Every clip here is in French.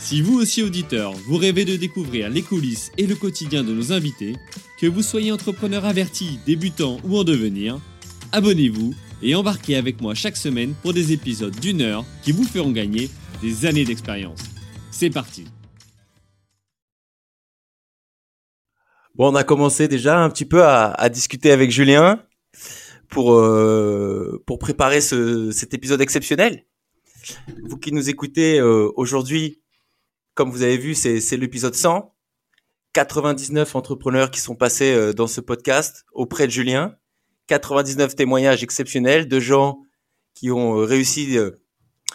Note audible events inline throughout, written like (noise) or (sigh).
Si vous aussi auditeur, vous rêvez de découvrir les coulisses et le quotidien de nos invités, que vous soyez entrepreneur averti, débutant ou en devenir, abonnez-vous et embarquez avec moi chaque semaine pour des épisodes d'une heure qui vous feront gagner des années d'expérience. C'est parti Bon, on a commencé déjà un petit peu à, discuter avec Julien pour euh, pour préparer ce, cet épisode exceptionnel. Vous qui nous écoutez euh, aujourd'hui, comme vous avez vu, c'est l'épisode 100. 99 entrepreneurs qui sont passés euh, dans ce podcast auprès de Julien. 99 témoignages exceptionnels de gens qui ont euh, réussi euh,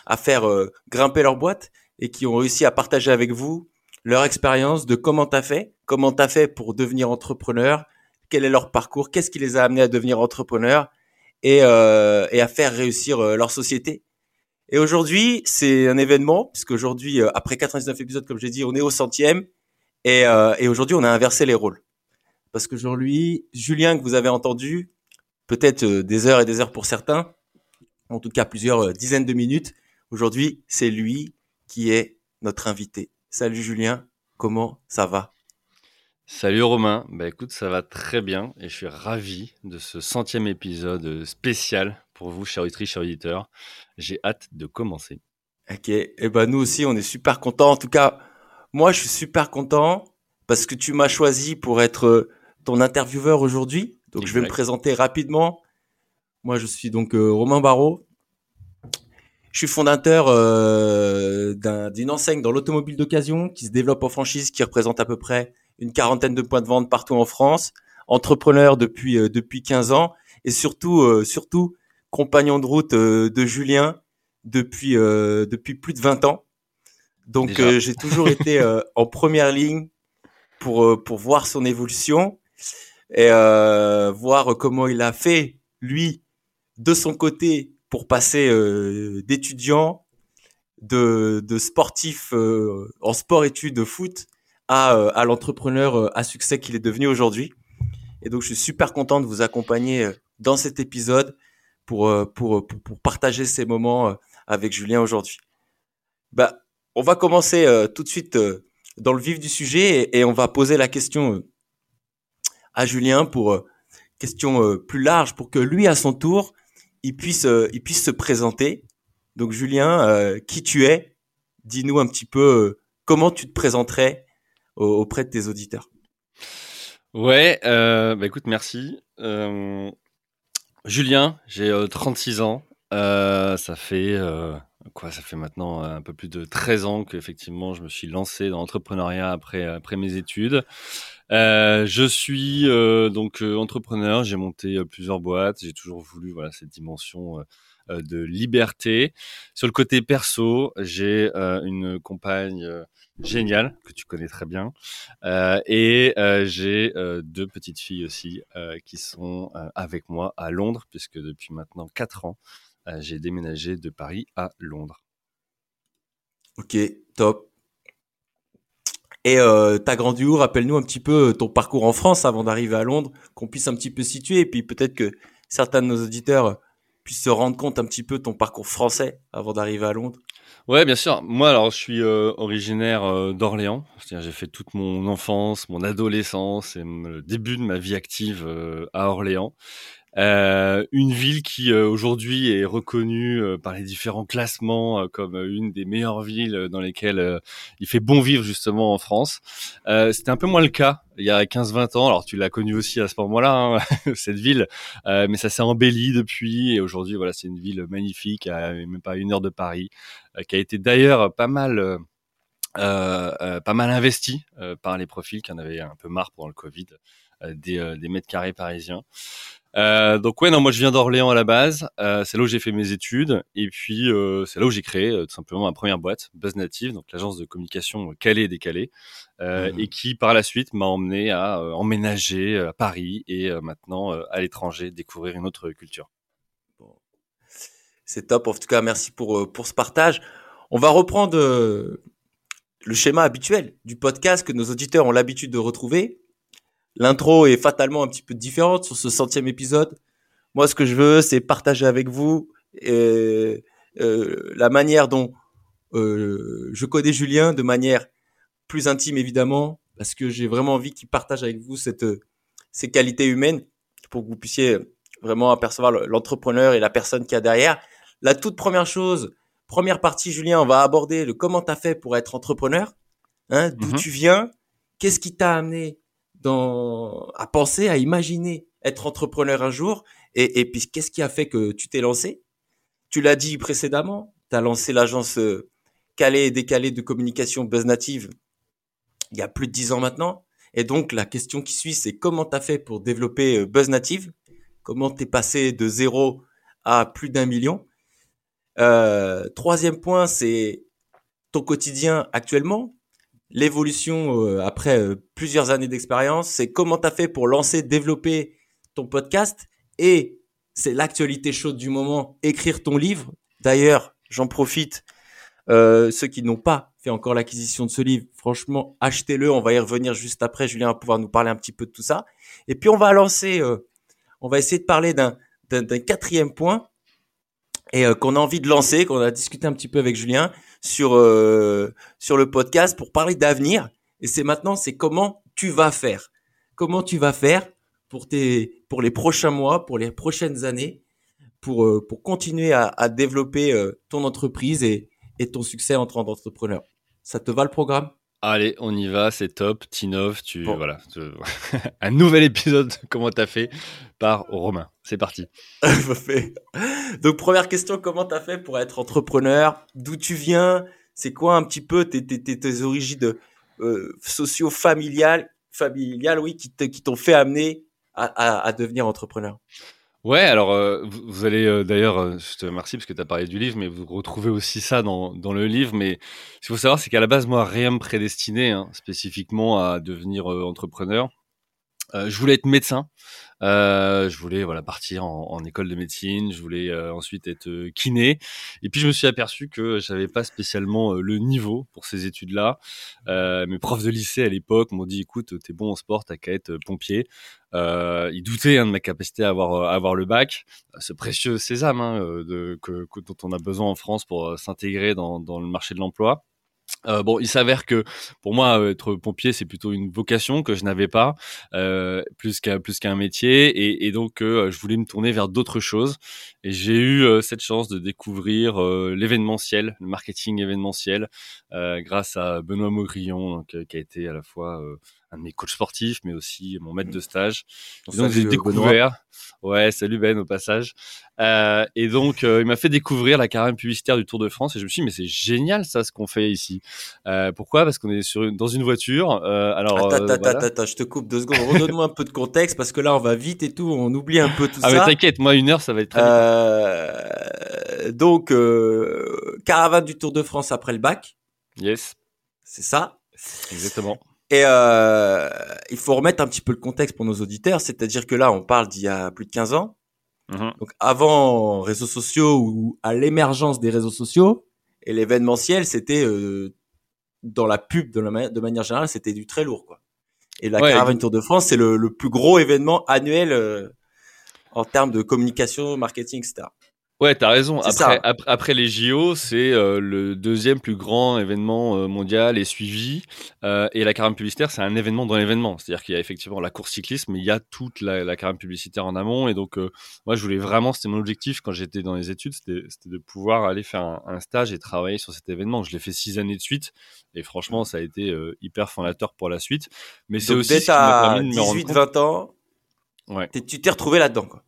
à faire grimper leur boîte et qui ont réussi à partager avec vous leur expérience de comment t'as fait, comment t'as fait pour devenir entrepreneur, quel est leur parcours, qu'est-ce qui les a amenés à devenir entrepreneurs et, euh, et à faire réussir leur société. Et aujourd'hui, c'est un événement, puisque aujourd'hui, après 99 épisodes, comme j'ai dit, on est au centième, et, euh, et aujourd'hui, on a inversé les rôles. Parce qu'aujourd'hui, Julien, que vous avez entendu, peut-être euh, des heures et des heures pour certains, en tout cas plusieurs euh, dizaines de minutes. Aujourd'hui, c'est lui qui est notre invité. Salut Julien, comment ça va? Salut Romain, bah écoute, ça va très bien et je suis ravi de ce centième épisode spécial pour vous, chers auditrices, chers auditeurs. J'ai hâte de commencer. Ok, et eh ben nous aussi, on est super contents. En tout cas, moi, je suis super content parce que tu m'as choisi pour être euh, ton intervieweur aujourd'hui. Donc, je vais me présenter rapidement. Moi, je suis donc euh, Romain Barraud. Je suis fondateur euh, d'une enseigne dans l'automobile d'occasion qui se développe en franchise, qui représente à peu près une quarantaine de points de vente partout en France. Entrepreneur depuis euh, depuis 15 ans et surtout surtout compagnon de route euh, de Julien depuis depuis plus de 20 ans. Donc j'ai toujours été (laughs) en première ligne pour pour voir son évolution et euh, voir comment il a fait lui de son côté pour passer euh, d'étudiant de, de sportif euh, en sport-études de foot à, euh, à l'entrepreneur euh, à succès qu'il est devenu aujourd'hui. Et donc je suis super content de vous accompagner euh, dans cet épisode pour, pour, pour, pour partager ces moments avec Julien aujourd'hui. Bah, on va commencer tout de suite dans le vif du sujet et, on va poser la question à Julien pour euh, question euh, plus large pour que lui à son tour il puisse euh, il puisse se présenter. Donc Julien, qui tu es? Dis-nous un petit peu comment tu te présenterais auprès de tes auditeurs. Ouais, euh, bah écoute, merci. Euh, Julien, j'ai 36 ans. Euh, ça fait quoi Ça fait maintenant un peu plus de 13 ans qu'effectivement je me suis lancé dans l'entrepreneuriat après après mes études. Euh, je suis euh, donc euh, entrepreneur, j'ai monté plusieurs boîtes, j'ai toujours voulu voilà cette dimension de liberté. Sur le côté perso, j'ai une compagne géniale que tu connais très bien et j'ai deux petites filles aussi qui sont avec moi à Londres puisque depuis maintenant quatre ans j'ai déménagé de Paris à Londres. Ok, top. Et euh, t'as grandi où? Rappelle-nous un petit peu ton parcours en France avant d'arriver à Londres, qu'on puisse un petit peu situer, et puis peut-être que certains de nos auditeurs puissent se rendre compte un petit peu ton parcours français avant d'arriver à Londres. Ouais, bien sûr. Moi, alors, je suis euh, originaire euh, d'Orléans. J'ai fait toute mon enfance, mon adolescence et le début de ma vie active euh, à Orléans. Euh, une ville qui euh, aujourd'hui est reconnue euh, par les différents classements euh, comme une des meilleures villes dans lesquelles il fait bon vivre justement en France. C'était un peu moins le cas il y a 15-20 ans. Alors tu l'as connu aussi à ce moment-là, hein, (laughs) cette ville, mais ça s'est embelli depuis et aujourd'hui voilà c'est une ville magnifique, à même pas une heure de Paris, qui a été d'ailleurs pas mal euh, euh, pas mal investi euh, par les profils qui en avaient un peu marre pendant le Covid des, des mètres carrés parisiens. Euh, donc ouais, non, moi je viens d'Orléans à la base. Euh, c'est là où j'ai fait mes études et puis euh, c'est là où j'ai créé tout simplement ma première boîte, Buzz Native, donc l'agence de communication calée et décalée, mmh. et qui par la suite m'a emmené à emménager à Paris et maintenant à l'étranger, découvrir une autre culture. C'est top. En tout cas, merci pour pour ce partage. On va reprendre le schéma habituel du podcast que nos auditeurs ont l'habitude de retrouver. L'intro est fatalement un petit peu différente sur ce centième épisode. Moi, ce que je veux, c'est partager avec vous euh, euh, la manière dont euh, je connais Julien de manière plus intime, évidemment, parce que j'ai vraiment envie qu'il partage avec vous cette, ces qualités humaines pour que vous puissiez vraiment apercevoir l'entrepreneur et la personne qui a derrière. La toute première chose, première partie, Julien, on va aborder le comment tu as fait pour être entrepreneur, hein, d'où mhm. tu viens, qu'est-ce qui t'a amené à penser, à imaginer être entrepreneur un jour. Et, puis qu'est-ce qui a fait que tu t'es lancé? Tu l'as dit précédemment, tu as lancé l'agence euh, calée et décalée de communication Buzz Native il y a plus de dix ans maintenant. Et donc la question qui suit, c'est comment tu as fait pour développer euh, Buzz Native? Comment t'es passé de zéro à plus d'un million? Euh, Troisième point, c'est ton quotidien actuellement l'évolution euh, après euh, plusieurs années d'expérience, c'est comment tu as fait pour lancer, développer ton podcast et c'est l'actualité chaude du moment, écrire ton livre. D'ailleurs, j'en profite, euh, ceux qui n'ont pas fait encore l'acquisition de ce livre, franchement, achetez-le, on va y revenir juste après, Julien va pouvoir nous parler un petit peu de tout ça. Et puis on va lancer, on va essayer de parler d'un quatrième point et qu'on a envie de lancer, qu'on a discuté un petit peu avec Julien, sur euh, sur le podcast pour parler d'avenir. Et c'est maintenant, c'est comment tu vas faire. Comment tu vas faire pour tes pour les prochains mois, pour les prochaines années, pour euh, pour continuer à, développer euh, ton entreprise et et ton succès en tant qu'entrepreneur. Ça te va le programme? Allez, on y va, c'est top. Tinov, tu voilà, (laughs) un nouvel épisode de comment t'as fait par Romain. C'est parti. (laughs) Donc première question, comment t'as fait pour être entrepreneur? D'où tu viens? C'est quoi un petit peu tes, tes, tes, origines euh, socio-familiales, familiales, oui, qui t'ont fait amener à, à, à devenir entrepreneur? Ouais, alors euh, vous, allez euh, d'ailleurs, euh, je te remercie parce que tu as parlé du livre, mais vous retrouvez aussi ça dans, dans le livre. Mais ce qu'il faut savoir, c'est qu'à la base, moi, rien me prédestinait hein, spécifiquement à devenir entrepreneur. je voulais être médecin. Euh, je voulais voilà partir en, en, école de médecine, je voulais euh, ensuite être euh, kiné. Et puis je me suis aperçu que j'avais pas spécialement le niveau pour ces études-là. mes profs de lycée à l'époque m'ont dit écoute, t'es bon en sport, t'as qu'à être pompier. ils doutaient hein, de ma capacité à avoir, à avoir le bac, ce précieux sésame hein, de, que, que, dont on a besoin en France pour s'intégrer dans, dans le marché de l'emploi. Euh, bon, il s'avère que pour moi, euh, être pompier, c'est plutôt une vocation que je n'avais pas, euh, plus qu'un plus qu'un métier, et, et donc euh, je voulais me tourner vers d'autres choses. Et j'ai eu euh, cette chance de découvrir l'événementiel, le marketing événementiel, grâce à Benoît Maugrillon, qui a été à la fois un de mes coachs sportifs, mais aussi mon maître de stage. donc j'ai découvert. Ouais, salut Ben au passage. Euh, et donc euh, il m'a fait découvrir la carrière publicitaire du Tour de France et je me suis dit mais c'est génial ça ce qu'on fait ici. Euh, pourquoi? Parce qu'on est sur dans une voiture. Euh, alors attends, attends, attends, attends, je te coupe deux secondes. Redonne-moi un peu de contexte parce que là on va vite et tout, on oublie un peu tout ah, ça. Ah mais t'inquiète, moi une heure ça va être très euh, Donc caravane du Tour de France après le bac. Yes. C'est ça? Exactement. Et euh, il faut remettre un petit peu le contexte pour nos auditeurs, c'est-à-dire que là, on parle d'il y a plus de 15 ans. Mhm. Donc avant réseaux sociaux ou à l'émergence des réseaux sociaux, et l'événementiel, c'était euh, dans la pub de, la de manière générale, c'était du très lourd. Quoi. Et la Caravane Tour de France, c'est le, le, plus gros événement annuel euh, en termes de communication, marketing, etc. Ouais, t'as raison. Après, après, les JO, c'est euh, le deuxième plus grand événement euh, mondial et suivi. Euh, et la caravane publicitaire, c'est un événement dans l'événement. C'est-à-dire qu'il y a effectivement la course cycliste, mais il y a toute la, la publicitaire en amont. Et donc, moi, je voulais vraiment, c'était mon objectif quand j'étais dans les études, c'était de pouvoir aller faire un, stage et travailler sur cet événement. Je l'ai fait six années de suite. Et franchement, ça a été hyper fondateur pour la suite. Mais c'est aussi ce qui m'a permis de me 18, 20 ans, ouais. tu t'es retrouvé là-dedans, quoi.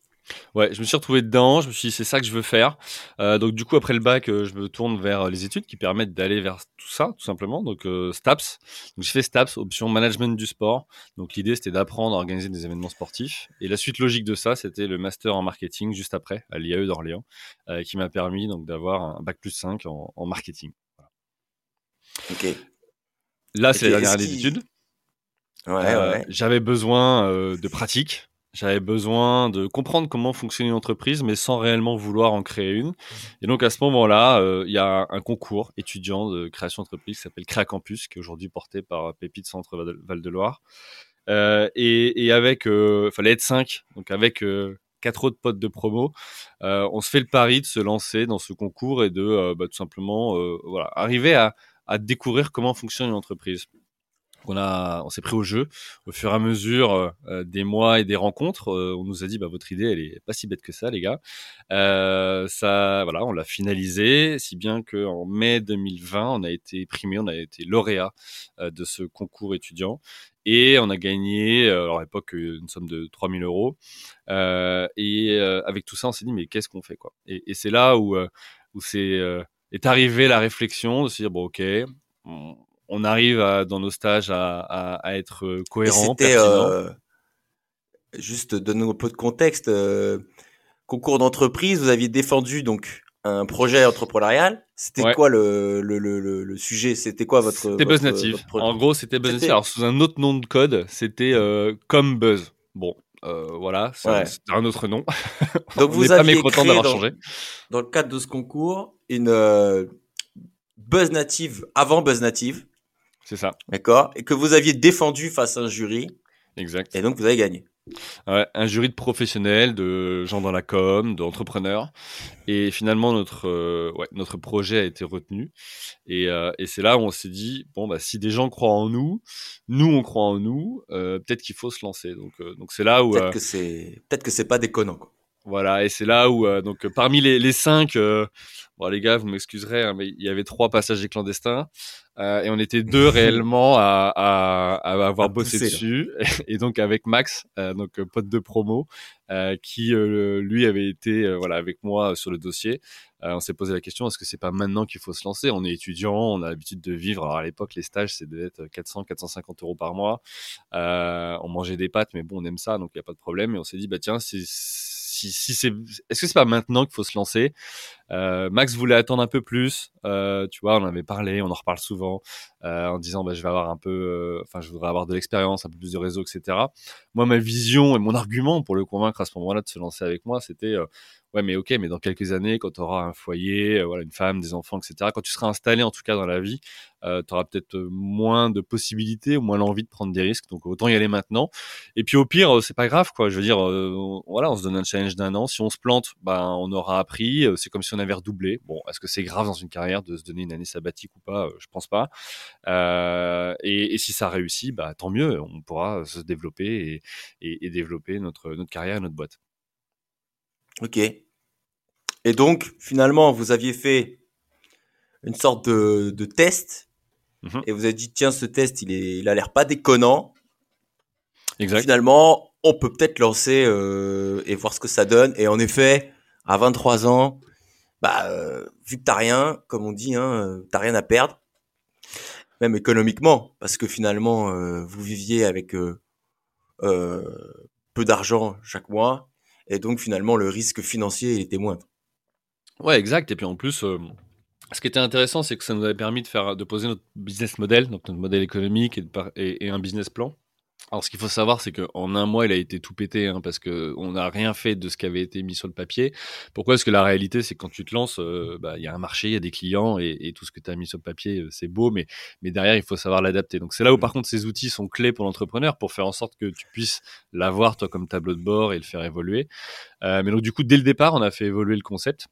Ouais, je me suis retrouvé dedans. Je me suis dit, c'est ça que je veux faire. Euh, donc, du coup, après le bac, euh, je me tourne vers les études qui permettent d'aller vers tout ça, tout simplement. Donc, euh, STAPS. Donc, j'ai fait STAPS, option management du sport. Donc, l'idée, c'était d'apprendre à organiser des événements sportifs. Et la suite logique de ça, c'était le master en marketing juste après, à l'IAE d'Orléans, euh, qui m'a permis donc d'avoir un bac plus 5 en, en marketing. Voilà. Ok. Là, c'est la dernière études. Ouais, Euh, ouais. J'avais besoin euh, de pratique. J'avais besoin de comprendre comment fonctionne une entreprise, mais sans réellement vouloir en créer une. Et donc à ce moment-là, euh, il y a un concours étudiant de création d'entreprise qui s'appelle Créa Campus, qui est aujourd'hui porté par Pépite Centre Val- Val-de-Loire. Euh, et, et avec, euh, fallait être cinq, donc avec quatre autres potes de promo, euh, on se fait le pari de se lancer dans ce concours et de euh, bah, tout simplement euh, voilà, arriver à, à découvrir comment fonctionne une entreprise. On, on s'est pris au jeu au fur et à mesure euh, des mois et des rencontres. euh, on nous a dit bah, votre idée elle est pas si bête que ça les gars. Euh, ça voilà on l'a finalisé si bien que en mai 2020 on a été primé, on a été lauréat de ce concours étudiant et on a gagné à l'époque une somme de 3000 euros. Et avec tout ça on s'est dit mais qu'est-ce qu'on fait quoi? Et, c'est là où est arrivé la réflexion de se dire bon ok on arrive à, dans nos stages à, à, à être euh, cohérent, c'était euh, juste donner un peu de contexte. euh, concours d'entreprise, vous aviez défendu donc un projet entrepreneurial. C'était Ouais. quoi le, le, le, le, le sujet? C'était quoi votre C'était Buzz Native. votre En gros, c'était Buzz Native. Alors, sous un autre nom de code, c'était euh, comme Buzz. Bon, euh, voilà, c'est Ouais. un- autre nom. Donc (laughs) On vous aviez mécontent d'avoir changé. dans le cadre de ce concours une euh, Buzz Native avant Buzz Native, C'est ça, d'accord Et que vous aviez défendu face à un jury, exact. et donc vous avez gagné. Ouais, un jury de professionnels, de gens dans la com, d'entrepreneurs. Et finalement, notre, euh, ouais, notre projet a été retenu. Et, euh, et c'est là où on s'est dit, bon, bah, si des gens croient en nous, nous, on croit en nous, euh, peut-être qu'il faut se lancer. Donc, donc c'est là où... Peut-être que c'est peut-être que c'est pas déconnant. Quoi. Voilà, et c'est là où, euh, donc, parmi les, les cinq, euh, bon, les gars, vous m'excuserez, hein, mais il y avait trois passagers clandestins, euh, et on était deux (laughs) réellement à, à, à avoir À bossé pousser, là. dessus, (laughs) et donc avec Max, euh, donc euh, pote de promo, euh, qui euh, lui avait été, euh, voilà, avec moi euh, sur le dossier. Euh, on s'est posé la question est-ce que c'est pas maintenant qu'il faut se lancer? On est étudiant, on a l'habitude de vivre. Alors à l'époque, les stages, c'est d'être 400, 450 euros par mois. Euh, on mangeait des pâtes, mais bon, on aime ça, donc il y a pas de problème. Et on s'est dit bah tiens, c'est est-ce que c'est pas maintenant qu'il faut se lancer? Euh, Max voulait attendre un peu plus, euh, tu vois, on avait parlé, on en reparle souvent, euh, en disant bah je vais avoir un peu, enfin je voudrais avoir de l'expérience, un peu plus de réseau, etc. Moi, ma vision et mon argument pour le convaincre à ce moment-là de se lancer avec moi, c'était ouais mais ok, mais dans quelques années, quand tu auras un foyer, euh, voilà, une femme, des enfants, etc. Quand tu seras installé en tout cas dans la vie, euh, tu auras peut-être moins de possibilités, ou moins l'envie de prendre des risques, donc autant y aller maintenant. Et puis au pire, euh, c'est pas grave, quoi. Je veux dire, euh, voilà, on se donne un challenge d'un an. Si on se plante, ben on aura appris. Euh, C'est comme si on avait redoublé. Bon, est-ce que c'est grave dans une carrière de se donner une année sabbatique ou pas? Euh, Je pense pas. Euh, et, et si ça réussit, bah tant mieux. On pourra se développer et, et, et développer notre notre carrière et notre boîte. Ok. Et donc, finalement, vous aviez fait une sorte de, de test Mhm. et vous avez dit, tiens, ce test, il, est, il a l'air pas déconnant. Exact. Finalement, on peut peut-être lancer euh, et voir ce que ça donne. Et en effet, à 23 ans, bah, euh, vu que t'as rien, comme on dit, hein, euh, t'as rien à perdre, même économiquement, parce que finalement, euh, vous viviez avec peu d'argent chaque mois, et donc finalement, le risque financier était moindre. Ouais, exact. Et puis en plus, euh, ce qui était intéressant, c'est que ça nous avait permis de faire, de poser notre business model, donc notre modèle économique et un business plan. Alors, ce qu'il faut savoir, c'est qu'en un mois, il a été tout pété, hein, parce que on n'a rien fait de ce qui avait été mis sur le papier. Pourquoi? Parce que la réalité, c'est que quand tu te lances, euh, bah, il y a un marché, il y a des clients, et, et tout ce que tu as mis sur le papier, euh, c'est beau, mais, mais derrière, il faut savoir l'adapter. Donc, c'est là où, par contre, ces outils sont clés pour l'entrepreneur pour faire en sorte que tu puisses l'avoir, toi, comme tableau de bord et le faire évoluer. Euh, mais donc, du coup, dès le départ, on a fait évoluer le concept.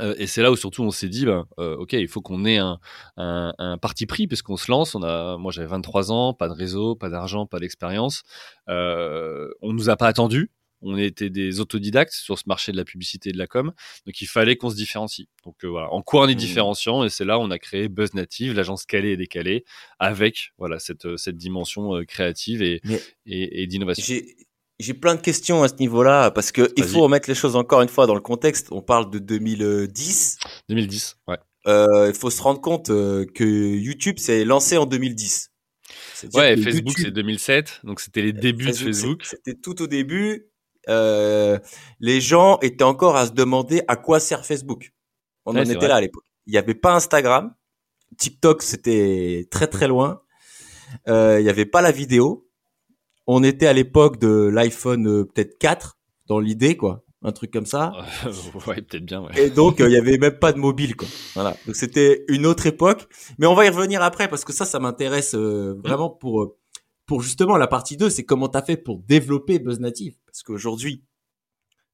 Euh, et c'est là où surtout on s'est dit, ben, euh, ok, il faut qu'on ait un, un, un parti pris puisqu'on se lance. On a, moi j'avais 23 ans, pas de réseau, pas d'argent, pas d'expérience. Euh, on nous a pas attendu. On était des autodidactes sur ce marché de la publicité et de la com, donc il fallait qu'on se différencie. Donc euh, voilà, en quoi on est Mmh. différenciant Et c'est là où on a créé Buzz Native, l'agence calée et décalée, avec voilà cette, cette dimension euh, créative et, Mais et, et d'innovation. J'ai plein de questions à ce niveau-là parce que il faut remettre les choses encore une fois dans le contexte. On parle de 2010. 2010, ouais. Euh, il faut se rendre compte euh, que YouTube s'est lancé en 2010. Ouais, Facebook c'est 2007, donc c'était les débuts de Facebook. C'était tout au début. Euh, les gens étaient encore à se demander à quoi sert Facebook. On en était là à l'époque. Il n'y avait pas Instagram, TikTok c'était très très loin. Euh, il n'y avait pas la vidéo. On était à l'époque de l'iPhone euh, peut-être 4 dans l'idée quoi, un truc comme ça. (laughs) ouais, peut-être bien. Ouais. Et donc euh, il y avait même pas de mobile quoi. Voilà. Donc c'était une autre époque, mais on va y revenir après parce que ça ça m'intéresse vraiment pour pour justement la partie 2, c'est comment tu as fait pour développer BuzzNative parce qu'aujourd'hui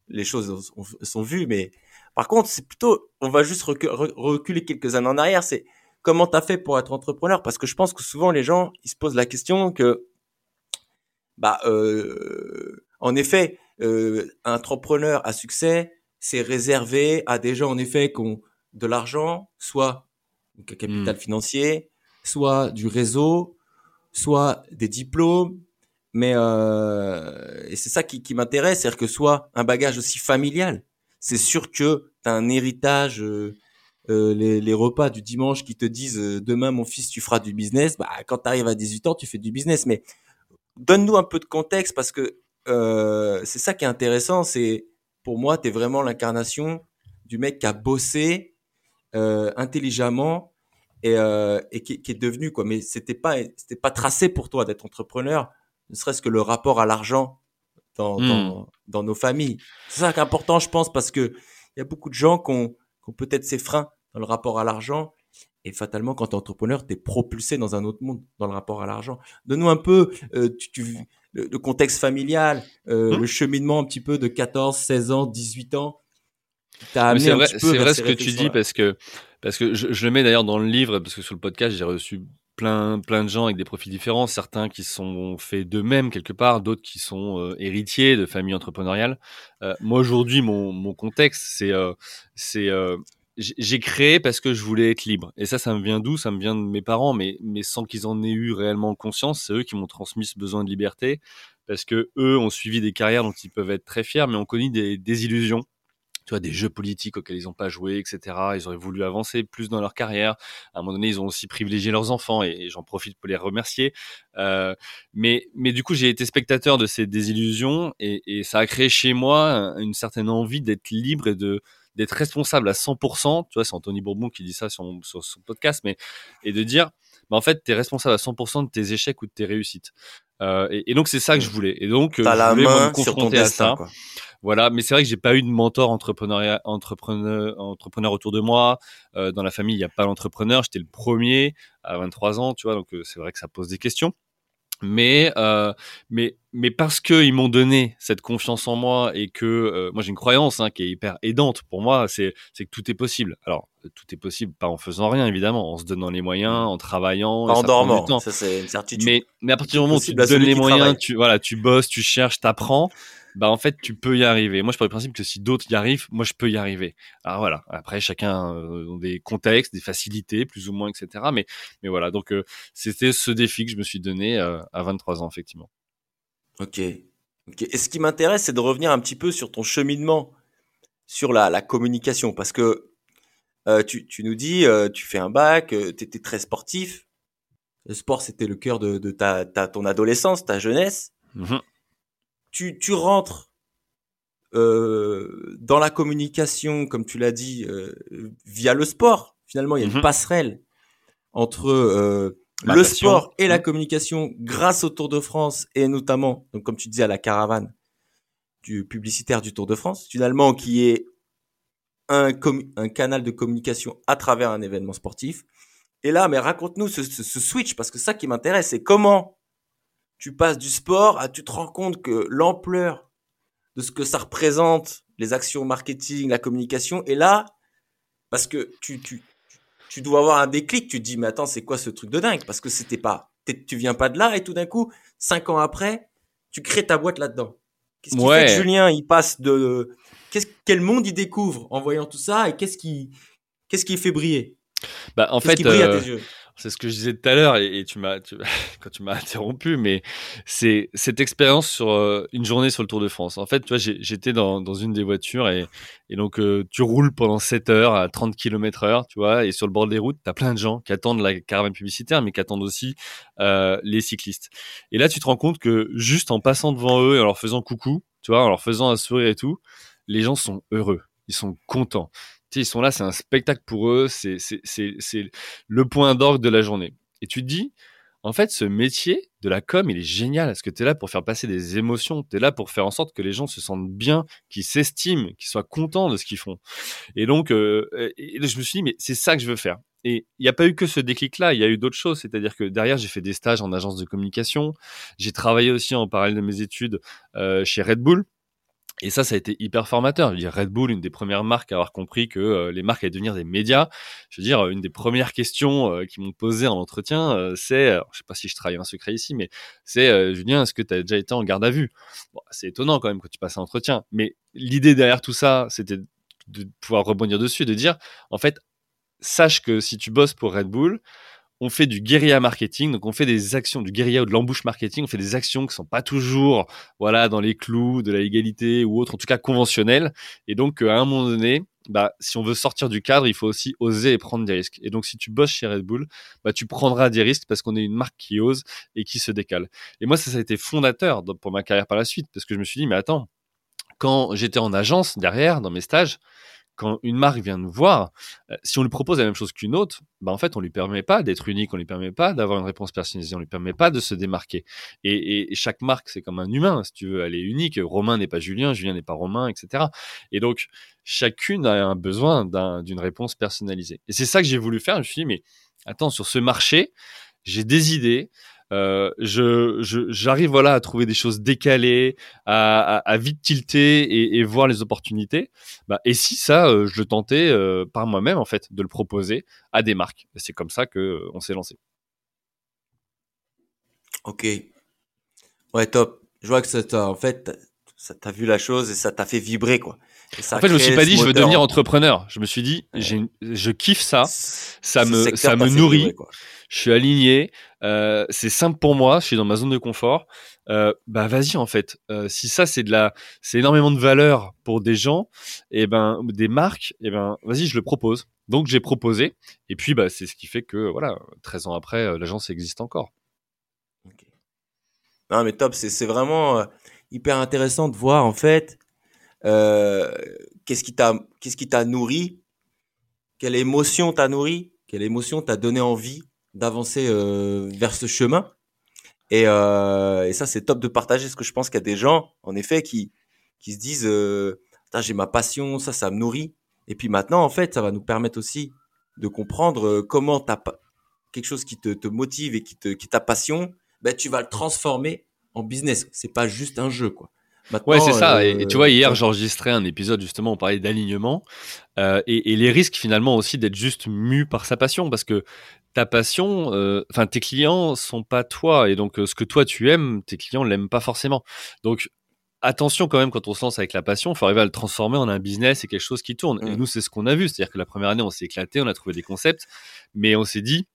les choses sont vues mais par contre, c'est plutôt on va juste reculer quelques années en arrière, c'est comment tu as fait pour être entrepreneur Parce que je pense que souvent les gens, ils se posent la question que, bah, euh, en effet, euh, un entrepreneur à succès, c'est réservé à des gens en effet qui ont de l'argent, soit un capital hmm. financier, soit du réseau, soit des diplômes. Mais euh, et c'est ça qui, qui m'intéresse, c'est-à-dire que soit un bagage aussi familial. C'est sûr que tu as un héritage euh, euh, les, repas du dimanche qui te disent euh, demain mon fils tu feras du business, bah quand tu arrives à 18 ans tu fais du business. Mais donne-nous un peu de contexte parce que euh, c'est ça qui est intéressant. C'est pour moi tu es vraiment l'incarnation du mec qui a bossé intelligemment et, et qui, est devenu quoi. Mais c'était pas c'était pas tracé pour toi d'être entrepreneur, ne serait-ce que le rapport à l'argent dans, hmm. dans, dans nos familles. C'est ça qui est important je pense parce que il y a beaucoup de gens qui ont, qui ont peut-être ces freins dans le rapport à l'argent. Et fatalement, quand tu es entrepreneur, tu es propulsé dans un autre monde dans le rapport à l'argent. Donne-nous un peu euh, tu, le, contexte familial, euh, mmh. le cheminement un petit peu de 14, 16 ans, 18 ans. C'est vrai, c'est vrai ce que tu dis parce que parce que je, je le mets d'ailleurs dans le livre parce que sur le podcast j'ai reçu plein plein de gens avec des profils différents, certains qui sont faits d'eux-mêmes quelque part, d'autres qui sont euh, héritiers de familles entrepreneuriales. Euh, moi aujourd'hui mon, mon contexte c'est euh, c'est j'ai créé parce que je voulais être libre. Et ça, ça me vient d'où? Ça me vient de mes parents, mais, mais sans qu'ils en aient eu réellement conscience. C'est eux qui m'ont transmis ce besoin de liberté parce que eux ont suivi des carrières dont ils peuvent être très fiers, mais ont connu des désillusions. Tu vois, des jeux politiques auxquels ils n'ont pas joué, etc. Ils auraient voulu avancer plus dans leur carrière. À un moment donné, ils ont aussi privilégié leurs enfants et, j'en profite pour les remercier. Euh, mais, mais du coup, j'ai été spectateur de ces désillusions et, et ça a créé chez moi une certaine envie d'être libre et de, d'être responsable à 100%, tu vois, c'est Anthony Bourbon qui dit ça sur, sur son podcast, mais et de dire, bah en fait, tu es responsable à 100% de tes échecs ou de tes réussites. Euh, et, donc c'est ça que je voulais. Et donc T'as la main sur ton destin, à ça. Voilà, mais c'est vrai que j'ai pas eu de mentor entrepreneur, entrepreneur, entrepreneur autour de moi. Euh, dans la famille, il n'y a pas d'entrepreneur. J'étais le premier à 23 ans, tu vois. Donc euh, c'est vrai que ça pose des questions mais euh, mais mais parce que ils m'ont donné cette confiance en moi et que euh, moi j'ai une croyance hein, qui est hyper aidante pour moi c'est c'est que tout est possible. Alors tout est possible pas en faisant rien évidemment en se donnant les moyens en travaillant en dormant ça c'est une certitude mais mais à partir du moment où tu te donnes les moyens tu voilà tu bosses tu cherches t'apprends bah en fait tu peux y arriver. Moi je pars du principe que si d'autres y arrivent, moi je peux y arriver. Alors voilà. Après chacun euh, des contextes, des facilités plus ou moins, etc. Mais mais voilà. Donc euh, c'était ce défi que je me suis donné euh, à 23 ans effectivement. Ok. ok. Et ce qui m'intéresse, c'est de revenir un petit peu sur ton cheminement sur la, la communication, parce que tu, tu nous dis, tu fais un bac, tu étais très sportif. Le sport, c'était le cœur de, de ta, ta, ton adolescence, ta jeunesse. Mmh tu, tu rentres euh, dans la communication, comme tu l'as dit, euh, via le sport. Finalement, il y a une mhm. passerelle entre euh, le sport et la mhm. communication grâce au Tour de France et notamment, donc comme tu disais, à la caravane du publicitaire du Tour de France, finalement, qui est un, un canal de communication à travers un événement sportif. Et là, mais raconte-nous ce, ce, ce, switch, parce que ça qui m'intéresse, c'est comment tu passes du sport à tu te rends compte que l'ampleur de ce que ça représente, les actions marketing, la communication, est là parce que tu, tu, tu dois avoir un déclic. Tu te dis, mais attends, c'est quoi ce truc de dingue? Parce que c'était pas, tu viens pas de là et tout d'un coup, cinq ans après, tu crées ta boîte là-dedans. Qu'est-ce qui fait que Julien, il passe de, qu'est-ce, quel monde il découvre en voyant tout ça et qu'est-ce qui, qu'est-ce qui fait briller? Bah, en fait, brille à tes yeux? C'est ce que je disais tout à l'heure et, tu m'as (laughs) quand tu m'as interrompu, mais c'est cette expérience sur euh, une journée sur le Tour de France. En fait, tu vois, j'étais dans, dans une des voitures et, et donc euh, tu roules pendant 7 heures à 30 km heure, tu vois, et sur le bord des routes, tu as plein de gens qui attendent la caravane publicitaire, mais qui attendent aussi euh, les cyclistes. Et là, tu te rends compte que juste en passant devant eux et en leur faisant coucou, tu vois, en leur faisant un sourire et tout, les gens sont heureux, ils sont contents ils sont là, c'est un spectacle pour eux, c'est le point d'orgue de la journée. Et tu te dis, en fait, ce métier de la com, il est génial parce que tu es là pour faire passer des émotions, tu es là pour faire en sorte que les gens se sentent bien, qu'ils s'estiment, qu'ils soient contents de ce qu'ils font? Et donc, euh, je me suis dit, mais c'est ça que je veux faire. Et il n'y a pas eu que ce déclic-là, il y a eu d'autres choses. C'est-à-dire que derrière, j'ai fait des stages en agence de communication. J'ai travaillé aussi en parallèle de mes études euh, chez Red Bull. Et ça, ça a été hyper formateur. Je veux dire, Red Bull, une des premières marques à avoir compris que euh, les marques allaient devenir des médias. Je veux dire, une des premières questions euh, qu'ils m'ont posées en entretien, euh, c'est, je sais pas si je trahis un secret ici, mais c'est, Julien, est-ce que tu as déjà été en garde à vue? Bon, C'est étonnant quand même quand tu passes un entretien. Mais l'idée derrière tout ça, c'était de pouvoir rebondir dessus, de dire, en fait, sache que si tu bosses pour Red Bull, on fait du guérilla marketing, donc on fait des actions, du guérilla ou de l'embouche marketing, on fait des actions qui sont pas toujours, voilà, dans les clous de la légalité ou autre, en tout cas conventionnelles. Et donc, à un moment donné, bah, si on veut sortir du cadre, il faut aussi oser et prendre des risques. Et donc, si tu bosses chez Red Bull, bah, tu prendras des risques parce qu'on est une marque qui ose et qui se décale. Et moi, ça, ça a été fondateur pour ma carrière par la suite parce que je me suis dit, mais attends, quand j'étais en agence derrière, dans mes stages, quand une marque vient nous voir, euh, si on lui propose la même chose qu'une autre, bah en fait, on lui permet pas d'être unique, on lui permet pas d'avoir une réponse personnalisée, on lui permet pas de se démarquer. Et, et, chaque marque, c'est comme un humain, si tu veux, elle est unique. Romain n'est pas Julien, Julien n'est pas Romain, etc. Et donc, chacune a un besoin d'une réponse personnalisée. Et c'est ça que j'ai voulu faire. Je me suis dit, mais attends, sur ce marché, j'ai des idées, euh, je, j'arrive voilà à trouver des choses décalées, à, à, vite tilter et, voir les opportunités. Bah, et si ça, euh, je le tentais euh, par moi-même en fait, de le proposer à des marques. C'est comme ça que on s'est lancé. Ok. Ouais, top. Je vois que ça en fait, ça t'a vu la chose et ça t'a fait vibrer quoi. En fait, je me suis pas dit je veux devenir entrepreneur. Je me suis dit, j'ai, je kiffe ça, ça me, ça me nourrit je suis aligné, euh, c'est simple pour moi, je suis dans ma zone de confort. Euh, bah vas-y en fait. Euh, si ça c'est de la, c'est énormément de valeur pour des gens, et eh ben des marques, et eh ben vas-y je le propose. Donc j'ai proposé, et puis bah c'est ce qui fait que voilà, 13 ans après, l'agence existe encore. Non mais top, c'est vraiment hyper intéressant de voir en fait qu'est-ce qui t'a qu'est-ce qui t'a nourri, quelle émotion t'a nourri, quelle émotion t'a donné envie d'avancer euh, vers ce chemin? Et, euh, et ça, c'est top de partager, parce que je pense qu'il y a des gens, en effet, qui, se disent, euh, j'ai ma passion, ça, ça me nourrit. Et puis maintenant, en fait, ça va nous permettre aussi de comprendre euh, comment t'as quelque chose qui te, motive et qui te, ta passion, ben, tu vas le transformer en business. C'est pas juste un jeu, quoi. Ouais, c'est ça. et, tu vois, hier, j'enregistrais un épisode justement, on parlait d'alignement euh, et, et, les risques finalement aussi d'être juste mu par sa passion, parce que ta passion, euh, enfin tes clients sont pas toi et donc euh, ce que toi tu aimes, tes clients l'aiment pas forcément. Donc attention quand même quand on se lance avec la passion, il faut arriver à le transformer en un business et quelque chose qui tourne. Et mmh. nous c'est ce qu'on a vu, c'est-à-dire que la première année on s'est éclaté, on a trouvé des concepts, mais on s'est dit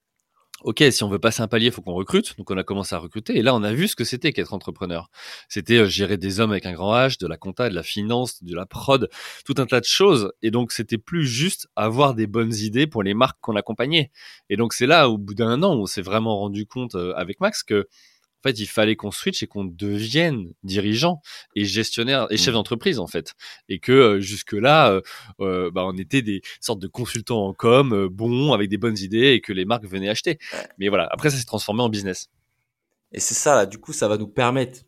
ok, si on veut passer un palier, il faut qu'on recrute. Donc on a commencé à recruter et là on a vu ce que c'était qu'être entrepreneur. C'était euh, gérer des hommes avec un grand H, de la compta, de la finance, de la prod, tout un tas de choses. Et donc c'était plus juste avoir des bonnes idées pour les marques qu'on accompagnait. Et donc c'est là, au bout d'un an, où on s'est vraiment rendu compte euh, avec Max que en fait, il fallait qu'on switch et qu'on devienne dirigeant et gestionnaire et chef mmh. d'entreprise en fait, et que euh, jusque là, euh, euh, bah, on était des sortes de consultants en com, bons avec des bonnes idées et que les marques venaient acheter. Mais voilà, après ça s'est transformé en business. Et c'est ça, là, du coup, ça va nous permettre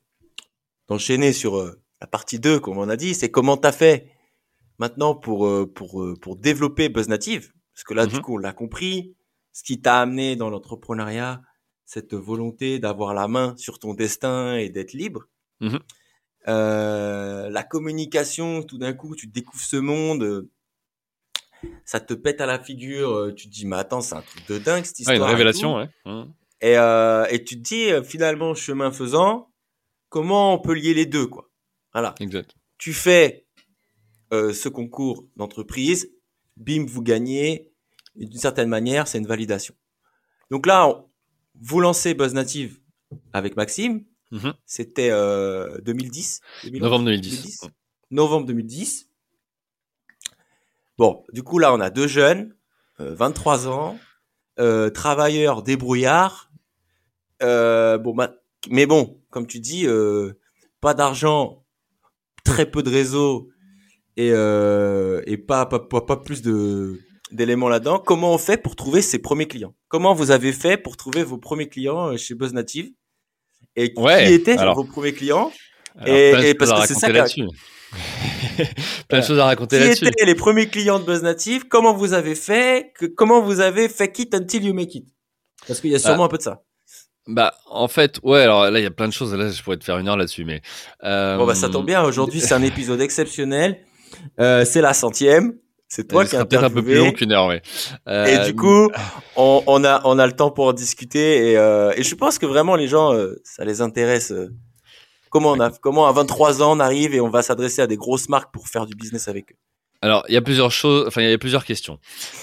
d'enchaîner sur la partie 2, comme on a dit, c'est comment tu as fait maintenant pour, pour, pour développer Buzz Native? Parce que là, du mmh coup, on l'a compris, ce qui t'a amené dans l'entrepreneuriat, cette volonté d'avoir la main sur ton destin et d'être libre. Mmh euh, la communication, tout d'un coup, tu découvres ce monde, ça te pète à la figure, euh, tu te dis, mais attends, c'est un truc de dingue cette histoire. une révélation, ouais. Mmh. Et, euh, et tu te dis, finalement, chemin faisant, comment on peut lier les deux, quoi? Voilà. Exact. Tu fais ce concours d'entreprise, bim, vous gagnez, et d'une certaine manière, c'est une validation. Donc là, vous lancez Buzz Native avec Maxime. Mhm. C'était 2010, Novembre 2010. Novembre 2010. Bon, du coup là, on a deux jeunes, 23 ans, travailleurs débrouillards. bon, mais bon, comme tu dis, pas d'argent, très peu de réseau et, et pas, pas, pas plus de d'éléments là-dedans. Comment on fait pour trouver ses premiers clients? Comment vous avez fait pour trouver vos premiers clients euh, chez Buzz Native? Et qui étaient vos premiers clients? Et, parce que c'est ça là-dessus. (laughs) plein de choses à raconter là-dessus. Qui étaient les premiers clients de Buzz Native? Comment vous avez fait Comment vous avez fait it until you make it? Parce qu'il y a bah sûrement un peu de ça. Bah, en fait, ouais, alors là, il y a plein de choses. Là, je pourrais te faire une heure là-dessus, mais. Euh... Bon, bah, ça tombe bien. Aujourd'hui, c'est un (laughs) épisode exceptionnel. Euh, c'est la centième. C'est toi qui as peut-être un peu plus long qu'une heure, ouais. Euh, et du coup, on, on, a on a le temps pour en discuter et, euh, et je pense que vraiment les gens, euh, ça les intéresse. Euh, comment on a, comment à 23 ans on arrive et on va s'adresser à des grosses marques pour faire du business avec eux. Alors, il y a plusieurs choses, enfin, il y a plusieurs questions.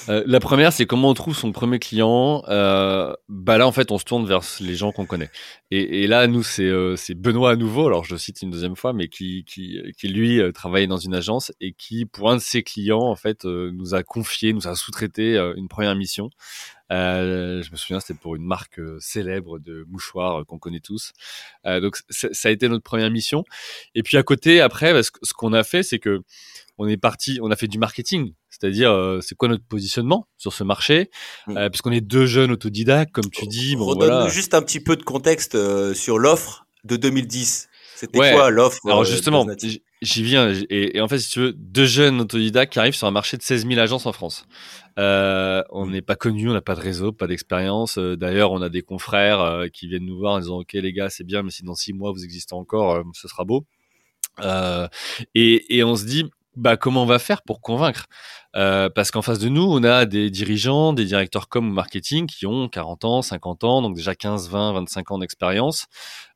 Euh, la première, c'est comment on trouve son premier client. Euh, bah là, en fait, on se tourne vers les gens qu'on connaît. Et, et, là, nous, c'est euh, Benoît à nouveau. Alors, je le cite une deuxième fois, mais qui, qui, qui lui euh, travaillait dans une agence et qui, pour un de ses clients, en fait, euh, nous a confié, nous a sous-traité une première mission. je me souviens, c'était pour une marque célèbre de mouchoirs qu'on connaît tous. donc, ça a été notre première mission. Et puis à côté, après, bah, ce qu'on a fait, c'est que on est parti, on a fait du marketing, c'est-à-dire euh, c'est quoi notre positionnement sur ce marché, mm. euh, puisqu'on est deux jeunes autodidactes, comme tu dis. Bon, Redonne juste un petit peu de contexte euh, sur l'offre de 2010. C'était quoi l'offre Alors justement, j'y viens. Et, en fait, si tu veux, deux jeunes autodidactes qui arrivent sur un marché de 16 000 agences en France. on n'est pas connu, on n'a pas de réseau, pas d'expérience. D'ailleurs, on a des confrères qui viennent nous voir en disant OK les gars, c'est bien, mais si dans six mois vous existez encore, ce sera beau. et, et on se dit bah, comment on va faire pour convaincre? Euh, Parce qu'en face de nous, on a des dirigeants, des directeurs com ou marketing qui ont 40 ans, 50 ans, donc déjà 15, 20, 25 ans d'expérience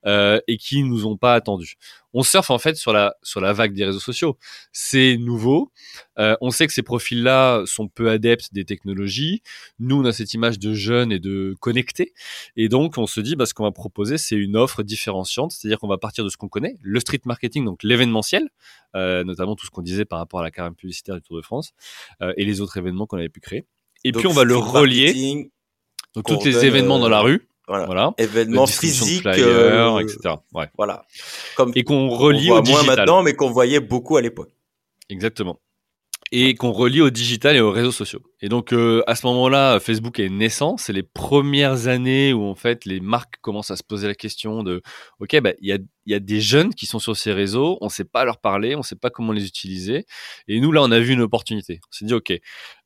euh, et qui nous ont pas attendus. On surfe en fait sur la sur la vague des réseaux sociaux. C'est nouveau. Euh, on sait que ces profils-là sont peu adeptes des technologies. Nous, on a cette image de jeunes et de connectés, et donc on se dit, bah, ce qu'on va proposer, c'est une offre différenciante, c'est-à-dire qu'on va partir de ce qu'on connaît, le street marketing, donc l'événementiel, euh, notamment tout ce qu'on disait par rapport à la campagne publicitaire du Tour de France et les autres événements qu'on avait pu créer. Et puis on va le relier. Donc tous les événements dans la rue, voilà. Événements physiques, euh, etc. Ouais. Voilà. Comme et qu'on relie au digital. moins maintenant, mais qu'on voyait beaucoup à l'époque. Exactement. Et qu'on relie au digital et aux réseaux sociaux. Et donc euh, à ce moment-là, Facebook est naissant. C'est les premières années où en fait les marques commencent à se poser la question de, ok, bah il y a des jeunes qui sont sur ces réseaux, on ne sait pas leur parler, on ne sait pas comment les utiliser. Et nous là, on a vu une opportunité. On s'est dit, ok,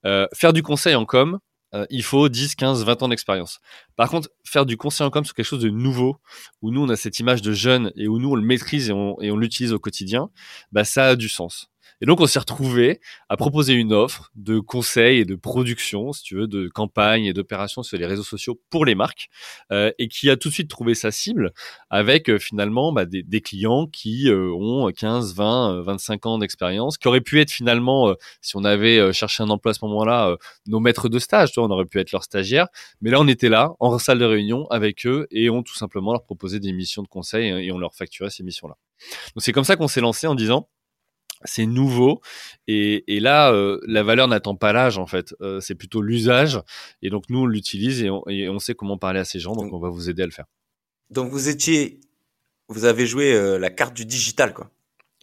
euh, faire du conseil en com, euh, il faut 10, 15, 20 ans d'expérience. Par contre, faire du conseil en com sur quelque chose de nouveau, où nous on a cette image de jeune et où nous on le maîtrise et on, et on l'utilise au quotidien, bah ça a du sens. Et donc, on s'est retrouvé à proposer une offre de conseils et de production, si tu veux, de campagne et d'opérations sur les réseaux sociaux pour les marques, euh, et qui a tout de suite trouvé sa cible avec euh, finalement bah, des, des, clients qui euh, ont 15, 20, 25 ans d'expérience, qui auraient pu être finalement, euh, si on avait cherché un emploi à ce moment-là, nos maîtres de stage, tu vois, on aurait pu être leurs stagiaires. Mais là, on était là, en salle de réunion avec eux, et on tout simplement leur proposait des missions de conseil et on leur facturait ces missions-là. Donc c'est comme ça qu'on s'est lancé en disant c'est nouveau. Et, et là euh, la valeur n'attend pas l'âge en fait. Euh, c'est plutôt l'usage. Et donc nous on l'utilise et, et on, sait comment parler à ces gens. Donc on va vous aider à le faire. Donc vous étiez vous avez joué euh, la carte du digital quoi.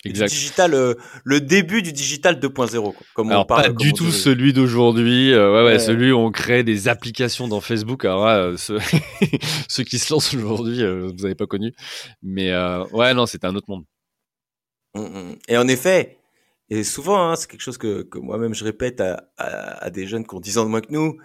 Exact. Du digital le début du digital 2.0 comme alors on parle, pas du tout celui d'aujourd'hui. Ouais, ouais, ouais, celui où on crée des applications dans Facebook. Alors ceux, (laughs) ceux qui se lancent aujourd'hui vous n'avez pas connu. Mais ouais non c'est un autre monde. Et en effet, et souvent, hein, c'est quelque chose que, que moi-même je répète à, à, des jeunes qui ont 10 ans de moins que nous,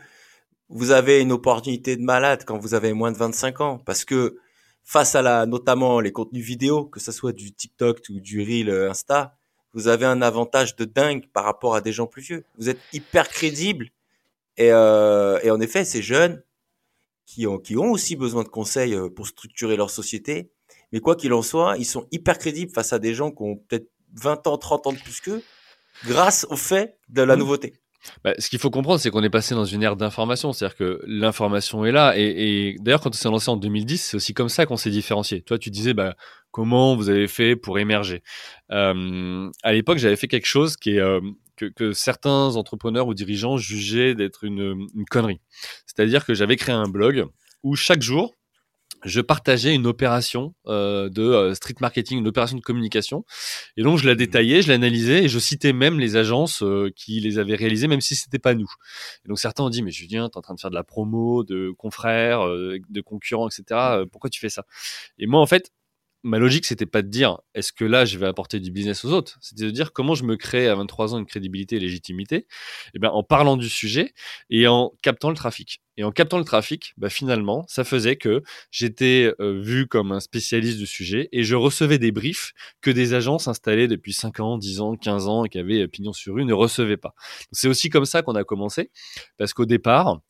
vous avez une opportunité de malade quand vous avez moins de 25 ans, parce que face à la, notamment les contenus vidéo, que ce soit du TikTok ou du Reel euh, Insta, vous avez un avantage de dingue par rapport à des gens plus vieux. Vous êtes hyper crédible. Et, euh, et en effet, ces jeunes qui ont, qui ont aussi besoin de conseils euh, pour structurer leur société, mais quoi qu'il en soit, ils sont hyper crédibles face à des gens qui ont peut-être 20 ans, 30 ans de plus qu'eux, grâce au fait de la mmh. nouveauté. bah, ce qu'il faut comprendre, c'est qu'on est passé dans une ère d'information. C'est-à-dire que l'information est là. Et, d'ailleurs, quand on s'est lancé en 2010, c'est aussi comme ça qu'on s'est différencié. Toi, tu disais, bah, comment vous avez fait pour émerger? Euh, À l'époque, j'avais fait quelque chose qui est, euh, que, certains entrepreneurs ou dirigeants jugeaient d'être une, une connerie. C'est-à-dire que j'avais créé un blog où chaque jour, je partageais une opération euh, de euh, street marketing, une opération de communication. Et donc, je la mmh. détaillais, je l'analysais et je citais même les agences euh, qui les avaient réalisées, même si c'était pas nous. Et donc, certains ont dit, mais Julien, tu es en train de faire de la promo, de confrères, de concurrents, etc. pourquoi tu fais ça? Et moi, en fait, ma logique, c'était pas de dire est-ce que là je vais apporter du business aux autres, c'était de dire comment je me crée à 23 ans une crédibilité et légitimité, et eh bien en parlant du sujet et en captant le trafic. Et en captant le trafic, bah, finalement, ça faisait que j'étais euh, vu comme un spécialiste du sujet et je recevais des briefs que des agences installées depuis 5 ans, 10 ans, 15 ans et qui avaient pignon sur rue ne recevaient pas. C'est aussi comme ça qu'on a commencé, parce qu'au départ,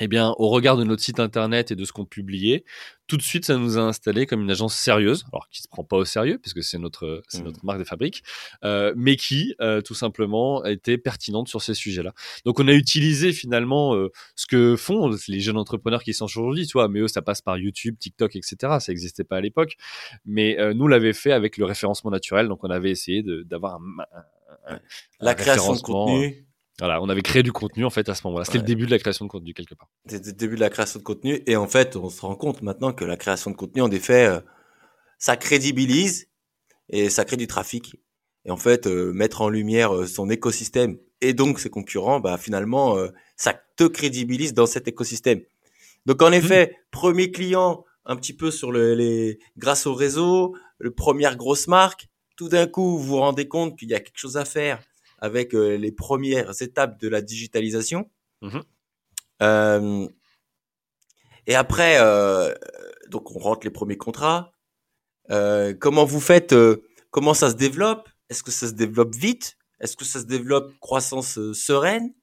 eh bien, au regard de notre site internet et de ce qu'on publiait, tout de suite, ça nous a installé comme une agence sérieuse, alors qui se prend pas au sérieux puisque c'est notre c'est mmh. notre marque de fabrique, euh, mais qui euh, tout simplement était pertinente sur ces sujets-là. Donc, on a utilisé finalement euh, ce que font les jeunes entrepreneurs qui sont aujourd'hui, tu vois, mais eux, ça passe par YouTube, TikTok, etc. Ça n'existait pas à l'époque, mais euh, nous l'avait fait avec le référencement naturel. Donc, on avait essayé d'avoir un, un, la création de contenu voilà, on avait créé du contenu en fait à ce moment-là. C'était le début de la création de contenu quelque part. C'était le début de la création de contenu et en fait, on se rend compte maintenant que la création de contenu, en effet, euh, ça crédibilise et ça crée du trafic. Et en fait, euh, mettre en lumière euh, son écosystème et donc ses concurrents, bah finalement, ça te crédibilise dans cet écosystème. Donc en mmh. effet, premier client un petit peu sur le, les grâce au réseau, le première grosse marque. Tout d'un coup, vous vous rendez compte qu'il y a quelque chose à faire avec euh, les premières étapes de la digitalisation. Mmh euh, et après, euh, donc on rentre les premiers contrats. comment vous faites Comment ça se développe? Est-ce que ça se développe vite? Est-ce que ça se développe croissance sereine?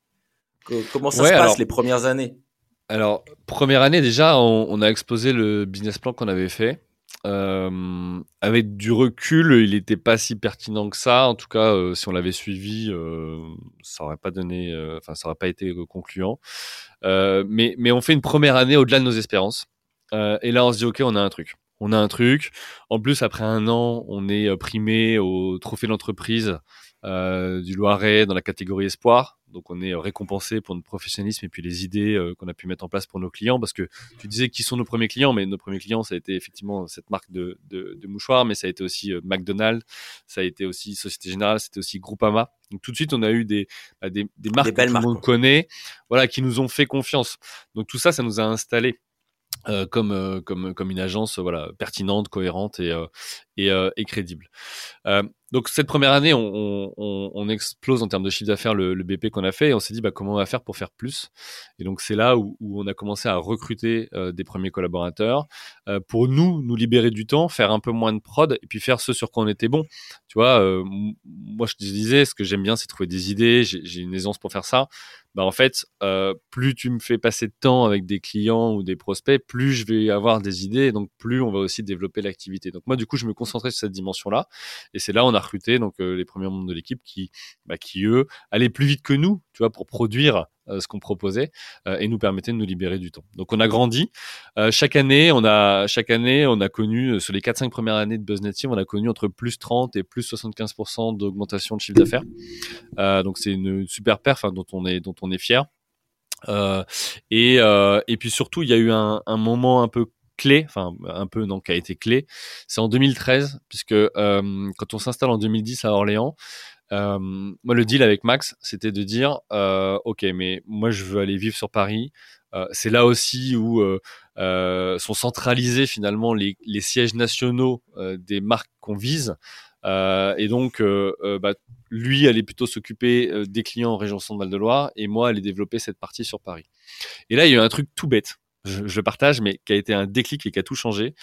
Comment ça se passe les premières années? Alors, première année déjà, on, a exposé le business plan qu'on avait fait. Euh, avec du recul, il n'était pas si pertinent que ça. En tout cas, euh, si on l'avait suivi, euh, ça aurait pas donné, enfin, ça aurait pas été concluant. mais, mais on fait une première année au-delà de nos espérances. et là, on se dit, ok, on a un truc. On a un truc. En plus, après un an, on est primé au trophée d'entreprise du Loiret dans la catégorie espoir. Donc on est récompensé pour notre professionnalisme et puis les idées euh, qu'on a pu mettre en place pour nos clients. Parce que tu disais qui sont nos premiers clients, mais nos premiers clients, ça a été effectivement cette marque de, de, de mouchoirs, mais ça a été aussi euh, McDonald's, ça a été aussi Société Générale, c'était aussi Groupama. Donc tout de suite, on a eu des, bah, des, des marques que tout le monde connaît, voilà, qui nous ont fait confiance. Donc tout ça, ça nous a installé euh, comme, euh, comme, comme une agence voilà, pertinente, cohérente et, euh, et, et, crédible. Donc cette première année, on, explose en termes de chiffre d'affaires le, BP qu'on a fait et on s'est dit bah, comment on va faire pour faire plus? Et donc c'est là où, on a commencé à recruter des premiers collaborateurs pour nous, nous libérer du temps, faire un peu moins de prod et puis faire ce sur quoi on était bon. Tu vois, moi je te disais, ce que j'aime bien, c'est trouver des idées, j'ai une aisance pour faire ça bah en fait, euh, plus tu me fais passer de temps avec des clients ou des prospects, plus je vais avoir des idées, et donc plus on va aussi développer l'activité. Donc moi, du coup, je me concentrais sur cette dimension-là, et c'est là on a recruté donc euh, les premiers membres de l'équipe qui, bah, qui eux allaient plus vite que nous, tu vois, pour produire euh, ce qu'on proposait euh, et nous permettait de nous libérer du temps. Donc on a grandi. Chaque année, on a chaque année, on a connu sur les 4-5 premières années de BuzzNet Team, on a connu entre plus 30 et plus 75% d'augmentation de chiffre d'affaires. donc c'est une super perf hein, dont on est dont on est fier. et et puis surtout, il y a eu un, un moment un peu clé, enfin un peu non, qui a été clé, c'est en 2013, puisque euh, quand on s'installe en 2010 à Orléans, euh, moi, le deal avec Max, c'était de dire, euh, ok, mais moi, je veux aller vivre sur Paris. Euh, c'est là aussi où sont centralisés finalement les, sièges nationaux des marques qu'on vise. et donc, bah, lui allait plutôt s'occuper des clients en région Centre-Val de Loire et moi allait développer cette partie sur Paris. Et là, il y a eu un truc tout bête. Je, je, partage, mais qui a été un déclic et qui a tout changé.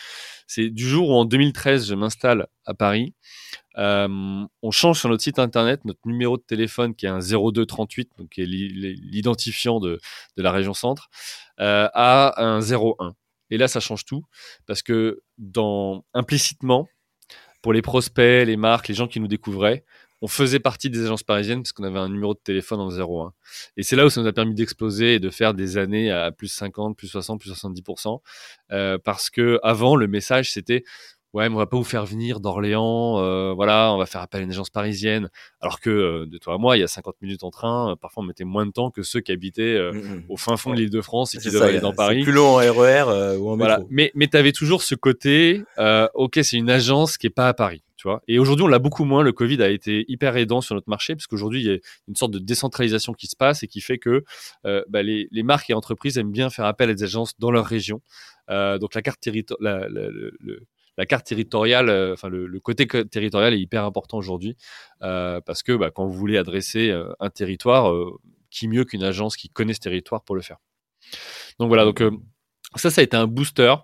C'est du jour où en 2013, je m'installe à Paris. Euh, on change sur notre site internet notre numéro de téléphone qui est un 0238, donc qui est l'identifiant de, de, la région centre, euh, à un 01. Et là, ça change tout parce que dans implicitement, pour les prospects, les marques, les gens qui nous découvraient, on faisait partie des agences parisiennes parce qu'on avait un numéro de téléphone en 01. Et c'est là où ça nous a permis d'exploser et de faire des années à plus 50, plus 60, plus 70%. Euh, parce que avant, le message, c'était ouais, mais on va pas vous faire venir d'Orléans, euh, voilà, on va faire appel à une agence parisienne. Alors que euh, de toi à moi, il y a 50 minutes en train, euh, parfois on mettait moins de temps que ceux qui habitaient mmh, mmh. au fin fond de l'île de France et qui devaient aller dans Paris. plus long en RER ou en voilà. métro. Mais, mais tu avais toujours ce côté, ok, c'est une agence qui est pas à Paris. Et aujourd'hui, on l'a beaucoup moins. Le Covid a été hyper aidant sur notre marché parce qu'aujourd'hui, il y a une sorte de décentralisation qui se passe et qui fait que bah, les, marques et entreprises aiment bien faire appel à des agences dans leur région. donc la carte le, territoriale, euh, le, côté territorial est hyper important aujourd'hui euh, parce que bah, quand vous voulez adresser euh, un territoire, qui mieux qu'une agence qui connaît ce territoire pour le faire. Donc voilà, donc ça, ça a été un booster.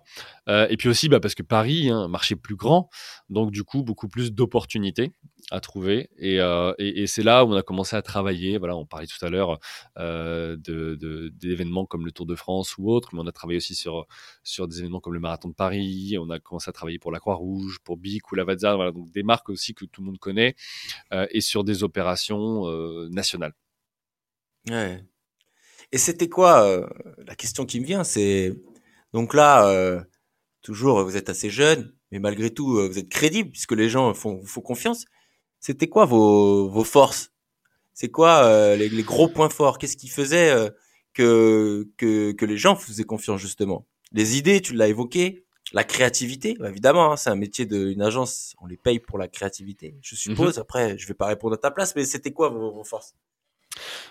Euh, et puis aussi, bah, parce que Paris, hein, un marché plus grand, donc du coup, beaucoup plus d'opportunités à trouver. Et, euh, et, c'est là où on a commencé à travailler. Voilà, on parlait tout à l'heure euh, de, d'événements comme le Tour de France ou autres, mais on a travaillé aussi sur, sur des événements comme le Marathon de Paris. On a commencé à travailler pour la Croix-Rouge, pour BIC ou Lavazza, voilà, donc des marques aussi que tout le monde connaît, euh, et sur des opérations euh, nationales. Ouais. Et c'était quoi euh, la question qui me vient C'est donc là, euh, toujours, vous êtes assez jeune, mais malgré tout, euh, vous êtes crédible puisque les gens font, vous font confiance. C'était quoi vos, vos forces? C'est quoi euh, les, gros points forts? Qu'est-ce qui faisait que, que, que les gens vous faisaient confiance justement? Les idées, tu l'as évoqué. La créativité, bah, évidemment, hein, c'est un métier d'une agence, on les paye pour la créativité, je suppose. Mmh Après, je vais pas répondre à ta place, mais c'était quoi vos forces?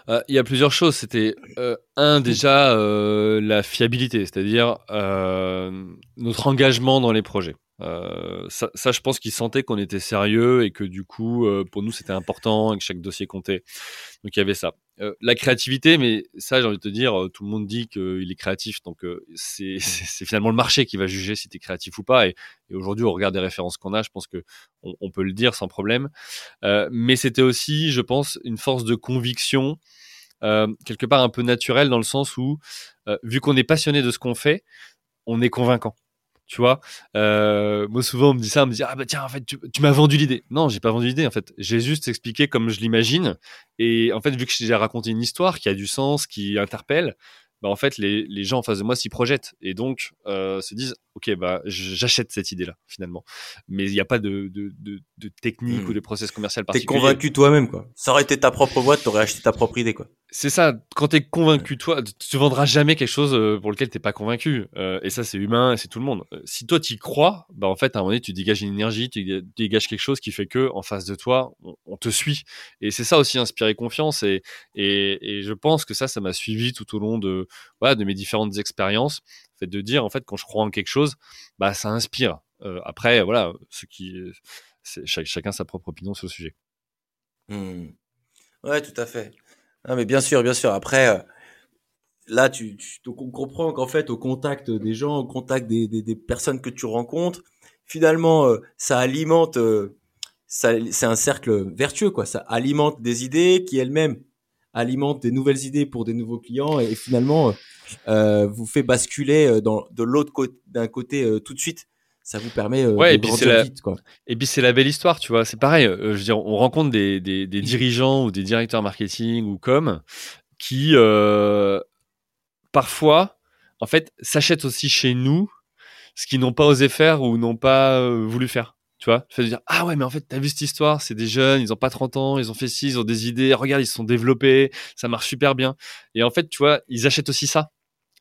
Euh, il y a plusieurs choses. C'était euh, un déjà euh, la fiabilité, c'est-à-dire notre engagement dans les projets. Euh, ça, ça, je pense qu'ils sentaient qu'on était sérieux et que du coup, euh, pour nous, c'était important et que chaque dossier comptait. Donc il y avait ça. Euh, la créativité, mais ça, j'ai envie de te dire, tout le monde dit qu'il est créatif, donc (laughs) c'est finalement le marché qui va juger si tu es créatif ou pas. Et, et aujourd'hui, au regard des références qu'on a, je pense que on, on, peut le dire sans problème. mais c'était aussi, je pense, une force de conviction. quelque part un peu naturelle dans le sens où, vu qu'on est passionné de ce qu'on fait, on est convaincant tu vois. Euh, moi, souvent, on me dit ça, on me dit ah bah tiens, en fait, tu, tu m'as vendu l'idée. Non, j'ai pas vendu l'idée. En fait, j'ai juste expliqué comme je l'imagine. Et en fait, vu que j'ai raconté une histoire qui a du sens, qui interpelle, bah, en fait, les, les, gens en face de moi s'y projettent et donc euh, se disent ok, bah, j'achète cette idée-là finalement. Mais il n'y a pas de, de, de, de technique hmm. ou de process commercial particulier. T'es convaincu toi-même quoi. Ça aurait été ta propre boîte, t'aurais acheté ta propre idée quoi. C'est ça. Quand t'es convaincu toi, tu vendras jamais quelque chose euh, pour lequel t'es pas convaincu. Euh, et ça, c'est humain, c'est tout le monde. Euh, si toi t'y crois, bah en fait à un moment donné, tu dégages une énergie, tu dégages quelque chose qui fait que en face de toi, on, te suit. Et c'est ça aussi inspirer confiance. Et, et, et je pense que ça, ça m'a suivi tout au long de voilà de mes différentes expériences fait de dire en fait quand je crois en quelque chose, bah ça inspire. Euh, après voilà, ce qui, chaque, chacun sa propre opinion sur le sujet. Mmh. Ouais, tout à fait. Ah, mais bien sûr, bien sûr. Après, euh, là, tu, tu on comprend qu'en fait, au contact des gens, au contact des, des, personnes que tu rencontres, finalement, euh, ça alimente. c'est un cercle vertueux, quoi. Ça alimente des idées qui elles-mêmes alimentent des nouvelles idées pour des nouveaux clients et finalement euh, vous fait basculer euh, dans, de l'autre côté, d'un côté euh, tout de suite. Ça vous permet ouais, de et puis la... vite, quoi. Et puis c'est la belle histoire, tu vois. C'est pareil. je veux dire, on rencontre des, des, des dirigeants ou des directeurs marketing ou comme qui parfois, en fait, s'achètent aussi chez nous ce qu'ils n'ont pas osé faire ou n'ont pas voulu faire. Tu vois, tu fais dire ah ouais mais en fait t'as vu cette histoire, c'est des jeunes, ils ont pas 30 ans, ils ont fait ci, ils ont des idées, regarde ils se sont développés, ça marche super bien. Et en fait tu vois, ils achètent aussi ça.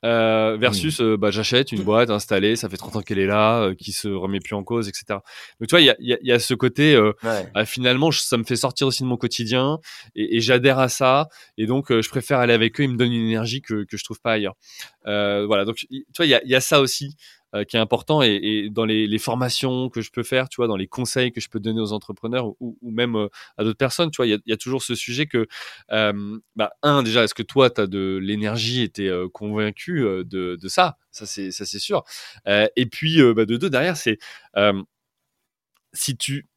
Euh, versus euh, bah, j'achète une boîte installée, ça fait 30 ans qu'elle est là, euh, qui se remet plus en cause, etc. Donc tu vois, il y a, y, a, y a, ce côté, euh, bah, finalement, ça me fait sortir aussi de mon quotidien et, et j'adhère à ça. Et donc, je préfère aller avec eux, ils me donnent une énergie que, que je trouve pas ailleurs. voilà, donc tu vois, il y a, y a ça aussi. Euh, qui est important et, dans les, formations que je peux faire, tu vois, dans les conseils que je peux donner aux entrepreneurs ou, même euh, à d'autres personnes, tu vois, il y a, toujours ce sujet que, euh, bah, un, déjà, est-ce que toi, tu as de l'énergie et tu es convaincu de, de ça? Ça, c'est ça c'est sûr. et puis, bah, de deux, derrière, c'est si tu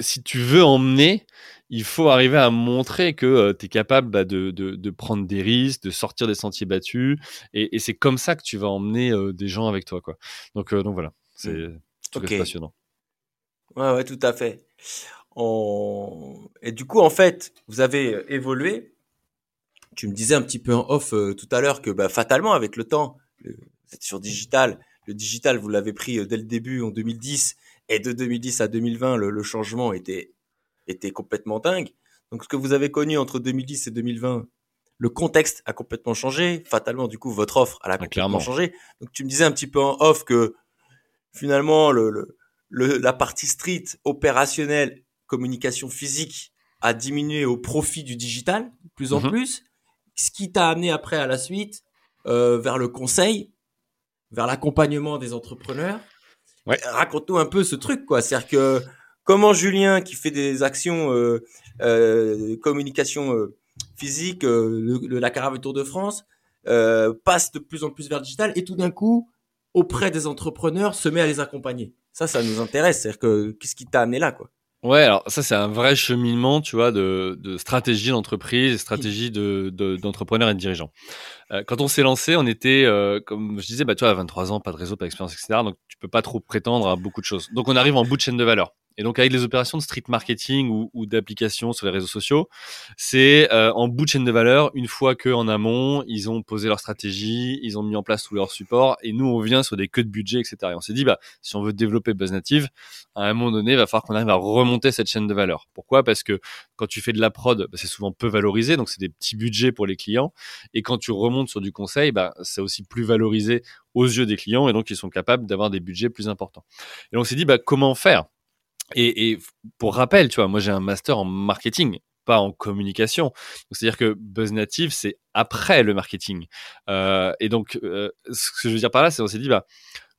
si tu veux emmener, il faut arriver à montrer que euh, tu es capable bah, de, de, de, prendre des risques, de sortir des sentiers battus. Et, et c'est comme ça que tu vas emmener euh, des gens avec toi. Quoi. Donc, euh, donc voilà, c'est mmh. okay. passionnant. Ouais, ouais, tout à fait. et du coup, en fait, vous avez évolué. Tu me disais un petit peu en off euh, tout à l'heure que bah, fatalement, avec le temps, vous êtes sur digital. Le digital, vous l'avez pris euh, dès le début en 2010. Et de 2010 à 2020, le, le changement était, était complètement dingue. Donc, ce que vous avez connu entre 2010 et 2020, le contexte a complètement changé. Fatalement, du coup, votre offre a complètement changé. Donc, tu me disais un petit peu en off que finalement, le, le, la partie street opérationnelle communication physique a diminué au profit du digital, plus en mhm. plus, ce qui t'a amené après à la suite euh, vers le conseil, vers l'accompagnement des entrepreneurs. Raconte-nous un peu ce truc, quoi. C'est-à-dire que comment Julien, qui fait des actions euh, euh, communication euh, physique, euh, le, la caravane Tour de France, passe de plus en plus vers le digital et tout d'un coup, auprès des entrepreneurs, se met à les accompagner. Ça, ça nous intéresse. C'est-à-dire que qu'est-ce qui t'a amené là, quoi? Ouais, alors ça c'est un vrai cheminement, tu vois, de, stratégie d'entreprise, stratégie de d'entrepreneurs et de dirigeants. Euh, quand on s'est lancé, on était, comme je disais, bah tu à 23 ans, pas de réseau, pas d'expérience, etc. Donc tu peux pas trop prétendre à beaucoup de choses. Donc on arrive en bout de chaîne de valeur. Et donc avec les opérations de street marketing ou, ou d'application sur les réseaux sociaux, c'est euh, en bout de chaîne de valeur, une fois qu'en amont, ils ont posé leur stratégie, ils ont mis en place tout leur support, et nous on vient sur des queues de budget, etc. Et on s'est dit, bah si on veut développer Buzz Native, à un moment donné, il va falloir qu'on arrive à remonter cette chaîne de valeur. Pourquoi? Parce que quand tu fais de la prod, bah, c'est souvent peu valorisé, donc c'est des petits budgets pour les clients. Et quand tu remontes sur du conseil, bah, c'est aussi plus valorisé aux yeux des clients, et donc ils sont capables d'avoir des budgets plus importants. Et on s'est dit, bah comment faire? Et, et, pour rappel, tu vois, moi j'ai un master en marketing, pas en communication. C'est-à-dire que Buzz Native, c'est après le marketing. Euh, et donc, euh, ce que je veux dire par là, c'est on s'est dit, bah,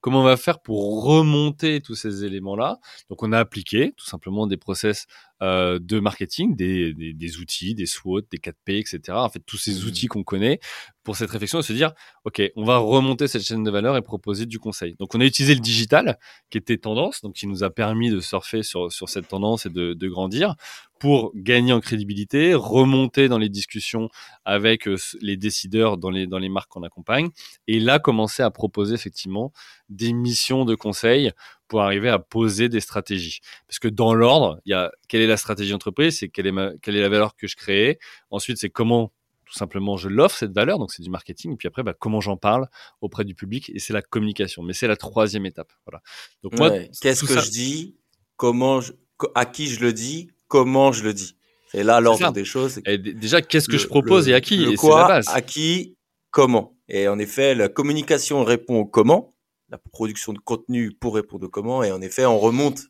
comment on va faire pour remonter tous ces éléments-là Donc, on a appliqué tout simplement des process euh, de marketing, des, des, des, outils, des SWOT, des 4P, etc. En fait, tous ces mmh. outils qu'on connaît pour cette réflexion de se dire, OK, on va remonter cette chaîne de valeur et proposer du conseil. Donc, on a utilisé le digital qui était tendance, donc qui nous a permis de surfer sur, sur cette tendance et de, de grandir pour gagner en crédibilité, remonter dans les discussions avec euh, les décideurs dans les, dans les marques qu'on accompagne, et là commencer à proposer effectivement des missions de conseil pour arriver à poser des stratégies. Parce que dans l'ordre, il y a quelle est la stratégie d'entreprise, c'est quelle est, ma, quelle est la valeur que je crée? Ensuite, c'est comment tout simplement je l'offre cette valeur, donc c'est du marketing. Et puis après, bah, comment j'en parle auprès du public, et c'est la communication. Mais c'est la troisième étape. Voilà. Donc moi, qu'est-ce que je dis, comment, je, à qui je le dis, comment je le dis. Et là l'ordre des choses. Et déjà, qu'est-ce que je propose et à qui? et quoi, la base. à qui, comment. Et en effet, la communication répond au comment la production de contenu pour répondre au comment. Et en effet, on remonte,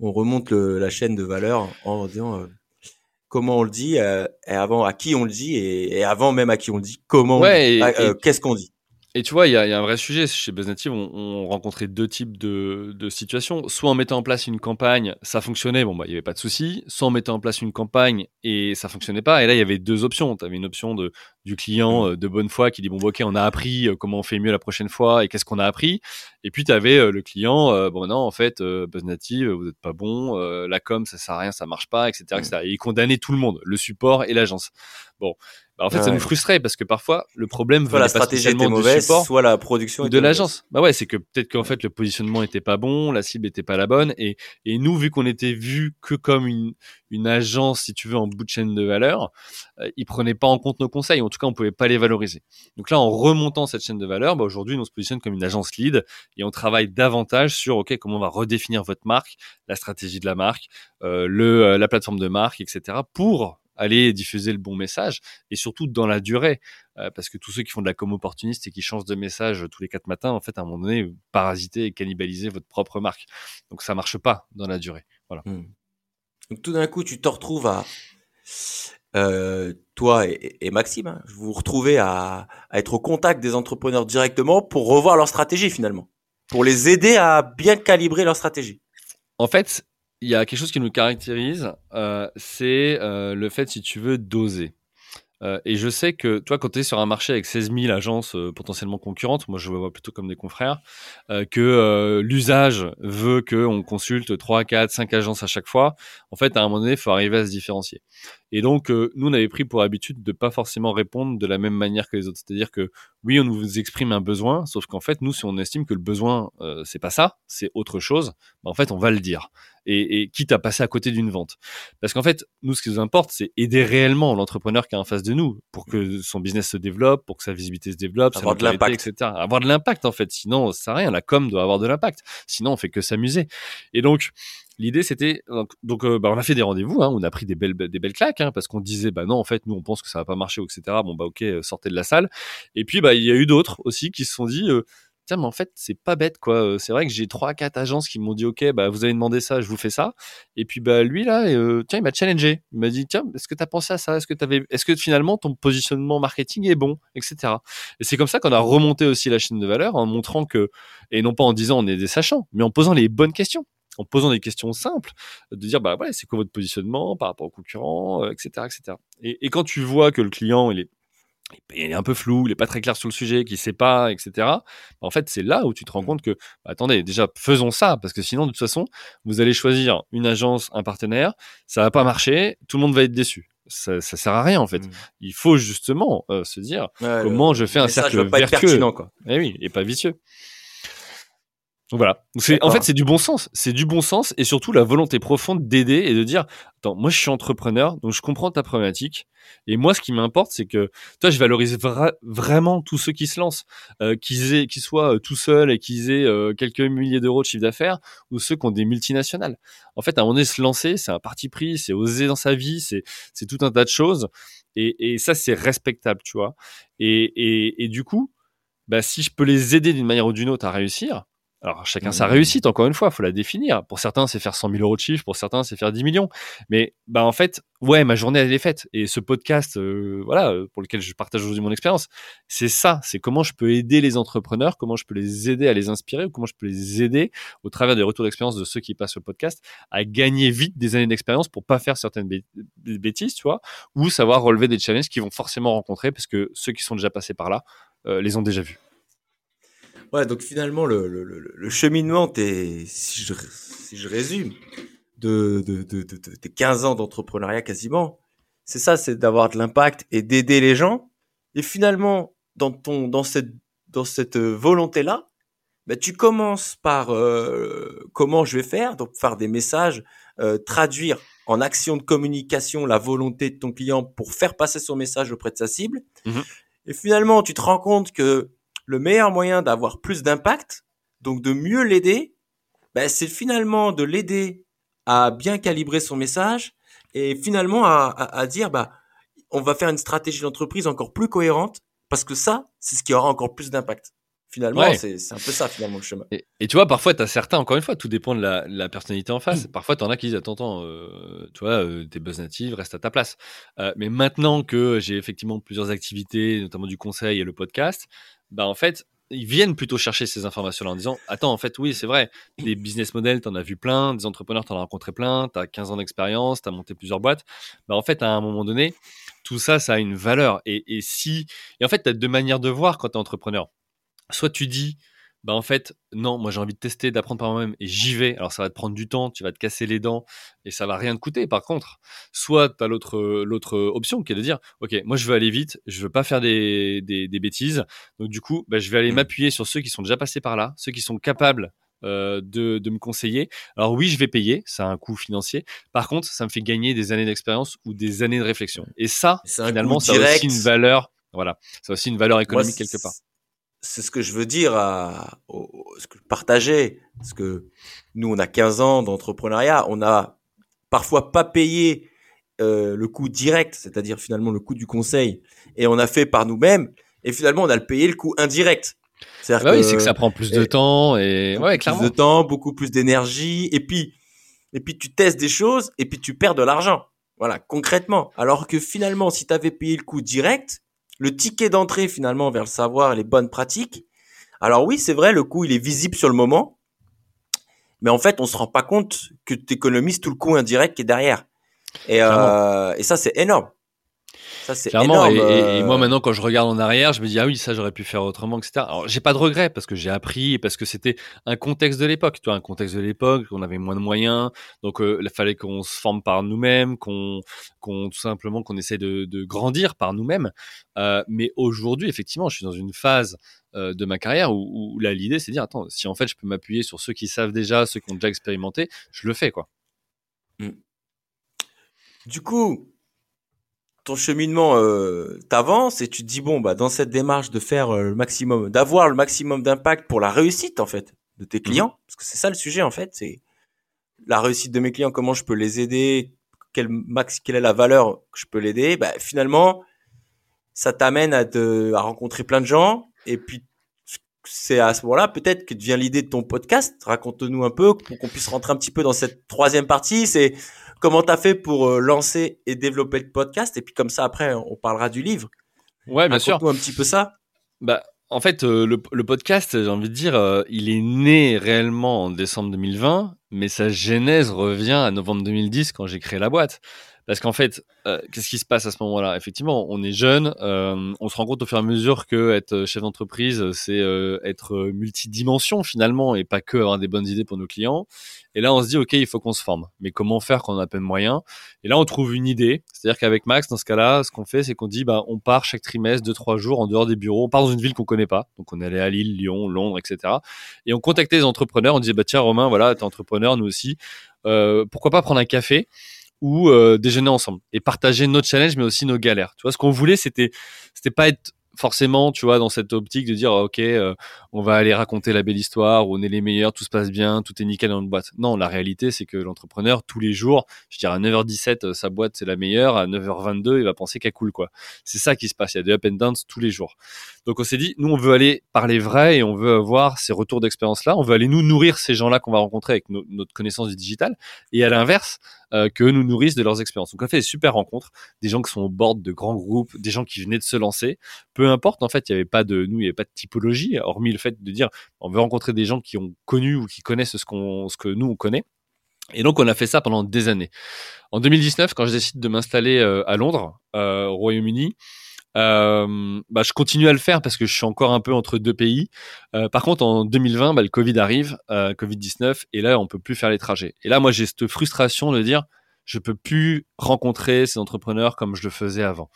on remonte la chaîne de valeur en disant euh, comment on le dit, euh, et avant à qui on le dit, et, avant même à qui on le dit, comment, euh, qu'est-ce qu'on dit. Et tu vois, il y, a, un vrai sujet chez BuzzNative. On, on rencontrait deux types de, de, situations. Soit en mettant en place une campagne, ça fonctionnait, bon bah il y avait pas de souci. Soit en mettant en place une campagne et ça fonctionnait pas. Et là, il y avait deux options. Tu avais une option de du client mmh. euh, de bonne foi qui dit bon bah, ok, on a appris euh, comment on fait mieux la prochaine fois et qu'est-ce qu'on a appris. Et puis tu avais euh, le client bon non en fait BuzzNative vous êtes pas bon, la com ça sert à rien, ça marche pas, etc. etc. Mmh. Et il condamnait tout le monde, le support et l'agence. Bon, bah, en fait, ça nous frustrait parce que parfois le problème soit la stratégie était mauvaise, soit la production de l'agence. Bah ouais, c'est que peut-être qu'en fait le positionnement était pas bon, la cible était pas la bonne, et et nous vu qu'on était vu que comme une une agence, si tu veux, en bout de chaîne de valeur, euh, ils prenaient pas en compte nos conseils. En tout cas, on pouvait pas les valoriser. Donc là, en remontant cette chaîne de valeur, bah aujourd'hui, on se positionne comme une agence lead et on travaille davantage sur ok comment on va redéfinir votre marque, la stratégie de la marque, euh, le euh, la plateforme de marque, etc. pour aller diffuser le bon message et surtout dans la durée euh, parce que tous ceux qui font de la com opportuniste et qui changent de message tous les quatre matins en fait à un moment donné parasiter et cannibaliser votre propre marque. Donc ça marche pas dans la durée. Voilà. Hmm. donc tout d'un coup tu te retrouves à euh, toi et, Maxime hein, vous vous retrouvez à, à être au contact des entrepreneurs directement pour revoir leur stratégie finalement. Pour les aider à bien calibrer leur stratégie. En fait il y a quelque chose qui nous caractérise, euh, c'est euh, le fait, si tu veux, d'oser. Euh, et je sais que, toi, quand tu es sur un marché avec 16 000 agences euh, potentiellement concurrentes, moi je vois plutôt comme des confrères, que l'usage veut qu'on consulte 3, 4, 5 agences à chaque fois, en fait, à un moment donné, il faut arriver à se différencier. Et donc, nous, on avait pris pour habitude de pas forcément répondre de la même manière que les autres. C'est-à-dire que, oui, on nous exprime un besoin, sauf qu'en fait, nous, si on estime que le besoin, c'est pas ça, c'est autre chose, bah, en fait, on va le dire et, et quitte à passer à côté d'une vente. Parce qu'en fait, nous, ce qui nous importe, c'est aider réellement l'entrepreneur qui est en face de nous pour que son business se développe, pour que sa visibilité se développe, avoir de l'impact, etc. Avoir de l'impact, en fait. Sinon, ça sert à rien. La com doit avoir de l'impact. Sinon, on fait que s'amuser. Et donc, L'idée, c'était donc, euh, bah, on a fait des rendez-vous, hein, on a pris des belles des belles claques, hein, parce qu'on disait bah non, en fait, nous on pense que ça va pas marcher, etc. Bon bah ok, euh, sortez de la salle. Et puis bah il y a eu d'autres aussi qui se sont dit euh, tiens, mais en fait, c'est pas bête, quoi. C'est vrai que j'ai trois, quatre agences qui m'ont dit, OK, bah, vous avez demandé ça, je vous fais ça. Et puis, bah, lui, là, tiens, il m'a challengé. Il m'a dit, tiens, est-ce que tu as pensé à ça? Est-ce que t'avais, est-ce que finalement ton positionnement marketing est bon, etc. Et c'est comme ça qu'on a remonté aussi la chaîne de valeur en montrant que, et non pas en disant on est des sachants, mais en posant les bonnes questions en posant des questions simples, de dire bah ouais, c'est quoi votre positionnement par rapport aux concurrents, etc., euh, etc. Et, et, quand tu vois que le client il est il est un peu flou, il est pas très clair sur le sujet, qu'il sait pas, etc. Bah, en fait, c'est là où tu te rends compte que, bah, attendez, déjà, faisons ça, parce que sinon, de toute façon, vous allez choisir une agence, un partenaire, ça va pas marcher, tout le monde va être déçu. Ça, ça sert à rien en fait. Mmh. Il faut justement euh, se dire comment je fais un cercle vertueux, quoi. Et eh oui, et pas vicieux voilà. C'est, en fait, c'est du bon sens. C'est du bon sens et surtout la volonté profonde d'aider et de dire, attends, moi, je suis entrepreneur, donc je comprends ta problématique. Et moi, ce qui m'importe, c'est que, toi, je valorise vraiment tous ceux qui se lancent, euh, qu'ils aient, qu'ils soient euh, tout seuls et qu'ils aient euh, quelques milliers d'euros de chiffre d'affaires ou ceux qui ont des multinationales. En fait, à un moment donné, se lancer, c'est un parti pris, c'est oser dans sa vie, c'est, c'est tout un tas de choses. Et, et ça, c'est respectable, tu vois. Et, et, et du coup, bah, si je peux les aider d'une manière ou d'une autre à réussir, alors chacun sa réussite, encore une fois, faut la définir. Pour certains, c'est faire 100 000 euros de chiffre, pour certains, c'est faire 10 millions. Mais bah en fait, ouais, ma journée elle est faite. Et ce podcast, euh, voilà, euh, pour lequel je partage aujourd'hui mon expérience, c'est ça. C'est comment je peux aider les entrepreneurs, comment je peux les aider à les inspirer, ou comment je peux les aider au travers des retours d'expérience de ceux qui passent le podcast à gagner vite des années d'expérience pour pas faire certaines bêtises, tu vois, ou savoir relever des challenges qu'ils vont forcément rencontrer parce que ceux qui sont déjà passés par là euh, les ont déjà vus. Ouais, donc finalement, le, le, le, cheminement, es, si, je, si je résume, de, de, de, de, de 15 ans d'entrepreneuriat quasiment, c'est ça, c'est d'avoir de l'impact et d'aider les gens. Et finalement, dans, ton, dans cette, dans cette volonté-là, bah, tu commences par euh, comment je vais faire, donc faire des messages, euh, traduire en action de communication la volonté de ton client pour faire passer son message auprès de sa cible. Mmh et finalement, tu te rends compte que le meilleur moyen d'avoir plus d'impact, donc de mieux l'aider, ben, c'est finalement de l'aider à bien calibrer son message et finalement à, dire bah on va faire une stratégie d'entreprise encore plus cohérente parce que ça c'est ce qui aura encore plus d'impact. Finalement, c'est un peu ça, finalement, le chemin. Et, tu vois, parfois, tu as certains, encore une fois, tout dépend de la, personnalité en face. Mm. Parfois, tu en as qui disent, attends, attends, euh, tu vois, euh, t'es buzz native, reste à ta place. Euh, mais maintenant que j'ai effectivement plusieurs activités, notamment du conseil et le podcast, bah en fait, ils viennent plutôt chercher ces informations-là en disant Attends, en fait, oui, c'est vrai, des business models, tu en as vu plein, des entrepreneurs, tu en as rencontré plein, tu as 15 ans d'expérience, tu as monté plusieurs boîtes. Bah, en fait, à un moment donné, tout ça, ça a une valeur. Et, et si. Et en fait, tu as deux manières de voir quand tu es entrepreneur. Soit tu dis bah en fait non moi j'ai envie de tester d'apprendre par moi-même et j'y vais alors ça va te prendre du temps tu vas te casser les dents et ça va rien te coûter par contre soit tu as l'autre l'autre option qui est de dire ok moi je veux aller vite je veux pas faire des, des, des bêtises donc du coup bah, je vais aller mmh. m'appuyer sur ceux qui sont déjà passés par là ceux qui sont capables euh, de, de me conseiller. Alors oui, je vais payer, ça a un coût financier. Par contre, ça me fait gagner des années d'expérience ou des années de réflexion. Et ça, finalement, ça a aussi une valeur. Voilà, ça a aussi une valeur économique quelque part c'est ce que je veux dire à, ce que partager parce que nous on a 15 ans d'entrepreneuriat, on a parfois pas payé euh, le coût direct, c'est-à-dire finalement le coût du conseil et on a fait par nous-mêmes et finalement on a le payé le coût indirect. C'est bah oui, c'est que ça prend plus de temps et ouais, clairement. Plus de temps, beaucoup plus d'énergie et puis et puis tu testes des choses et puis tu perds de l'argent. Voilà, concrètement. Alors que finalement si tu avais payé le coût direct, le ticket d'entrée finalement vers le savoir et les bonnes pratiques. Alors oui, c'est vrai, le coût il est visible sur le moment, mais en fait on se rend pas compte que tu économises tout le coût indirect qui est derrière. Et, euh, et ça c'est énorme. Ça, c'est Clairement, énorme, et, et, moi maintenant quand je regarde en arrière, je me dis ah oui ça j'aurais pu faire autrement, etc. Alors j'ai pas de regrets parce que j'ai appris, parce que c'était un contexte de l'époque, tu vois, un contexte de l'époque, on avait moins de moyens, donc il fallait qu'on se forme par nous-mêmes, qu'on, qu'on tout simplement qu'on essaie de, de grandir par nous-mêmes. Euh, mais aujourd'hui, effectivement, je suis dans une phase euh, de ma carrière où, là l'idée c'est de dire attends si en fait je peux m'appuyer sur ceux qui savent déjà ceux qui ont déjà expérimenté je le fais quoi mmh. du coup ton cheminement euh, t'avance et tu te dis bon bah dans cette démarche de faire euh, le maximum d'avoir le maximum d'impact pour la réussite en fait de tes mmh. clients parce que c'est ça le sujet en fait c'est la réussite de mes clients comment je peux les aider quelle max quelle est la valeur que je peux l'aider bah finalement ça t'amène à te à rencontrer plein de gens et puis, c'est à ce moment-là peut-être que devient l'idée de ton podcast. Raconte-nous un peu pour qu'on puisse rentrer un petit peu dans cette troisième partie. C'est comment tu as fait pour euh, lancer et développer le podcast? Et puis comme ça, après, on parlera du livre. Ouais, bien sûr. Un petit peu ça. Bah, en fait, euh, le, le, podcast, j'ai envie de dire, euh, il est né réellement en décembre 2020, mais sa genèse revient à novembre 2010 quand j'ai créé la boîte. Parce qu'en fait, euh, qu'est-ce qui se passe à ce moment-là? Effectivement, on est jeune, euh, on se rend compte au fur et à mesure que être chef d'entreprise, c'est euh, être multidimension finalement et pas que avoir des bonnes idées pour nos clients. Et là, on se dit, ok, il faut qu'on se forme. Mais comment faire quand on a peine moyen? Et là, on trouve une idée. C'est-à-dire qu'avec Max, dans ce cas-là, ce qu'on fait, c'est qu'on dit, bah, on part chaque trimestre, deux trois jours en dehors des bureaux. On part dans une ville qu'on connaît pas. Donc, on allé à Lille, Lyon, Londres, etc. Et on contactait les entrepreneurs. On disait, bah tiens, Romain, voilà, t'es entrepreneur, nous aussi. pourquoi pas prendre un café? Ou euh, déjeuner ensemble et partager nos challenges mais aussi nos galères. Tu vois, ce qu'on voulait, c'était c'était pas être forcément, tu vois, dans cette optique de dire, ok, euh, on va aller raconter la belle histoire, on est les meilleurs, tout se passe bien, tout est nickel dans notre boîte. Non, la réalité, c'est que l'entrepreneur, tous les jours, je dirais à 9h17, euh, sa boîte, c'est la meilleure, à 9h22, il va penser qu'elle coule, quoi. C'est ça qui se passe. Il y a des up and downs tous les jours. Donc, on s'est dit, nous, on veut aller parler vrai et on veut avoir ces retours d'expérience-là. On veut aller nous nourrir ces gens-là qu'on va rencontrer avec notre connaissance du digital. Et à l'inverse, euh, que nous nourrissent de leurs expériences. Donc on a fait des super rencontres, des gens qui sont au bord de grands groupes, des gens qui venaient de se lancer. Peu importe, en fait, il n'y avait pas de nous, il n'y avait pas de typologie, hormis le fait de dire on veut rencontrer des gens qui ont connu ou qui connaissent ce qu'on, ce que nous on connaît. Et donc on a fait ça pendant des années. En 2019, quand je décide de m'installer euh, à Londres, euh, au Royaume-Uni, euh, bah, je continue à le faire parce que je suis encore un peu entre deux pays. Euh, par contre, en 2020, bah, le Covid arrive, euh, Covid-19, et là, on peut plus faire les trajets. Et là, moi, j'ai cette frustration de dire, je peux plus rencontrer ces entrepreneurs comme je le faisais avant.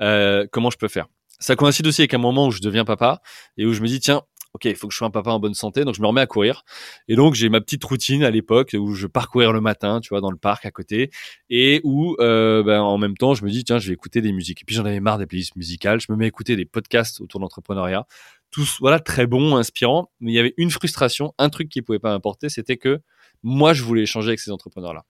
Euh, comment je peux faire? Ça coïncide aussi avec un moment où je deviens papa et où je me dis, tiens, ok, il faut que je sois un papa en bonne santé, donc je me remets à courir. Et donc j'ai ma petite routine à l'époque où je pars courir le matin, tu vois, dans le parc à côté, et où euh, ben, en même temps je me dis tiens, je vais écouter des musiques. Et puis j'en avais marre des playlists musicales, je me mets à écouter des podcasts autour de l'entrepreneuriat, tous voilà très bons, inspirants, mais il y avait une frustration, un truc qui pouvait pas m'importer, c'était que moi je voulais échanger avec ces entrepreneurs-là.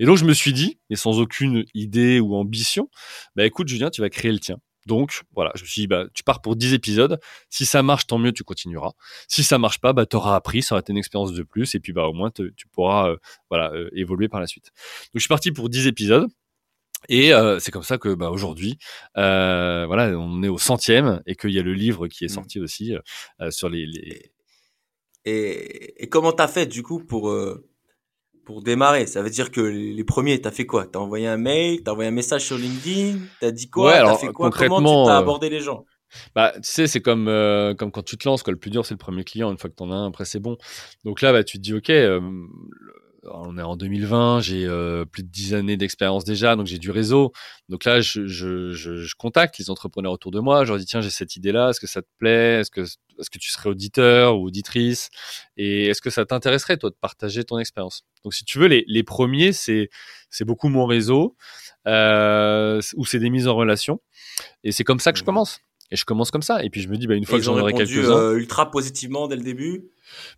Et donc je me suis dit, et sans aucune idée ou ambition, bah écoute Julien, tu vas créer le tien. Donc voilà, je me suis dit, bah, tu pars pour 10 épisodes. Si ça marche, tant mieux, tu continueras. Si ça marche pas, bah, tu auras appris, ça aura été une expérience de plus, et puis bah, au moins tu pourras euh, voilà, euh, évoluer par la suite. Donc je suis parti pour 10 épisodes. Et euh, c'est comme ça que bah, aujourd'hui, voilà, on est au centième et qu'il y a le livre qui est mmh. sorti aussi sur les, les... Et, et comment t'as fait du coup pour pour démarrer Ça veut dire que les premiers, t'as fait quoi? T'as envoyé un mail, t'as envoyé un message sur LinkedIn, t'as dit quoi? T'as fait quoi? Comment tu as euh, abordé les gens? bah, tu sais, c'est comme euh, comme quand tu te lances, quoi. Le plus dur, c'est le premier client. Une fois que t'en as un, après c'est bon. Donc là, bah, tu te dis, ok, euh, on est en 2020, j'ai euh, plus de 10 années d'expérience déjà, donc j'ai du réseau. Donc là, je, je, je, je, contacte les entrepreneurs autour de moi. Je leur dis tiens, j'ai cette idée-là. Est-ce que ça te plaît? Est-ce que est-ce que tu serais auditeur ou auditrice? Et est-ce que ça t'intéresserait toi de partager ton expérience? Donc si tu veux, les, les premiers, c'est c'est beaucoup mon réseau euh, où c'est des mises en relation. Et c'est comme ça que je mmh. commence. Et je commence comme ça. Et puis je me dis, bah, une fois que j'en aurai quelques-uns. Euh, ultra positivement dès le début?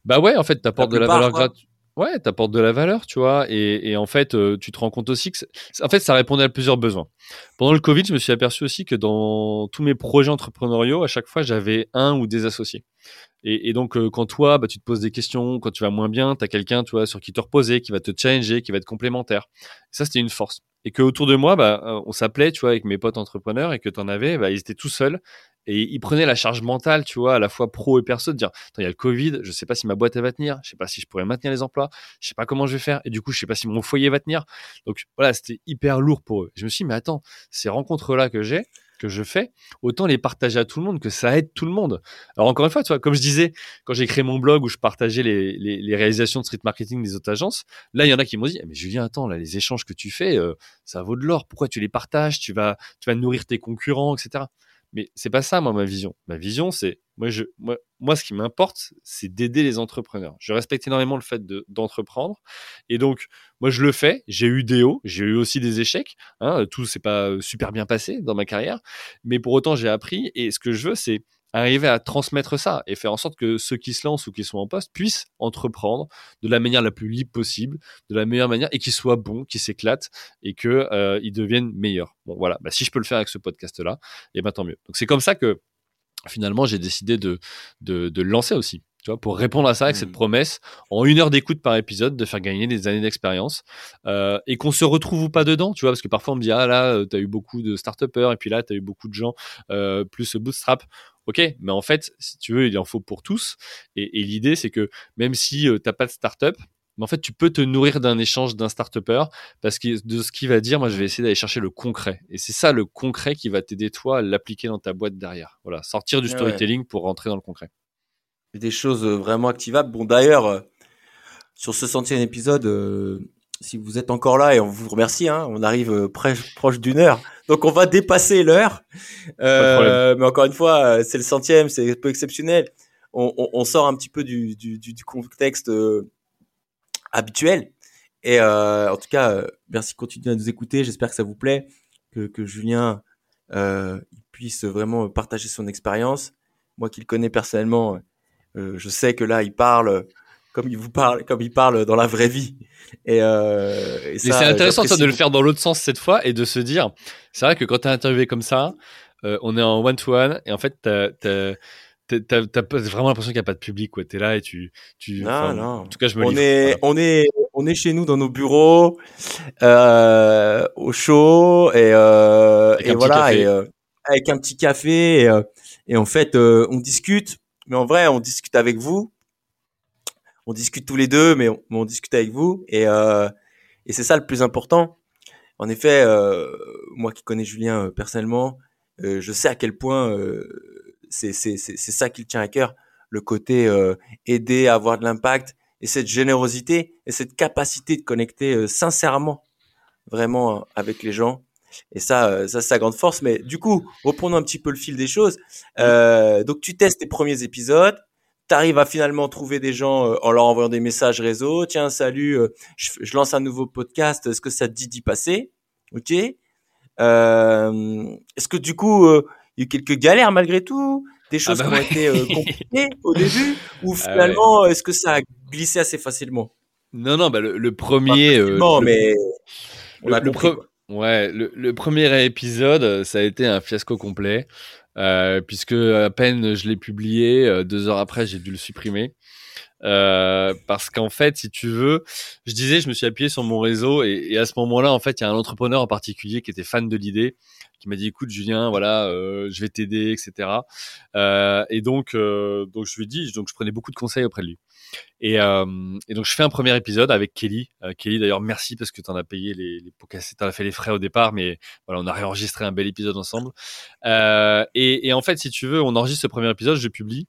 Bah ouais, en fait, t'apportes de la valeur gratuite. Ouais, t'apportes de la valeur, tu vois, et, et en fait, euh, tu te rends compte aussi que, en fait, ça répondait à plusieurs besoins. Pendant le Covid, je me suis aperçu aussi que dans tous mes projets entrepreneuriaux, à chaque fois, j'avais un ou des associés. Et, et donc, euh, quand toi, bah, tu te poses des questions, quand tu vas moins bien, t'as quelqu'un, tu vois, sur qui te reposer, qui va te challenger, qui va être complémentaire. ça, c'était une force. et que autour de moi, bah, euh, on s'appelait, tu vois, avec mes potes entrepreneurs et que tu en avais, bah, ils étaient tout seuls et ils prenaient la charge mentale, tu vois, à la fois pro et perso, de dire, il y a le Covid, je sais pas si ma boîte elle va tenir, je sais pas si je pourrais maintenir les emplois, je sais pas comment je vais faire, et du coup, je sais pas si mon foyer va tenir. Donc voilà, c'était hyper lourd pour eux. Je me suis dit, mais attends, ces rencontres-là que j'ai, que je fais, autant les partager à tout le monde, que ça aide tout le monde. Alors encore une fois, tu vois, comme je disais, quand j'ai créé mon blog où je partageais les, les, réalisations de street marketing des autres agences, là, il y en a qui m'ont dit, mais Julien, attends, là, les échanges que tu fais, euh, ça vaut de l'or. Pourquoi tu les partages? Tu vas, tu vas nourrir tes concurrents, etc. Mais c'est pas ça, moi, ma vision. Ma vision, c'est, moi, je, moi, moi, ce qui m'importe, c'est d'aider les entrepreneurs. Je respecte énormément le fait d'entreprendre. et donc, moi, je le fais. J'ai eu des hauts, j'ai eu aussi des échecs. Hein, tout s'est pas euh, super bien passé dans ma carrière. Mais pour autant, j'ai appris. Et ce que je veux, c'est arriver à transmettre ça et faire en sorte que ceux qui se lancent ou qui sont en poste puissent entreprendre de la manière la plus libre possible, de la meilleure manière et qu'ils soient bons, qu'ils s'éclatent et que euh, ils deviennent meilleurs. Bon voilà, bah, si je peux le faire avec ce podcast là, et eh ben tant mieux. Donc c'est comme ça que finalement j'ai décidé de, de, de le lancer aussi. Tu vois, pour répondre à ça avec cette mmh. promesse, en une heure d'écoute par épisode, de faire gagner des années d'expérience euh, et qu'on se retrouve ou pas dedans, tu vois, parce que parfois on me dit ah là, euh, tu as eu beaucoup de start et puis là, tu as eu beaucoup de gens euh, plus bootstrap. Ok, mais en fait, si tu veux, il en faut pour tous. Et, et l'idée, c'est que même si euh, t'as pas de startup, mais en fait, tu peux te nourrir d'un échange d'un start parce que de ce qu'il va dire, moi, je vais essayer d'aller chercher le concret. Et c'est ça, le concret, qui va t'aider toi à l'appliquer dans ta boîte derrière. Voilà, sortir du storytelling pour rentrer dans le concret. Des choses euh, vraiment activables. Bon, d'ailleurs, euh, sur ce centième épisode, si vous êtes encore là et on vous remercie, hein, on arrive euh, proche d'une heure, donc on va dépasser l'heure. Euh, mais encore une fois, euh, c'est le centième, c'est un peu exceptionnel. On, on, on, sort un petit peu du, du, du contexte euh, habituel. Et en tout cas, merci de continuer à nous écouter. J'espère que ça vous plaît, que, que Julien puisse vraiment partager son expérience. Moi qui le connais personnellement, je sais que là, il parle comme il vous parle, comme il parle dans la vraie vie. Et, euh, et, c'est intéressant ça, de le faire dans l'autre sens cette fois et de se dire, c'est vrai que quand tu es interviewé comme ça, euh, on est en one to one et en fait t'as t'as vraiment l'impression qu'il n'y a pas de public quoi t'es là et tu tu non, non. en tout cas je me on est on est on est chez nous dans nos bureaux euh, au chaud et euh, et voilà et, euh, avec un petit café et, et en fait on discute mais en vrai on discute avec vous on discute tous les deux, mais on, discute avec vous. Et, euh, et c'est ça le plus important. En effet, euh, moi qui connais Julien euh, personnellement, euh, je sais à quel point euh, c'est ça qui le tient à cœur, le côté aider à avoir de l'impact et cette générosité et cette capacité de connecter sincèrement, vraiment avec les gens. Et ça, ça c'est sa grande force. Mais du coup, reprenons un petit peu le fil des choses. donc tu testes tes premiers épisodes, tu arrives à finalement trouver des gens euh, en leur envoyant des messages réseau. Tiens, salut, euh, je, lance un nouveau podcast. Est-ce que ça te dit d'y passer? Ok. Euh, Est-ce que du coup, euh, il y a eu quelques galères malgré tout? Des ah choses bah qui ont été compliquées (laughs) au début? Ou ah finalement, est-ce que ça a glissé assez facilement? Non, non, bah le, premier... Pas mais on a le, Ouais, le, premier épisode, ça a été un fiasco complet. Euh, puisque à peine je l'ai publié, euh, deux heures après, j'ai dû le supprimer. Euh, parce qu'en fait, si tu veux, je disais, je me suis appuyé sur mon réseau et, et à ce moment-là, en fait, il y a un entrepreneur en particulier qui était fan de l'idée, qui m'a dit, écoute, Julien, voilà, euh, je vais t'aider, etc. Euh, et donc, donc je lui ai dit, donc je prenais beaucoup de conseils auprès de lui. Et, euh, donc je fais un premier épisode avec Kelly. Euh, Kelly d'ailleurs merci parce que tu en as payé les, les as fait les frais au départ, mais voilà on a réenregistré un bel épisode ensemble. Euh, et, en fait si tu veux on enregistre ce premier épisode, je publie.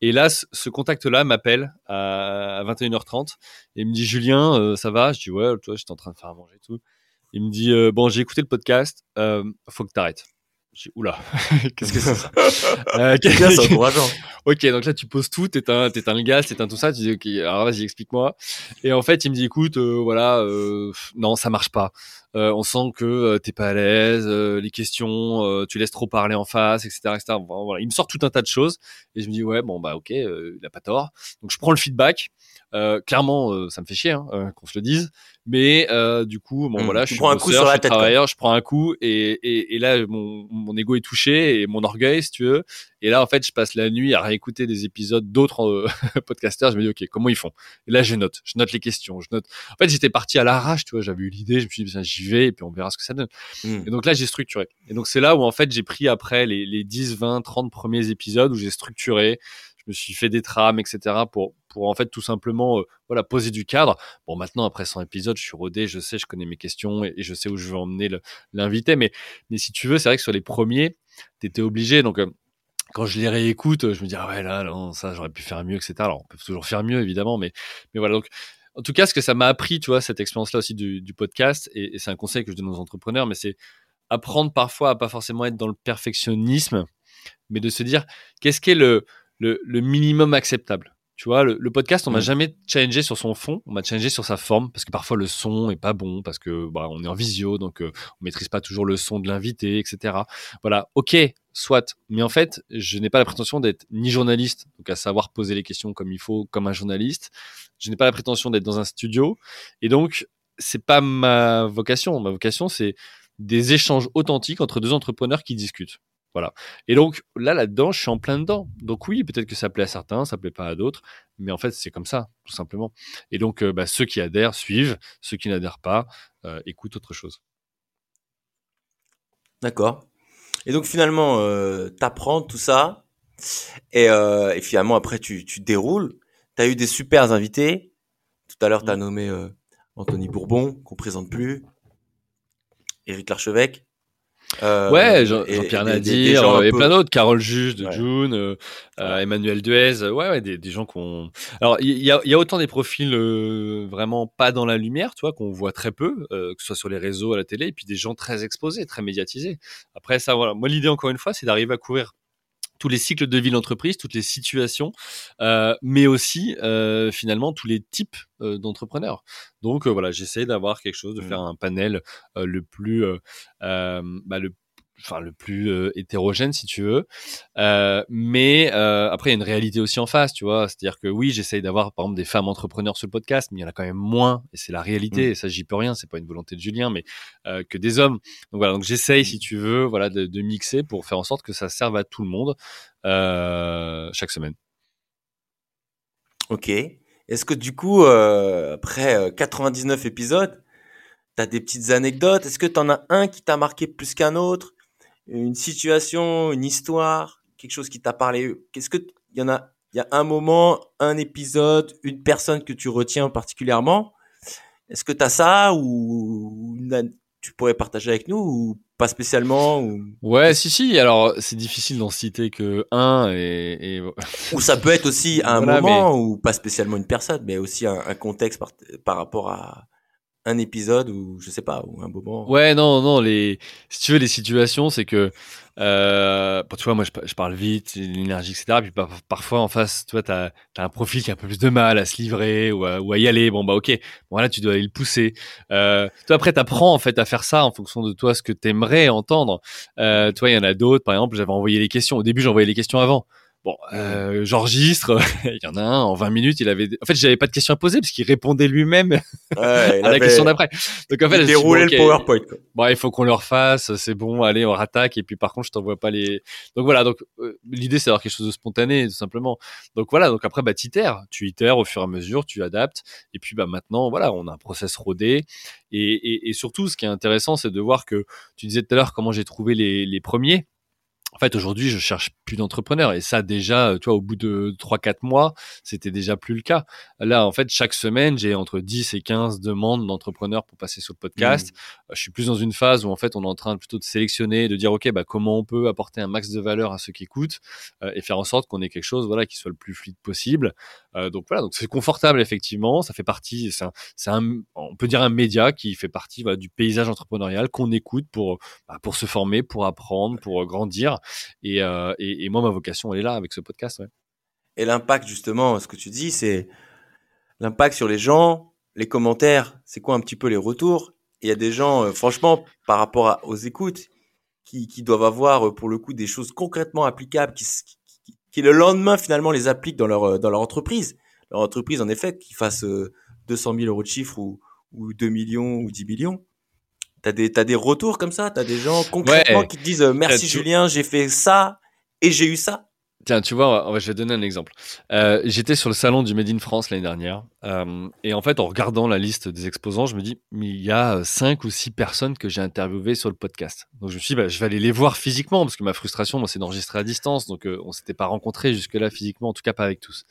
Et là ce contact-là m'appelle à, 21h30 et me dit Julien euh, ça va? Je dis ouais toi j'étais en train de faire à manger et tout. Il me dit euh, bon j'ai écouté le podcast, faut que t'arrêtes. J'ai oula, (laughs) qu'est-ce que c'est ça (laughs) euh, C'est encourageant. (laughs) ok, donc là tu poses tout, t'éteins, t'éteins le gaz, t'éteins tout ça. Tu dis ok, alors vas-y explique-moi. Et en fait il me dit écoute, euh, voilà, euh, non ça marche pas. Euh, on sent que euh, t'es pas à l'aise, euh, les questions, tu laisses trop parler en face, etc., etc. voilà, il me sort tout un tas de choses et je me dis ouais bon bah ok, il a pas tort. Donc je prends le feedback. clairement, ça me fait chier hein, qu'on se le dise, mais du coup bon mmh, voilà, je suis prends un coup sur la tête, travailleur, je prends un coup et, et, et là mon, mon ego est touché et mon orgueil si tu veux Et là, en fait, je passe la nuit à réécouter des épisodes d'autres euh, (laughs) podcasters. Je me dis, OK, comment ils font? Et là, je note. Je note les questions. Je note. En fait, j'étais parti à l'arrache, tu vois. J'avais eu l'idée. Je me suis dit, j'y vais et puis on verra ce que ça donne. Hmm. Et donc là, j'ai structuré. Et donc, c'est là où, en fait, j'ai pris après les, les 10, 20, 30 premiers épisodes où j'ai structuré. Je me suis fait des trames, etc. pour, pour en fait tout simplement euh, voilà poser du cadre. Bon maintenant après 100 épisodes, je suis rodé, je sais, je connais mes questions et, je sais où je veux emmener l'invité. Mais mais si tu veux, c'est vrai que sur les premiers, t'étais obligé donc. Euh, quand je les réécoute, je me dis ah ouais là non ça j'aurais pu faire mieux etc. Alors on peut toujours faire mieux évidemment, mais mais voilà donc en tout cas ce que ça m'a appris tu vois cette expérience là aussi du, podcast et, et c'est un conseil que je donne aux entrepreneurs, mais c'est apprendre parfois à pas forcément être dans le perfectionnisme, mais de se dire qu'est-ce qui est le, le, le minimum acceptable? Tu vois, le, podcast, on m'a jamais challengé sur son fond, on m'a challengé sur sa forme, parce que parfois le son est pas bon, parce que bah, on est en visio, donc euh, on maîtrise pas toujours le son de l'invité, etc. Voilà, ok, soit. Mais en fait, je n'ai pas la prétention d'être ni journaliste, donc à savoir poser les questions comme il faut, comme un journaliste. Je n'ai pas la prétention d'être dans un studio, et donc c'est pas ma vocation. Ma vocation, c'est des échanges authentiques entre deux entrepreneurs qui discutent. Voilà. Et donc là, là-dedans, je suis en plein dedans. Donc oui, peut-être que ça plaît à certains, ça plaît pas à d'autres, mais en fait, c'est comme ça, tout simplement. Et donc, euh, bah, ceux qui adhèrent suivent, ceux qui n'adhèrent pas euh, écoutent autre chose. D'accord. Et donc finalement, euh, tu apprends tout ça, et, et, finalement après, tu, tu déroules. Tu as eu des super invités. Tout à l'heure, tu as mmh. nommé Anthony Bourbon, qu'on présente plus, Éric Larchevêque. Euh, ouais, Jean-Pierre Nadir euh, et plein d'autres, Carole Juge de June, euh, Emmanuel Duez, ouais, ouais, des, des gens qu'on. Alors il y a, y a, autant des profils vraiment pas dans la lumière, tu vois, qu'on voit très peu, que ce soit sur les réseaux, à la télé, et puis des gens très exposés, très médiatisés. Après ça, voilà, moi l'idée encore une fois, c'est d'arriver à couvrir tous les cycles de vie de l'entreprise, toutes les situations, euh, mais aussi euh, finalement tous les types euh, d'entrepreneurs. Donc voilà, j'essaie d'avoir quelque chose, de mmh. faire un panel le plus bah, le enfin le plus euh, hétérogène si tu veux. Euh, mais euh, après il y a une réalité aussi en face tu vois. C'est à dire que oui j'essaye d'avoir par exemple des femmes entrepreneurs sur le podcast mais il y en a quand même moins et c'est la réalité mmh. et ça j'y peux rien c'est pas une volonté de Julien mais que des hommes. Donc voilà donc j'essaye si tu veux voilà de, de, mixer pour faire en sorte que ça serve à tout le monde chaque semaine. Ok. Est-ce que du coup après 99 épisodes T'as des petites anecdotes? Est-ce que t'en as un qui t'a marqué plus qu'un autre? Une situation, une histoire, quelque chose qui t'a parlé Qu'est-ce que il y en a Il y a un moment, un épisode, une personne que tu retiens particulièrement. Est-ce que tu as ça ou tu pourrais partager avec nous ou pas spécialement ou... Ouais, si si. Alors c'est difficile d'en citer que un et, (laughs) ou ça peut être aussi un moment ou pas spécialement une personne, mais aussi un, contexte par rapport à un épisode ou je sais pas ou un moment. Ouais, non, non, les si tu veux les situations, c'est que euh, tu vois, moi je, parle vite, l'énergie, etc. Puis parfois en face, tu vois, t'as as un profil qui a un peu plus de mal à se livrer ou à, ou y aller. Bon bah ok, bon là tu dois aller le pousser. Euh, toi après t'apprends en fait à faire ça en fonction de toi ce que t'aimerais entendre. Euh, toi il y en a d'autres, par exemple, j'avais envoyé les questions. Au début j'envoyais les questions avant. Bon, euh, j'enregistre. (laughs) il y en a un en 20 minutes. Il avait. En fait, j'avais pas de questions à poser parce qu'il répondait lui-même (laughs) ouais, à la question d'après. Donc en fait, il déroulait le PowerPoint. Bon, il faut qu'on le refasse. C'est bon. Allez, on rattaque. Et puis par contre, je t'envoie pas les. Donc voilà. Donc euh, l'idée, c'est d'avoir quelque chose de spontané, tout simplement. Donc voilà. Donc après, bah t'itères. Tu itères au fur et à mesure. Tu adaptes. Et puis bah maintenant, voilà, on a un process rodé. Et, et, et surtout, ce qui est intéressant, c'est de voir que tu disais tout à l'heure comment j'ai trouvé les, les premiers en fait, aujourd'hui, je cherche plus d'entrepreneurs. Et ça, déjà, tu vois, au bout de 3-4 mois, c'était déjà plus le cas. Là, en fait, chaque semaine, j'ai entre 10 et 15 demandes d'entrepreneurs pour passer sur le podcast. Mmh. Je suis plus dans une phase où, en fait, on est en train plutôt de sélectionner, de dire, OK, bah, comment on peut apporter un max de valeur à ceux qui écoutent euh, et faire en sorte qu'on ait quelque chose, voilà, qui soit le plus fluide possible. Euh, donc voilà, donc c'est confortable, effectivement. Ça fait partie, c'est un, un, on peut dire un média qui fait partie voilà, du paysage entrepreneurial qu'on écoute pour, bah, pour se former, pour apprendre, pour grandir. Euh, et, moi, ma vocation, elle est là avec ce podcast. Et l'impact, justement, ce que tu dis, c'est l'impact sur les gens, les commentaires, c'est quoi un petit peu les retours? Il y a des gens, euh, franchement, par rapport aux écoutes, qui, doivent avoir, euh, pour le coup, des choses concrètement applicables, qui, qui, le lendemain, finalement, les appliquent dans leur, dans leur entreprise. Leur entreprise, en effet, qu'ils fassent 200 000 euros de chiffre ou, ou 2 millions ou 10 millions T'as des, t'as des retours comme ça? T'as des gens concrètement qui te disent euh, merci Julien, j'ai fait ça et j'ai eu ça? Tiens, tu vois, je vais donner un exemple. Euh, j'étais sur le salon du Made in France l'année dernière, euh, et en fait, en regardant la liste des exposants, je me dis, mais il y a euh, cinq ou six personnes que j'ai interviewées sur le podcast. Donc je me suis dit, bah, je vais aller les voir physiquement, parce que ma frustration, moi, c'est d'enregistrer à distance, donc on on s'était pas rencontrés jusque-là physiquement, en tout cas pas avec tous.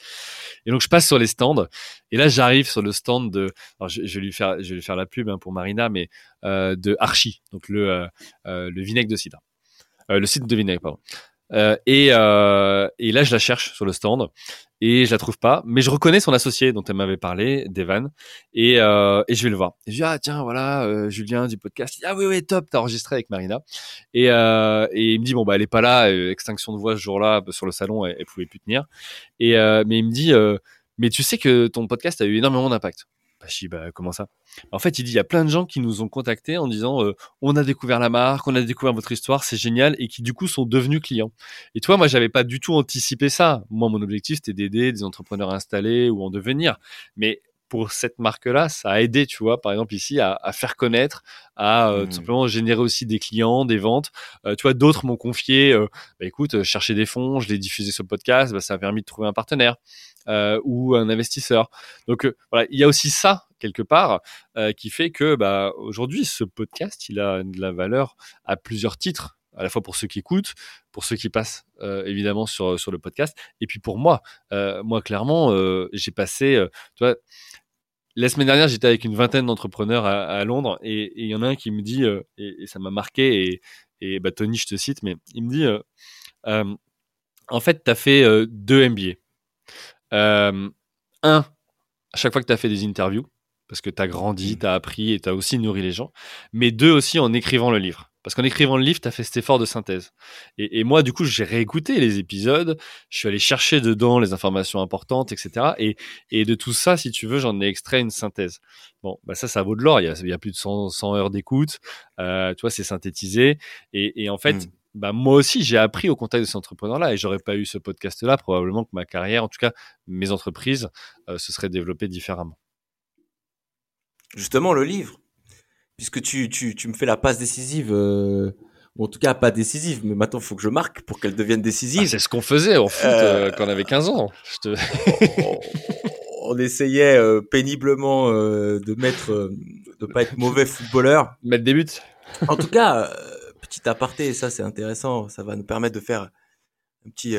Et donc je passe sur les stands, et là j'arrive sur le stand de, alors je, vais lui faire, je vais lui faire la pub hein, pour Marina, mais de Archie, donc le le vinaigre de cidre, le site de vinaigre, pardon. Euh, et, euh, et, là, je la cherche sur le stand et je la trouve pas, mais je reconnais son associé dont elle m'avait parlé, Devan, et, euh, et je vais le voir. Et je dis ah tiens voilà euh, Julien du podcast. Ah oui oui top, t'as enregistré avec Marina. Et, euh, et il me dit bon bah elle est pas là, euh, extinction de voix ce jour-là sur le salon, elle, elle pouvait plus tenir. Et mais il me dit mais tu sais que ton podcast a eu énormément d'impact. Je dis, bah, comment ça? En fait, il dit, il y a plein de gens qui nous ont contactés en disant, euh, on a découvert la marque, on a découvert votre histoire, c'est génial, et qui du coup sont devenus clients. Et toi, moi, j'avais pas du tout anticipé ça. Moi, mon objectif, c'était d'aider des entrepreneurs installés ou en devenir. Mais pour cette marque-là, ça a aidé, tu vois, par exemple ici, à, à faire connaître, à euh, tout mmh. simplement générer aussi des clients, des ventes. Euh, tu vois, d'autres m'ont confié, euh, bah, écoute, chercher des fonds, je l'ai diffusé sur le podcast, bah, ça a permis de trouver un partenaire ou un investisseur. Donc voilà, il y a aussi ça quelque part qui fait que bah, aujourd'hui, ce podcast, il a de la valeur à plusieurs titres à la fois pour ceux qui écoutent, pour ceux qui passent euh, évidemment sur, sur le podcast, et puis pour moi. Euh, moi, clairement, euh, j'ai passé, tu vois, la semaine dernière, j'étais avec une vingtaine d'entrepreneurs à, Londres, et il y en a un qui me dit, et, ça m'a marqué, et, et bah, Tony, je te cite, mais il me dit, en fait, tu as fait deux MBA. Un, à chaque fois que tu as fait des interviews, parce que tu as grandi, mmh. tu as appris et tu as aussi nourri les gens, mais deux aussi en écrivant le livre. Parce qu'en écrivant le livre, tu as fait cet effort de synthèse. Et, moi, du coup, j'ai réécouté les épisodes, je suis allé chercher dedans les informations importantes, etc. Et, et de tout ça, si tu veux, j'en ai extrait une synthèse. Bon, bah ça, ça vaut de l'or. Il, y a, plus de 100, 100 heures d'écoute. Euh, tu vois, c'est synthétisé. Et, et, en fait, mmh. Bah, moi aussi, j'ai appris au contact de ces entrepreneurs-là. Et j'aurais pas eu ce podcast-là, probablement que ma carrière, en tout cas, mes entreprises, euh, se seraient développées différemment. Justement, le livre, puisque tu, tu, tu me fais la passe décisive, euh, ou en tout cas pas décisive, mais maintenant il faut que je marque pour qu'elle devienne décisive. Ah, c'est ce qu'on faisait au foot euh, quand on avait 15 ans. Je te... (laughs) on, essayait euh, péniblement de mettre, de pas être mauvais footballeur. Mettre des buts. en tout cas, (laughs) petit aparté, ça c'est intéressant, ça va nous permettre de faire un petit,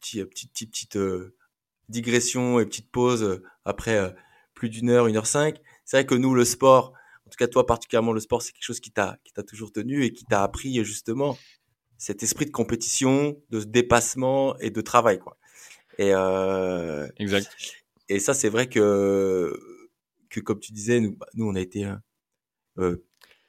petit, petit, petite, petite digression et petite pause après plus d'une heure, une heure cinq. C'est vrai que nous, le sport, en tout cas toi particulièrement le sport, c'est quelque chose qui t'a qui t'a toujours tenu et qui t'a appris justement cet esprit de compétition, de dépassement et de travail quoi. Et euh, exact. Et ça c'est vrai que que comme tu disais nous bah, nous on a été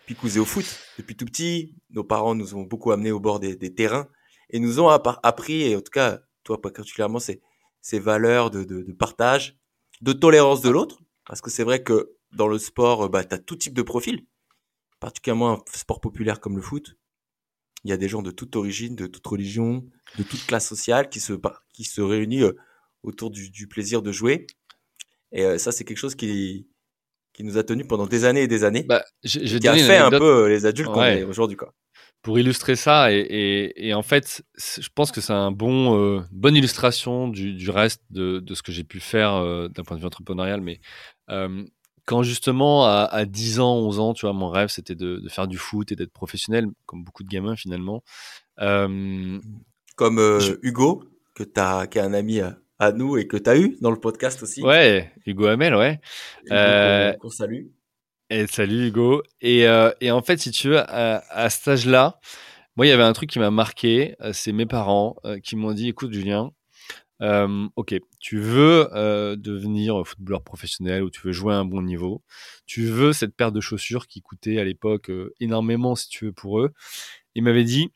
euh picousés au foot depuis tout petit, nos parents nous ont beaucoup amenés au bord des, terrains et nous ont appris et en tout cas toi particulièrement ces valeurs de, partage, de tolérance de l'autre parce que c'est vrai que dans le sport, bah, tu as tout type de profil, particulièrement un sport populaire comme le foot. Il y a des gens de toute origine, de toute religion, de toute classe sociale qui se, qui se réunissent euh, autour du, plaisir de jouer. Et euh, ça, c'est quelque chose qui, qui nous a tenus pendant des années et des années. Bah, j'ai qui a fait un peu les adultes qu'on est aujourd'hui. Quoi. Pour illustrer ça, et, et, en fait, je pense que c'est un bon, bonne illustration du, du reste de, de, ce que j'ai pu faire d'un point de vue entrepreneurial. Mais quand justement à, 10 ans, 11 ans, tu vois, mon rêve c'était de, faire du foot et d'être professionnel, comme beaucoup de gamins finalement. comme euh, Hugo, que as, qui est un ami à, nous et que tu as eu dans le podcast aussi. Ouais, Hugo Hamel, ouais. Euh, qu'on salue. Et salut Hugo. Et, euh, et, en fait, si tu veux, à, à cet âge-là, moi, il y avait un truc qui m'a marqué. C'est mes parents qui m'ont dit, écoute, Julien, euh, ok, tu veux euh, devenir footballeur professionnel ou tu veux jouer à un bon niveau, tu veux cette paire de chaussures qui coûtait à l'époque euh, énormément si tu veux pour eux. Il m'avait dit,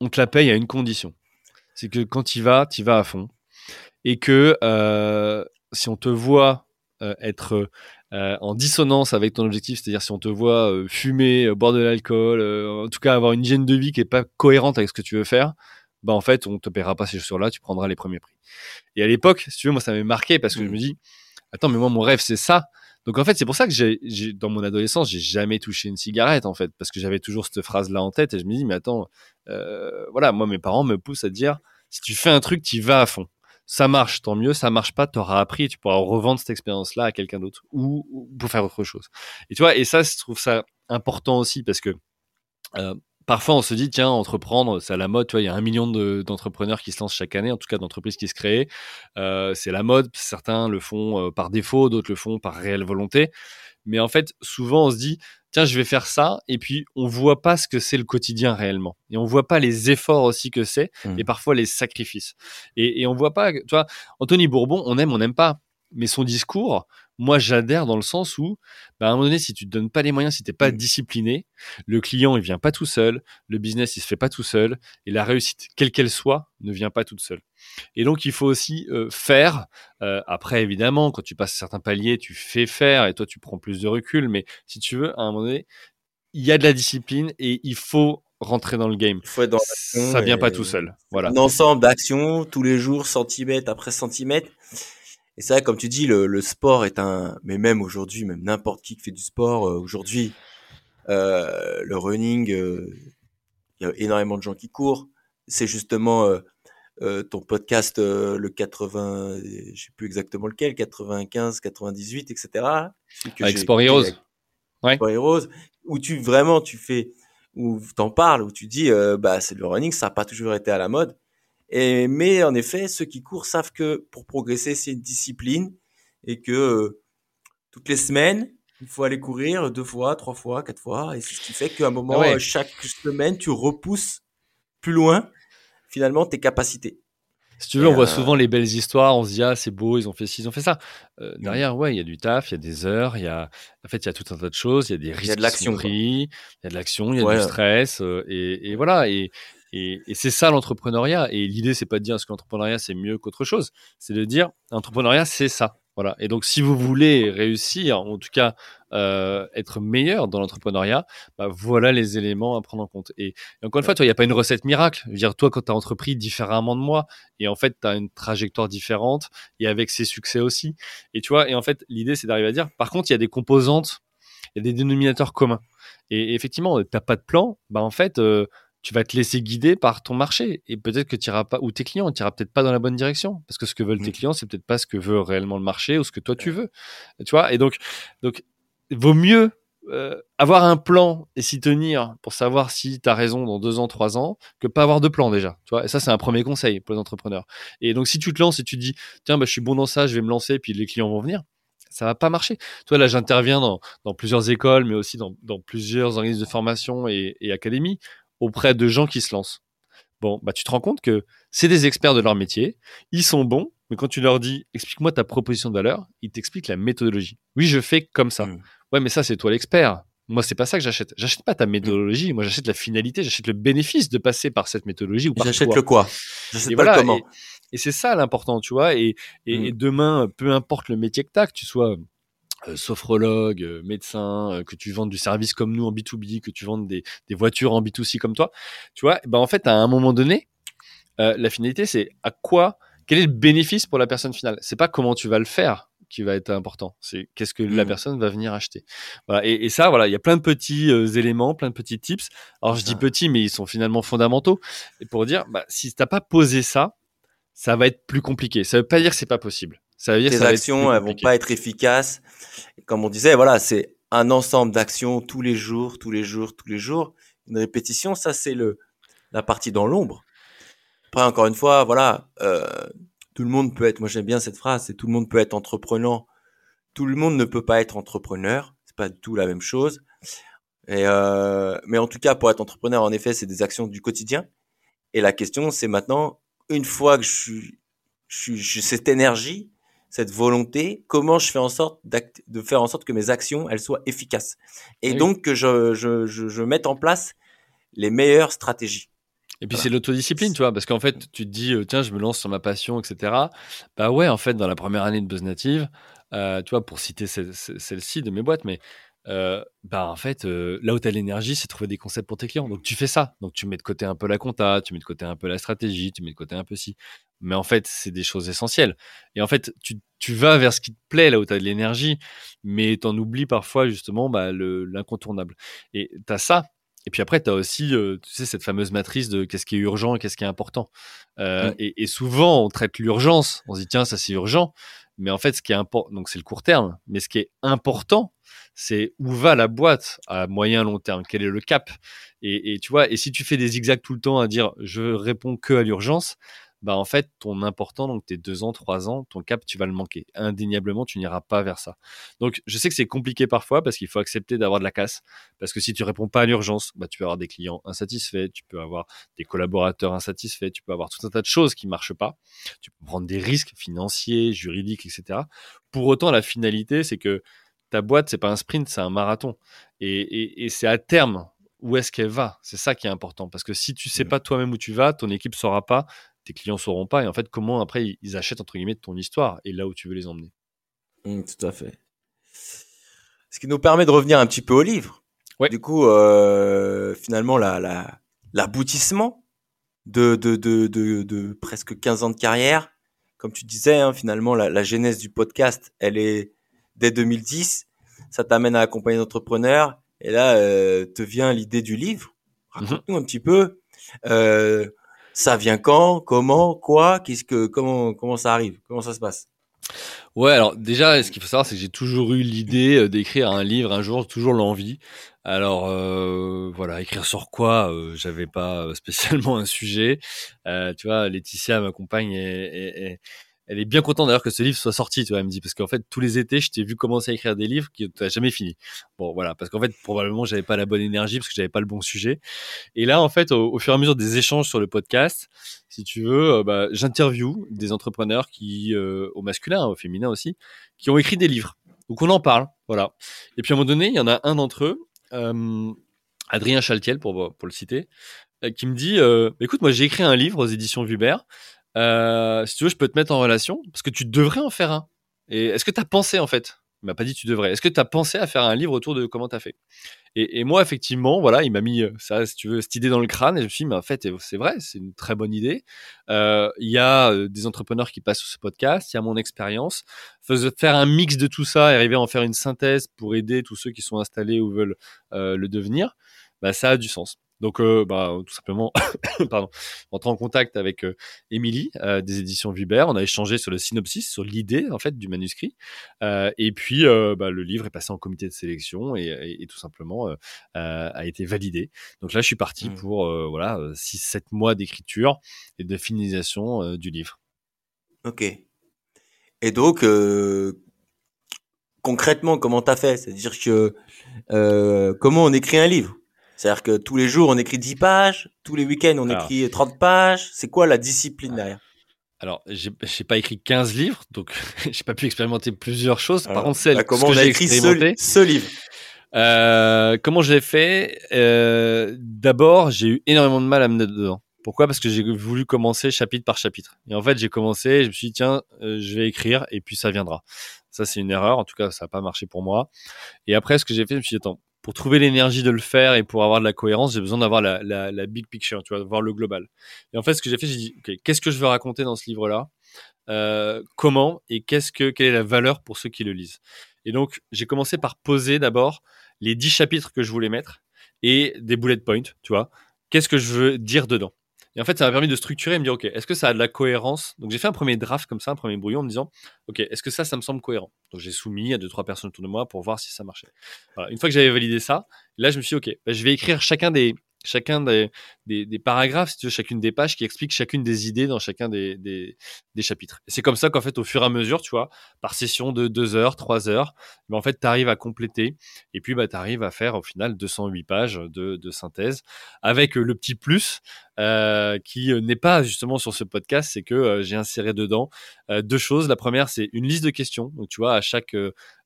on te la paye à une condition, c'est que quand tu vas, tu vas à fond et que euh, si on te voit euh, être en dissonance avec ton objectif, c'est-à-dire si on te voit fumer, boire de l'alcool, en tout cas avoir une hygiène de vie qui est pas cohérente avec ce que tu veux faire, bah en fait, on te paiera pas ces chaussures-là, tu prendras les premiers prix. Et à l'époque, si tu veux, moi, ça m'avait marqué parce que je me mmh. dis, attends, mais moi, mon rêve, c'est ça. Donc en fait, c'est pour ça que j'ai, dans mon adolescence, j'ai jamais touché une cigarette en fait, parce que j'avais toujours cette phrase-là en tête et je me dis, mais attends, euh, voilà, moi, mes parents me poussent à dire, Si tu fais un truc, tu vas à fond. Ça marche, tant mieux. Ça marche pas, tu auras appris tu pourras revendre cette expérience-là à quelqu'un d'autre ou, pour faire autre chose. Et tu vois, et ça, je trouve ça important aussi parce que euh, parfois on se dit tiens entreprendre c'est à la mode tu vois il y a un million d'entrepreneurs qui se lancent chaque année en tout cas d'entreprises qui se créent euh, c'est la mode certains le font euh, par défaut d'autres le font par réelle volonté mais en fait souvent on se dit tiens je vais faire ça. Et puis on voit pas ce que c'est le quotidien réellement. Et on voit pas les efforts aussi que c'est mmh. et parfois les sacrifices. Et, et on voit pas tu vois Anthony Bourbon on aime on n'aime pas. Mais son discours moi, j'adhère dans le sens où, bah, à un moment donné, si tu te donnes pas les moyens, si t'es pas mmh. discipliné, le client, il vient pas tout seul, le business, il se fait pas tout seul, et la réussite, quelle qu'elle soit, ne vient pas toute seule. Et donc, il faut aussi euh, faire. Euh, après, évidemment, quand tu passes certains paliers, tu fais faire, et toi, tu prends plus de recul. Mais si tu veux, à un moment donné, il y a de la discipline et il faut rentrer dans le game. Il faut être dans ça vient pas tout seul. Voilà. Un ensemble d'actions tous les jours, centimètre après centimètre. Et c'est vrai, comme tu dis, le, le, sport est un, mais même aujourd'hui, même n'importe qui qui fait du sport, euh, aujourd'hui, euh, le running, euh, il y a énormément de gens qui courent. C'est justement ton podcast, le 80, je sais plus exactement lequel, 95, 98, etc. Avec Sport Heroes. ouais. Sport Heroes, où tu vraiment, tu fais, où t'en parles, où tu dis, bah, c'est le running, ça n'a pas toujours été à la mode. Et, mais en effet, ceux qui courent savent que pour progresser, c'est une discipline et que euh, toutes les semaines, il faut aller courir deux fois, trois fois, quatre fois. Et c'est ce qui fait qu'à un moment, euh, chaque semaine, tu repousses plus loin finalement tes capacités. Si tu veux, on voit euh, souvent les belles histoires, on se dit ah c'est beau, ils ont fait ci, ils ont fait ça. Euh, derrière, ouais, il y a du taf, il y a des heures, il y a, en fait, il y a tout un tas de choses, il y a des risques, il y a de l'action, il y a de l'action, il y a du stress, et, et, voilà. Et, et, c'est ça l'entrepreneuriat. Et l'idée, c'est pas de dire ce que l'entrepreneuriat c'est mieux qu'autre chose? C'est de dire l'entrepreneuriat, c'est ça. Voilà. Et donc, si vous voulez réussir, en tout cas euh, être meilleur dans l'entrepreneuriat, bah, voilà les éléments à prendre en compte. Et, encore une fois, il n'y a pas une recette miracle. Je veux dire, toi, quand tu as entrepris différemment de moi, et en fait, tu as une trajectoire différente, et avec ses succès aussi. Et tu vois, et en fait, l'idée, c'est d'arriver à dire, par contre, il y a des composantes, il y a des dénominateurs communs. Et, effectivement, tu n'as pas de plan, bah en fait, euh, tu vas te laisser guider par ton marché et peut-être que tu iras pas ou tes clients, tu iras peut-être pas dans la bonne direction parce que ce que veulent tes mmh. clients, c'est peut-être pas ce que veut réellement le marché ou ce que toi tu veux. Tu vois Et donc donc vaut mieux euh, avoir un plan et s'y tenir pour savoir si tu as raison dans deux ans, trois ans, que pas avoir de plan déjà. Tu vois et ça, c'est un premier conseil pour les entrepreneurs. Et donc, si tu te lances et tu te dis, tiens, bah, je suis bon dans ça, je vais me lancer, puis les clients vont venir, ça va pas marcher. Toi, là, j'interviens dans, dans, plusieurs écoles, mais aussi dans, dans plusieurs organismes de formation et, et académies auprès de gens qui se lancent. Bon, bah, tu te rends compte que c'est des experts de leur métier, ils sont bons, mais quand tu leur dis explique-moi ta proposition de valeur, ils t'expliquent la méthodologie. Oui, je fais comme ça. Mmh. Ouais, mais ça, c'est toi l'expert. Moi, c'est pas ça que j'achète. J'achète pas ta méthodologie. Moi, j'achète la finalité. J'achète le bénéfice de passer par cette méthodologie ou par J'achète le quoi? J'achète pas le comment. Et, c'est ça l'important, tu vois. Et, et, mmh. demain, peu importe le métier que tu as, que tu sois sophrologue, euh, médecin, euh, que tu vendes du service comme nous en B2B, que tu vendes des, des voitures en B2C comme toi, tu vois, ben en fait, à un moment donné, la finalité, c'est à quoi, quel est le bénéfice pour la personne finale? C'est pas comment tu vas le faire qui va être important, c'est qu'est-ce que la mmh. personne va venir acheter. Voilà, et, et ça, voilà, il y a plein de petits éléments, plein de petits tips. Alors je dis petits, mais ils sont finalement fondamentaux. Et pour dire, bah, si t'as pas posé ça, ça va être plus compliqué. Ça veut pas dire que c'est pas possible. Ça veut dire Tes actions, elles vont pas être efficaces. comme on disait, voilà, c'est un ensemble d'actions tous les jours, tous les jours, tous les jours. Une répétition, ça c'est le la partie dans l'ombre. Après, encore une fois, voilà, euh, tout le monde peut être. Moi, j'aime bien cette phrase. C'est tout le monde peut être entrepreneur. Tout le monde ne peut pas être entrepreneur. C'est pas du tout la même chose. Et euh, mais en tout cas, pour être entrepreneur, en effet, c'est des actions du quotidien. Et la question, c'est maintenant, une fois que je suis, je suis, cette énergie, cette volonté, comment je fais en sorte de faire en sorte que mes actions elles soient efficaces et donc que je, je, je, je mette en place les meilleures stratégies. Et puis c'est l'autodiscipline, tu vois, parce qu'en fait, tu te dis, euh, tiens, je me lance sur ma passion, etc. Bah ouais, en fait, dans la première année de Buzz Native, euh, tu vois, pour citer celle-ci de mes boîtes, mais euh, bah en fait, euh, là où tu as l'énergie, c'est trouver des concepts pour tes clients. Donc tu fais ça. Donc tu mets de côté un peu la compta, tu mets de côté un peu la stratégie, tu mets de côté un peu si. Mais en fait, c'est des choses essentielles. Et en fait, tu, tu vas vers ce qui te plaît, là où tu as de l'énergie, mais tu en oublies parfois justement bah, l'incontournable. Et tu as ça. Et puis après, tu as aussi, tu sais, cette fameuse matrice de qu'est-ce qui est urgent et qu'est-ce qui est important. Et, et, souvent, on traite l'urgence. On se dit, tiens, ça c'est urgent. Mais en fait, ce qui est important, donc c'est le court terme. Mais ce qui est important, c'est où va la boîte à moyen long terme, quel est le cap? Et, et, tu vois, et si tu fais des zigzags tout le temps à dire je réponds que à l'urgence, bah en fait ton important donc tes deux ans trois ans ton cap tu vas le manquer. Indéniablement tu n'iras pas vers ça. Donc je sais que c'est compliqué parfois parce qu'il faut accepter d'avoir de la casse parce que si tu réponds pas à l'urgence bah tu peux avoir des clients insatisfaits tu peux avoir des collaborateurs insatisfaits tu peux avoir tout un tas de choses qui marchent pas. Tu peux prendre des risques financiers juridiques etc pour autant la finalité c'est que ta boîte c'est pas un sprint c'est un marathon. Et, et, et c'est à terme où est-ce qu'elle va. C'est ça qui est important. Parce que si tu sais mmh. pas toi-même où tu vas, ton équipe saura pas, tes clients sauront pas. Et en fait, comment après ils achètent entre guillemets ton histoire et là où tu veux les emmener. Mmh, tout à fait. Ce qui nous permet de revenir un petit peu au livre. Ouais. Du coup, euh, finalement, l'aboutissement la, de, de, de, de, de presque 15 ans de carrière, comme tu disais, hein, finalement, la, la, genèse du podcast, elle est dès 2010. Ça t'amène à accompagner d'entrepreneurs. Et là, euh, te vient l'idée du livre. Mmh Raconte-nous un petit peu. Euh, ça vient quand Comment Quoi Qu'est-ce que comment comment ça arrive Comment ça se passe? Ouais, alors déjà, ce qu'il faut savoir, c'est que j'ai toujours eu l'idée euh, d'écrire un livre un jour, toujours l'envie. Alors euh, voilà, écrire sur quoi euh, J'avais pas spécialement un sujet. Euh, tu vois, Laetitia, ma compagne, est, elle est bien contente d'ailleurs que ce livre soit sorti, tu vois, elle me dit, parce qu'en fait, tous les étés, je t'ai vu commencer à écrire des livres qui n'ont jamais fini. Bon, voilà, parce qu'en fait, probablement, j'avais pas la bonne énergie, parce que j'avais pas le bon sujet. Et là, en fait, au, fur et à mesure des échanges sur le podcast, si tu veux, euh, bah, j'interview des entrepreneurs qui, euh, au masculin, au féminin aussi, qui ont écrit des livres. Donc, on en parle, voilà. Et puis, à un moment donné, il y en a un d'entre eux, euh, Adrien Chaltiel, pour, pour le citer, qui me dit, écoute, moi, j'ai écrit un livre aux éditions Vubert, euh, si tu veux, je peux te mettre en relation parce que tu devrais en faire un. Et est-ce que tu as pensé en fait? Il m'a pas dit tu devrais. Est-ce que tu as pensé à faire un livre autour de comment tu as fait? Et, moi, effectivement, voilà, il m'a mis euh, ça, si tu veux, cette idée dans le crâne et je me suis dit, mais en fait, c'est vrai, c'est une très bonne idée. Euh, il y a des entrepreneurs qui passent sur ce podcast, il y a mon expérience. Faire un mix de tout ça et arriver à en faire une synthèse pour aider tous ceux qui sont installés ou veulent euh, le devenir, bah, ça a du sens. Donc, euh, bah, tout simplement, (coughs) pardon, rentrer en contact avec euh, Émilie euh, des éditions Vibert. On a échangé sur le synopsis, sur l'idée en fait du manuscrit. et puis, bah, le livre est passé en comité de sélection et, tout simplement a été validé. Donc là, je suis parti mmh. pour voilà 6-7 mois d'écriture et de finalisation du livre. Ok. Et donc, concrètement, comment t'as fait? C'est-à-dire que comment on écrit un livre? C'est-à-dire que tous les jours, on écrit 10 pages, tous les week-ends, on écrit 30 pages. C'est quoi la discipline derrière? Alors, j'ai pas écrit 15 livres, donc (laughs) j'ai pas pu expérimenter plusieurs choses. Par contre, celle bah, comment on a écrit ce, livre? Euh, Comment je l'ai fait? Euh, D'abord, j'ai eu énormément de mal à me mettre dedans. Pourquoi? Parce que j'ai voulu commencer chapitre par chapitre. Et en fait, j'ai commencé, je me suis dit, tiens, euh, je vais écrire et puis ça viendra. Ça, c'est une erreur. En tout cas, ça n'a pas marché pour moi. Et après, ce que j'ai fait, je me suis dit, attends, pour trouver l'énergie de le faire et pour avoir de la cohérence, j'ai besoin d'avoir la, big picture, tu vois, voir le global. Et en fait, ce que j'ai fait, j'ai dit, ok, qu'est-ce que je veux raconter dans ce livre-là? Euh, Comment et qu'est-ce que quelle est la valeur pour ceux qui le lisent? Et donc, j'ai commencé par poser d'abord les dix chapitres que je voulais mettre et des bullet points, tu vois. Qu'est-ce que je veux dire dedans? Et en fait, ça m'a permis de structurer et me dire, OK, est-ce que ça a de la cohérence? Donc, j'ai fait un premier draft comme ça, un premier brouillon en me disant, OK, est-ce que ça, ça me semble cohérent? Donc, j'ai soumis à deux, trois personnes autour de moi pour voir si ça marchait. Voilà. Une fois que j'avais validé ça, là, je me suis dit, OK, bah, je vais écrire chacun des, chacun des, des, paragraphes, si tu veux, chacune des pages qui expliquent chacune des idées dans chacun des, des, chapitres. C'est comme ça qu'en fait, au fur et à mesure, tu vois, par session de 2 heures, 3 heures, ben, en fait, tu arrives à compléter et puis bah, tu arrives à faire au final 208 pages de, de synthèse avec le petit plus euh, qui n'est pas justement sur ce podcast, c'est que euh, j'ai inséré dedans euh, deux choses. La première, c'est une liste de questions. Donc, tu vois, à chaque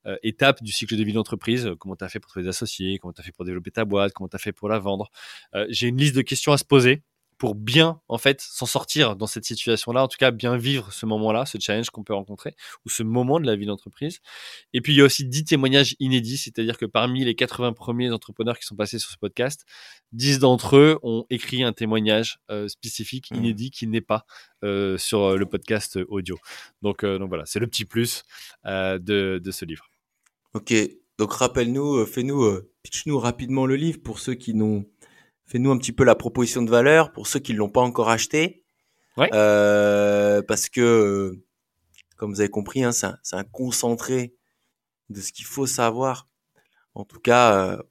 euh, euh, étape du cycle de vie d'entreprise. Euh, comment tu as fait pour trouver des associés Comment tu as fait pour développer ta boîte Comment tu as fait pour la vendre euh, J'ai une liste de questions à se poser pour bien en fait s'en sortir dans cette situation-là, en tout cas bien vivre ce moment-là, ce challenge qu'on peut rencontrer ou ce moment de la vie d'entreprise. Et puis il y a aussi 10 témoignages inédits, c'est-à-dire que parmi les 80 premiers entrepreneurs qui sont passés sur ce podcast, 10 d'entre eux ont écrit un témoignage euh, spécifique, mmh. inédit, qui n'est pas euh, sur le podcast audio. Donc, euh, donc voilà, c'est le petit plus de, de ce livre. Ok, donc rappelle-nous, fais-nous, pitch-nous rapidement le livre pour ceux qui n'ont fais-nous un petit peu la proposition de valeur pour ceux qui l'ont pas encore acheté. Ouais. Euh, parce que, comme vous avez compris, hein, c'est un, un, concentré de ce qu'il faut savoir. En tout cas, euh,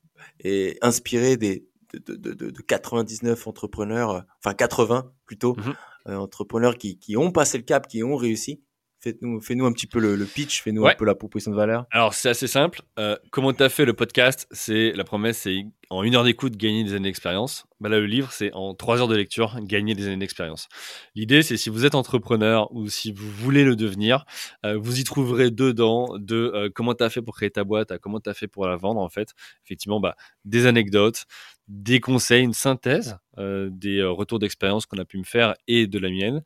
et inspiré des de, de, de, de 99 entrepreneurs, euh, enfin 80 plutôt, euh, entrepreneurs qui, qui ont passé le cap, qui ont réussi Fais-nous fais un petit peu le, pitch, fais-nous un peu la proposition de valeur. Alors, c'est assez simple. Euh, comment tu as fait le podcast? C'est La promesse, c'est en une heure d'écoute, gagner des années d'expérience. Bah là, le livre, c'est en trois heures de lecture, gagner des années d'expérience. L'idée, c'est si vous êtes entrepreneur ou si vous voulez le devenir, euh, vous y trouverez dedans de euh, comment tu as fait pour créer ta boîte, à comment tu as fait pour la vendre, en fait. Effectivement, bah, des anecdotes, des conseils, une synthèse euh, des retours d'expérience qu'on a pu me faire et de la mienne,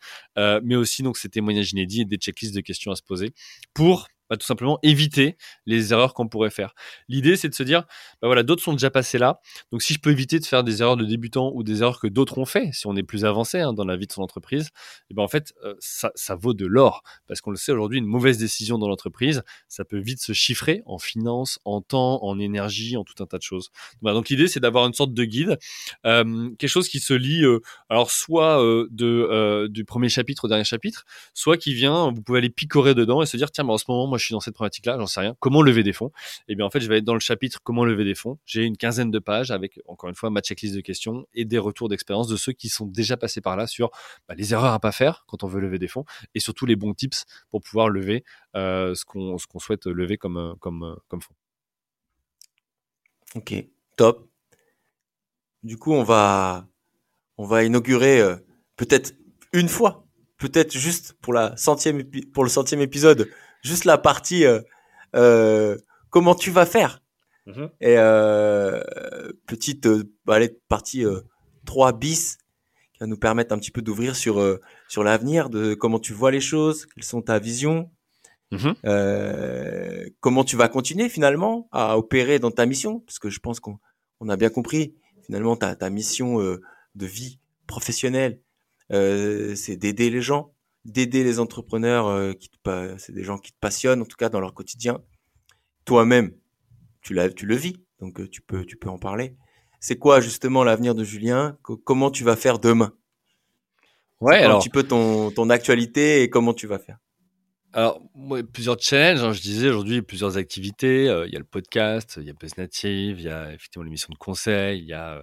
mais aussi donc ces témoignages inédits et des checklists de questions à se poser pour bah, tout simplement éviter les erreurs qu'on pourrait faire. L'idée, c'est de se dire, bah voilà, d'autres sont déjà passés là, donc si je peux éviter de faire des erreurs de débutants ou des erreurs que d'autres ont fait, si on est plus avancé hein, dans la vie de son entreprise, et eh ben en fait, euh, ça, ça, vaut de l'or, parce qu'on le sait aujourd'hui, une mauvaise décision dans l'entreprise, ça peut vite se chiffrer en finance, en temps, en énergie, en tout un tas de choses. donc l'idée, c'est d'avoir une sorte de guide, euh, quelque chose qui se lit, euh, alors soit euh, de, du premier chapitre au dernier chapitre, soit qui vient, vous pouvez aller picorer dedans et se dire, tiens, bah, en ce moment, moi, je suis dans cette problématique-là, j'en sais rien. Comment lever des fonds? Eh bien en fait, je vais être dans le chapitre comment lever des fonds. J'ai une quinzaine de pages avec encore une fois ma checklist de questions et des retours d'expérience de ceux qui sont déjà passés par là sur bah, les erreurs à pas faire quand on veut lever des fonds et surtout les bons tips pour pouvoir lever euh, ce qu'on souhaite lever comme euh, comme euh, comme fonds. Ok, top. Du coup, on va on va inaugurer peut-être une fois, peut-être juste pour la centième pour le centième épisode, juste la partie euh, euh, comment tu vas faire. Mhm. Et euh, petite bah, allez, partie 3 bis qui va nous permettre un petit peu d'ouvrir sur sur l'avenir, de comment tu vois les choses, quelles sont ta vision, mhm. comment tu vas continuer finalement à opérer dans ta mission, parce que je pense qu'on on a bien compris finalement ta, ta mission de vie professionnelle, c'est d'aider les gens, d'aider les entrepreneurs euh, qui c'est des gens qui te passionnent en tout cas dans leur quotidien. Toi-même, tu l'as, tu le vis, donc euh, tu peux, tu peux en parler. C'est quoi justement l'avenir de Julien? Comment tu vas faire demain? Ouais, alors un petit peu ton, ton actualité et comment tu vas faire? Alors, plusieurs challenges. Hein, je disais aujourd'hui plusieurs activités. Euh, il y a le podcast, il y a Buzz Native, il y a effectivement l'émission de conseil, il y a euh,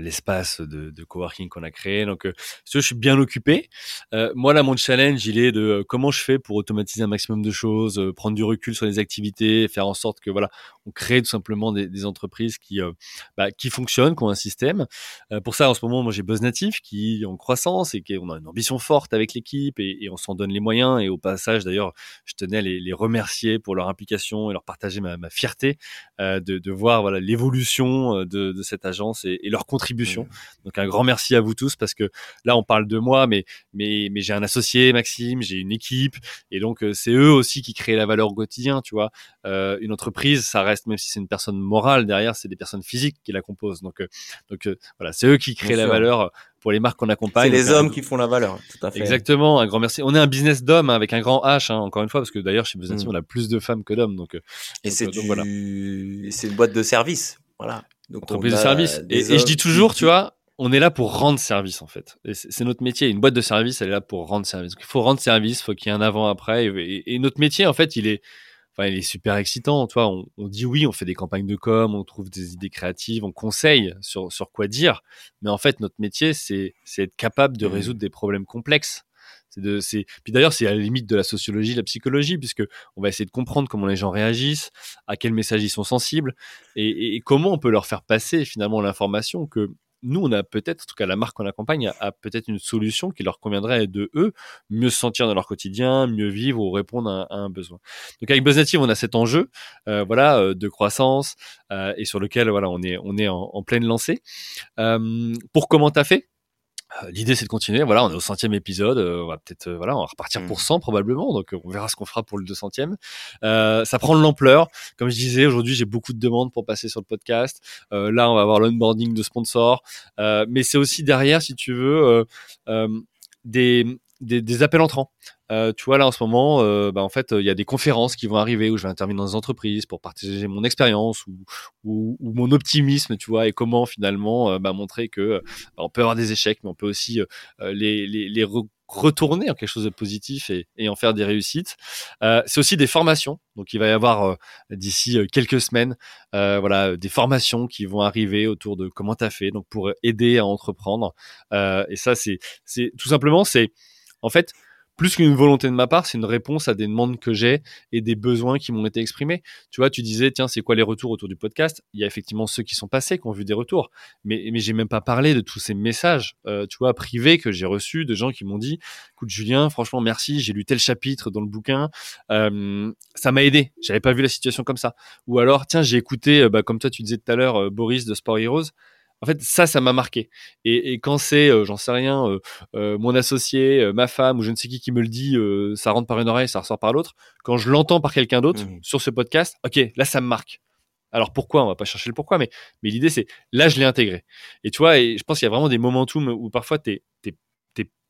l'espace de, de, coworking qu'on a créé. Donc, euh, je suis bien occupé. Euh, moi, là, mon challenge, il est de comment je fais pour automatiser un maximum de choses, prendre du recul sur les activités, faire en sorte que voilà, on crée tout simplement des, des entreprises qui bah, qui fonctionnent, qui ont un système. pour ça, en ce moment, moi, j'ai Buzz qui est en croissance et qui on a une ambition forte avec l'équipe et, on s'en donne les moyens. Et au passage, d'ailleurs je tenais à les, remercier pour leur implication et leur partager ma, fierté euh, de, voir voilà l'évolution euh, de, cette agence et, leur Mmh. Donc un grand merci à vous tous parce que là on parle de moi, mais mais mais j'ai un associé Maxime, j'ai une équipe et donc euh, c'est eux aussi qui créent la valeur au quotidien. Tu vois, une entreprise, ça reste même si c'est une personne morale derrière, c'est des personnes physiques qui la composent. Donc donc voilà, c'est eux qui créent la valeur pour les marques qu'on accompagne. C'est les hommes qui font la valeur, tout à fait. Exactement, un grand merci. On est un business d'hommes hein, avec un grand H, hein, encore une fois, parce que d'ailleurs chez Business, mm. on a plus de femmes que d'hommes. Donc, euh, et c'est euh, voilà. c'est une boîte de service, voilà. Donc entreprise de service. Et, je dis toujours, tu vois, on est là pour rendre service en fait. C'est notre métier. Une boîte de service, elle est là pour rendre service. il faut rendre service, faut qu'il y ait un avant-après. et, notre métier, en fait, il est enfin, il est super excitant. Toi, on, on, dit oui, on fait des campagnes de com, on trouve des idées créatives, on conseille sur, sur quoi dire. Mais en fait, notre métier, c'est, c'est être capable de mmh. résoudre des problèmes complexes. De, puis d'ailleurs, c'est à la limite de la sociologie, de la psychologie, puisque on va essayer de comprendre comment les gens réagissent, à quel message ils sont sensibles, et, comment on peut leur faire passer finalement l'information que nous, on a peut-être, en tout cas la marque qu'on accompagne, a, peut-être une solution qui leur conviendrait de eux mieux se sentir dans leur quotidien, mieux vivre ou répondre à, un besoin. Donc avec BuzzNative, on a cet enjeu, euh, voilà, euh, de croissance euh, et sur lequel voilà, on est on est en, pleine lancée. pour comment t'as fait? L'idée, c'est de continuer. Voilà, on est au centième épisode. Euh, on va peut-être, euh, voilà, on va repartir pour 100 mmh. probablement. Donc, on verra ce qu'on fera pour le 200e. ça prend de l'ampleur. Comme je disais, aujourd'hui, j'ai beaucoup de demandes pour passer sur le podcast. là, on va avoir l'onboarding de sponsors. mais c'est aussi derrière, si tu veux, des, des, appels entrants. Euh, tu vois là en ce moment, euh, bah, en fait, il y a des conférences qui vont arriver où je vais intervenir dans des entreprises pour partager mon expérience ou, ou, ou, mon optimisme, tu vois, et comment finalement bah, montrer que bah, on peut avoir des échecs, mais on peut aussi les, les, les retourner en quelque chose de positif et, et en faire des réussites. Euh, c'est aussi des formations. Donc il va y avoir euh, d'ici euh, quelques semaines, euh, voilà, des formations qui vont arriver autour de comment tu as fait, donc pour aider à entreprendre. et ça, c'est, c'est tout simplement, c'est en fait plus qu'une volonté de ma part, c'est une réponse à des demandes que j'ai et des besoins qui m'ont été exprimés. Tu vois, tu disais, tiens, c'est quoi les retours autour du podcast? Il y a effectivement ceux qui sont passés, qui ont vu des retours, mais, mais j'ai même pas parlé de tous ces messages, euh, tu vois, privés que j'ai reçus de gens qui m'ont dit, écoute, Julien, franchement, merci, j'ai lu tel chapitre dans le bouquin, euh, ça m'a aidé, j'avais pas vu la situation comme ça. Ou alors, tiens, j'ai écouté, euh, bah, comme toi, tu disais tout à l'heure, euh, Boris de Sport Heroes, en fait, ça, ça m'a marqué. Et, et, quand c'est, euh, j'en sais rien, euh, euh, mon associé, ma femme ou je ne sais qui qui me le dit, ça rentre par une oreille, ça ressort par l'autre. Quand je l'entends par quelqu'un d'autre mmh. sur ce podcast, ok, là, ça me marque. Alors pourquoi? On va pas chercher le pourquoi, mais, mais l'idée c'est là, je l'ai intégré. Et tu vois, et je pense qu'il y a vraiment des momentum où parfois tu es,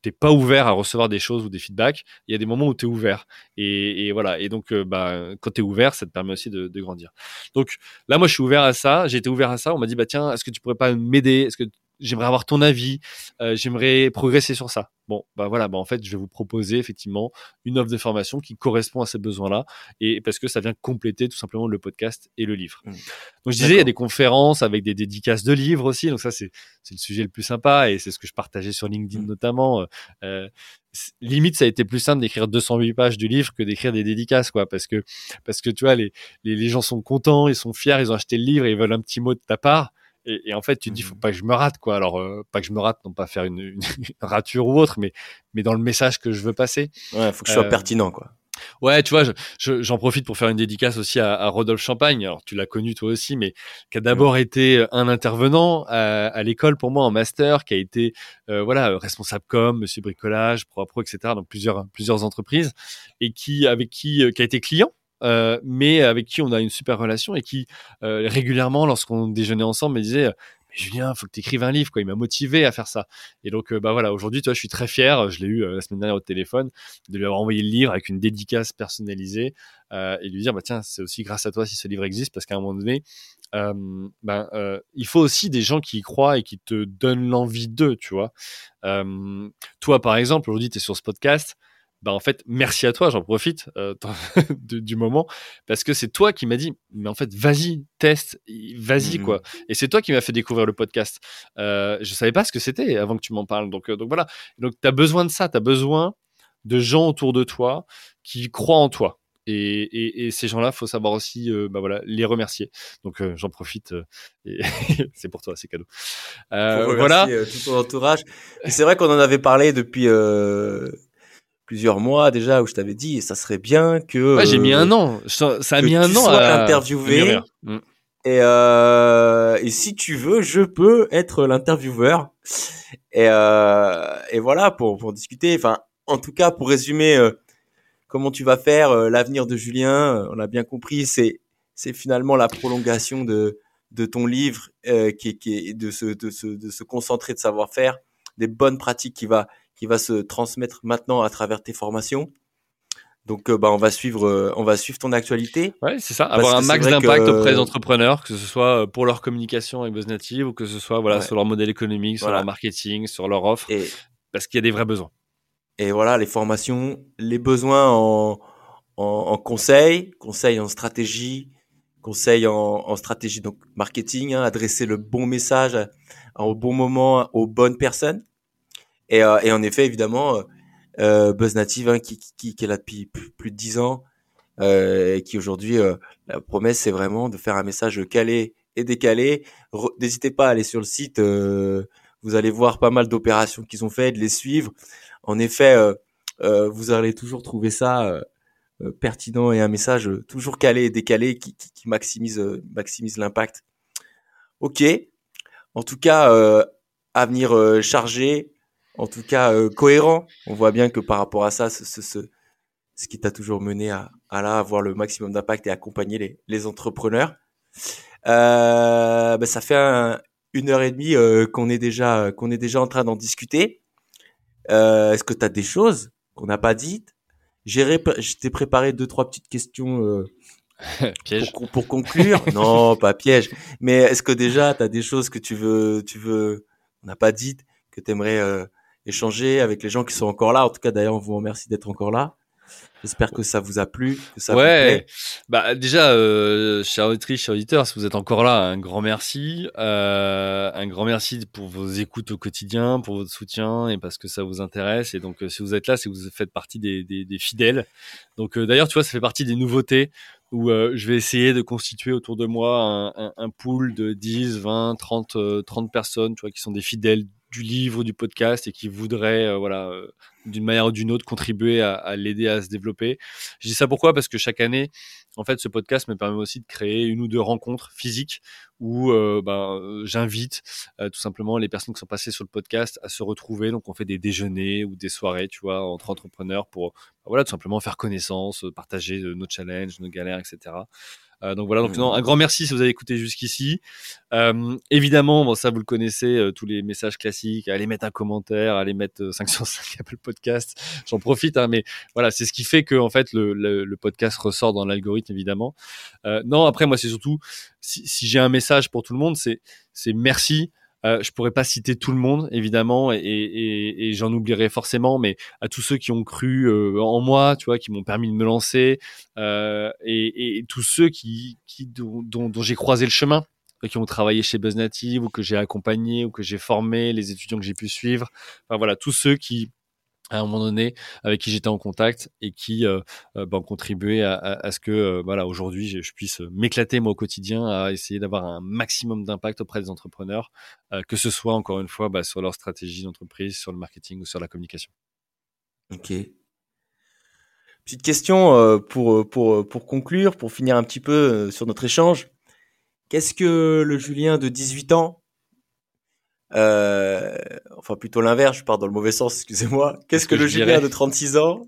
t'es pas ouvert à recevoir des choses ou des feedbacks, il y a des moments où tu es ouvert. Et, voilà. Et donc, euh, bah, quand tu es ouvert, ça te permet aussi de, de, grandir. Donc là, moi, je suis ouvert à ça. J'ai été ouvert à ça. On m'a dit, bah tiens, est-ce que tu pourrais pas m'aider? Est-ce que j'aimerais avoir ton avis, euh, j'aimerais progresser sur ça. Bon, bah voilà, bah en fait, je vais vous proposer effectivement une offre de formation qui correspond à ces besoins-là, et parce que ça vient compléter tout simplement le podcast et le livre. Mmh. Donc je disais, il y a des conférences avec des dédicaces de livres aussi, donc ça c'est le sujet le plus sympa et c'est ce que je partageais sur LinkedIn mmh. notamment. Euh, limite, ça a été plus simple d'écrire 208 pages du livre que d'écrire des dédicaces, quoi, parce que parce que tu vois, les, les les gens sont contents, ils sont fiers, ils ont acheté le livre, et ils veulent un petit mot de ta part. Et, et, en fait, tu te dis, faut mmh. pas que je me rate, quoi. Alors, euh, pas que je me rate, non pas faire une, une, (laughs) rature ou autre, mais, mais dans le message que je veux passer. Ouais, faut que je sois euh, pertinent, quoi. Ouais, tu vois, j'en je, j'en profite pour faire une dédicace aussi à, à, Rodolphe Champagne. Alors, tu l'as connu toi aussi, mais qui a d'abord mmh. été un intervenant à, à l'école pour moi en master, qui a été euh, voilà responsable com, Monsieur Bricolage, Pro Pro, etc. Donc plusieurs plusieurs entreprises et qui avec qui euh, qui a été client euh, mais avec qui on a une super relation et qui euh, régulièrement, lorsqu'on déjeunait ensemble, me disait mais Julien, faut que tu écrives un livre, quoi. Il m'a motivé à faire ça. Et donc, euh, bah voilà, aujourd'hui, toi, je suis très fier. Je l'ai eu la semaine dernière au téléphone de lui avoir envoyé le livre avec une dédicace personnalisée et lui dire, bah tiens, c'est aussi grâce à toi si ce livre existe, parce qu'à un moment donné, ben, il faut aussi des gens qui y croient et qui te donnent l'envie d'eux, tu vois. toi, par exemple, aujourd'hui, tu es sur ce podcast bah en fait merci à toi j'en profite euh, (laughs) du, du, moment parce que c'est toi qui m'as dit mais en fait vas-y teste vas-y mmh quoi et c'est toi qui m'as fait découvrir le podcast euh, je savais pas ce que c'était avant que tu m'en parles donc euh, donc voilà donc tu as besoin de ça tu as besoin de gens autour de toi qui croient en toi et, et, et ces gens-là, faut savoir aussi, euh, bah voilà, les remercier. Donc euh, j'en profite. (laughs) C'est pour toi, c'est cadeau. voilà. tout ton entourage. C'est vrai qu'on en avait parlé depuis plusieurs mois déjà où je t'avais dit ça serait bien que ouais, j'ai mis un an. Ça, a mis un an à interviewer mm. et euh, et si tu veux je peux être l'intervieweur. Et euh, et voilà pour pour discuter. Enfin en tout cas pour résumer euh, comment tu vas faire euh, l'avenir de Julien euh, on a bien compris c'est c'est finalement la prolongation de de ton livre qui, qui est de se de se de se concentrer de savoir-faire des bonnes pratiques qui va qui va se transmettre maintenant à travers tes formations. Donc, euh, bah, on va suivre, euh, on va suivre ton actualité. Ouais, c'est ça. Avoir un max d'impact auprès des entrepreneurs, que ce soit euh, pour leur communication avec BuzzNative ou que ce soit voilà sur leur modèle économique, sur leur marketing, sur leur offre, et... parce qu'il y a des vrais besoins. Et voilà, les formations, les besoins en, en, en conseil, conseil en stratégie, conseil en, en stratégie donc marketing, hein, adresser le bon message au bon moment aux bonnes personnes. Et, euh, et en effet, évidemment, euh, euh Native, hein, qui, qui, qui, est là depuis plus de dix ans, euh, et qui aujourd'hui, la promesse, c'est vraiment de faire un message calé et décalé. N'hésitez pas à aller sur le site, vous allez voir pas mal d'opérations qu'ils ont fait, de les suivre. En effet, vous allez toujours trouver ça pertinent et un message toujours calé et décalé qui, qui, qui maximise, maximise l'impact. Ok. En tout cas, euh, avenir chargé, en tout cas euh, cohérent. On voit bien que par rapport à ça, ce, ce, ce, ce qui t'a toujours mené à, à là avoir le maximum d'impact et accompagner les, les entrepreneurs. Euh, bah, ça fait un, une heure et demie euh, qu'on est déjà qu'on est déjà en train d'en discuter. Euh, est-ce que tu as des choses qu'on n'a pas dites? Je t'ai préparé deux, trois petites questions euh, (laughs) piège. Pour, conclure. (laughs) non, pas piège. Mais est-ce que déjà, tu as des choses que tu veux, tu veux, on n'a pas dit, que tu aimerais euh, échanger avec les gens qui sont encore là En tout cas, d'ailleurs, on vous remercie d'être encore là. J'espère que ça vous a plu, que ça ouais. Bah déjà, euh, chers auditrices, chers auditeurs, si vous êtes encore là, un grand merci, euh, un grand merci pour vos écoutes au quotidien, pour votre soutien et parce que ça vous intéresse. Et donc, euh, si vous êtes là, c'est que vous faites partie des, des, des fidèles. Donc, euh, d'ailleurs, tu vois, ça fait partie des nouveautés où je vais essayer de constituer autour de moi un, un, un pool de 10, 20, 30, 30 personnes, tu vois, qui sont des fidèles du livre, du podcast et qui voudraient, voilà, d'une manière ou d'une autre contribuer à, l'aider à se développer. Je dis ça pourquoi? Parce que chaque année, en fait, ce podcast me permet aussi de créer une ou deux rencontres physiques où euh, ben, euh, j'invite euh, tout simplement les personnes qui sont passées sur le podcast à se retrouver. Donc, on fait des déjeuners ou des soirées, tu vois, entre entrepreneurs pour, ben, voilà, tout simplement faire connaissance, partager nos challenges, nos galères, etc. Euh, donc voilà, donc non, un grand merci si vous avez écouté jusqu'ici. Euh, évidemment, bon, ça vous le connaissez, euh, tous les messages classiques, allez mettre un commentaire, allez mettre 5 sur 5 Apple Podcast. J'en profite, hein, mais voilà, c'est ce qui fait que en fait le, le, le podcast ressort dans l'algorithme évidemment. non, après moi c'est surtout si, si j'ai un message pour tout le monde, c'est c'est merci. Euh, je pourrais pas citer tout le monde, évidemment, et, j'en oublierai forcément, mais à tous ceux qui ont cru euh, en moi, tu vois, qui m'ont permis de me lancer, euh, et, tous ceux qui, dont, j'ai croisé le chemin, qui ont travaillé chez BuzzNative ou que j'ai accompagné ou que j'ai formé, les étudiants que j'ai pu suivre. Enfin voilà, tous ceux qui à un moment donné avec qui j'étais en contact et qui euh, euh ben, contribuaient à, à, à, ce que euh, voilà aujourd'hui je, je, puisse m'éclater moi au quotidien à essayer d'avoir un maximum d'impact auprès des entrepreneurs euh, que ce soit encore une fois bah, sur leur stratégie d'entreprise sur le marketing ou sur la communication. Ok. Petite question pour pour pour conclure pour finir un petit peu sur notre échange. Qu'est-ce que le Julien de 18 ans euh, enfin plutôt l'inverse, je pars dans le mauvais sens, excusez-moi. Qu'est-ce que, le Julien de 36 ans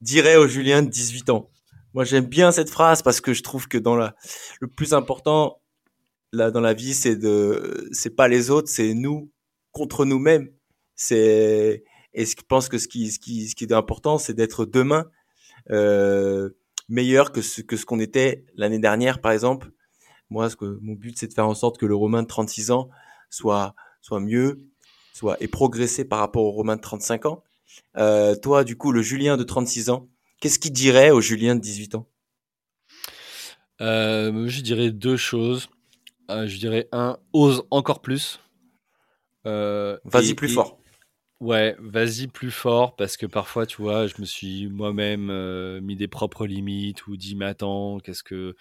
dirait au Julien de 18 ans? Moi j'aime bien cette phrase parce que je trouve que dans la le plus important là dans la vie c'est de c'est pas les autres, c'est nous contre nous-mêmes. C'est et je pense que ce qui ce qui ce qui est important c'est d'être demain euh, meilleur que ce que ce qu'on était l'année dernière par exemple. Moi ce que mon but c'est de faire en sorte que le Romain de 36 ans soit soit mieux, soit et progresser par rapport au Romain de 35 ans. Euh, toi, du coup, le Julien de 36 ans, qu'est-ce qu'il dirait au Julien de 18 ans? Euh, Je dirais deux choses. Euh, je dirais un, ose encore plus. Vas-y plus et, fort. Ouais, vas-y plus fort parce que parfois, tu vois, je me suis moi-même mis des propres limites ou dit, mais attends, qu'est-ce que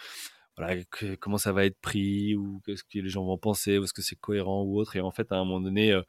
voilà, que, comment ça va être pris ou qu'est-ce que les gens vont penser ou est-ce que c'est cohérent ou autre. Et en fait, à un moment donné, euh,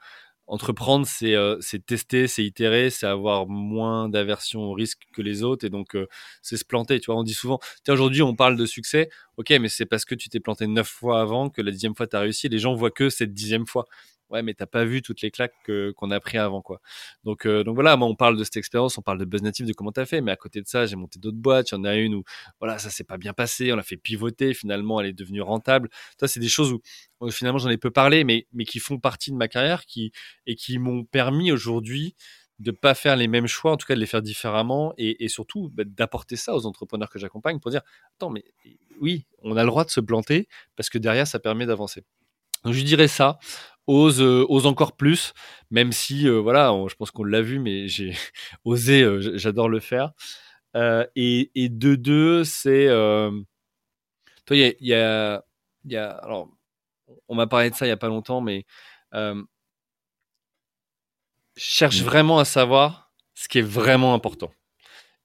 entreprendre, c'est euh, tester, c'est itérer, c'est avoir moins d'aversion au risque que les autres et donc euh, c'est se planter. Tu vois, on dit souvent, aujourd'hui, on parle de succès. Ok, mais c'est parce que tu t'es planté neuf fois avant que la dixième fois tu as réussi. Les gens voient que cette dixième fois ouais, mais t'as pas vu toutes les claques qu'on a pris avant, quoi. Donc, euh, donc voilà, moi, on parle de cette expérience, on parle de Buzz Native, de comment t'as fait, mais à côté de ça, j'ai monté d'autres boîtes. Il y en a une où, voilà, ça s'est pas bien passé, on l'a fait pivoter, finalement, elle est devenue rentable. Ça, c'est des choses où, finalement, j'en ai peu parlé, mais, mais qui font partie de ma carrière, qui, et qui m'ont permis aujourd'hui de pas faire les mêmes choix, en tout cas de les faire différemment, et, et surtout bah, d'apporter ça aux entrepreneurs que j'accompagne pour dire, attends, mais oui, on a le droit de se planter, parce que derrière, ça permet d'avancer. Donc je dirais ça ose, euh, ose encore plus, même si, euh, voilà, je pense qu'on l'a vu, mais j'ai (laughs) osé, euh, j'adore le faire. et, et de deux, c'est, toi, il y a, y a, y a, alors, on m'a parlé de ça il y a pas longtemps, mais cherche mmh. vraiment à savoir ce qui est vraiment important.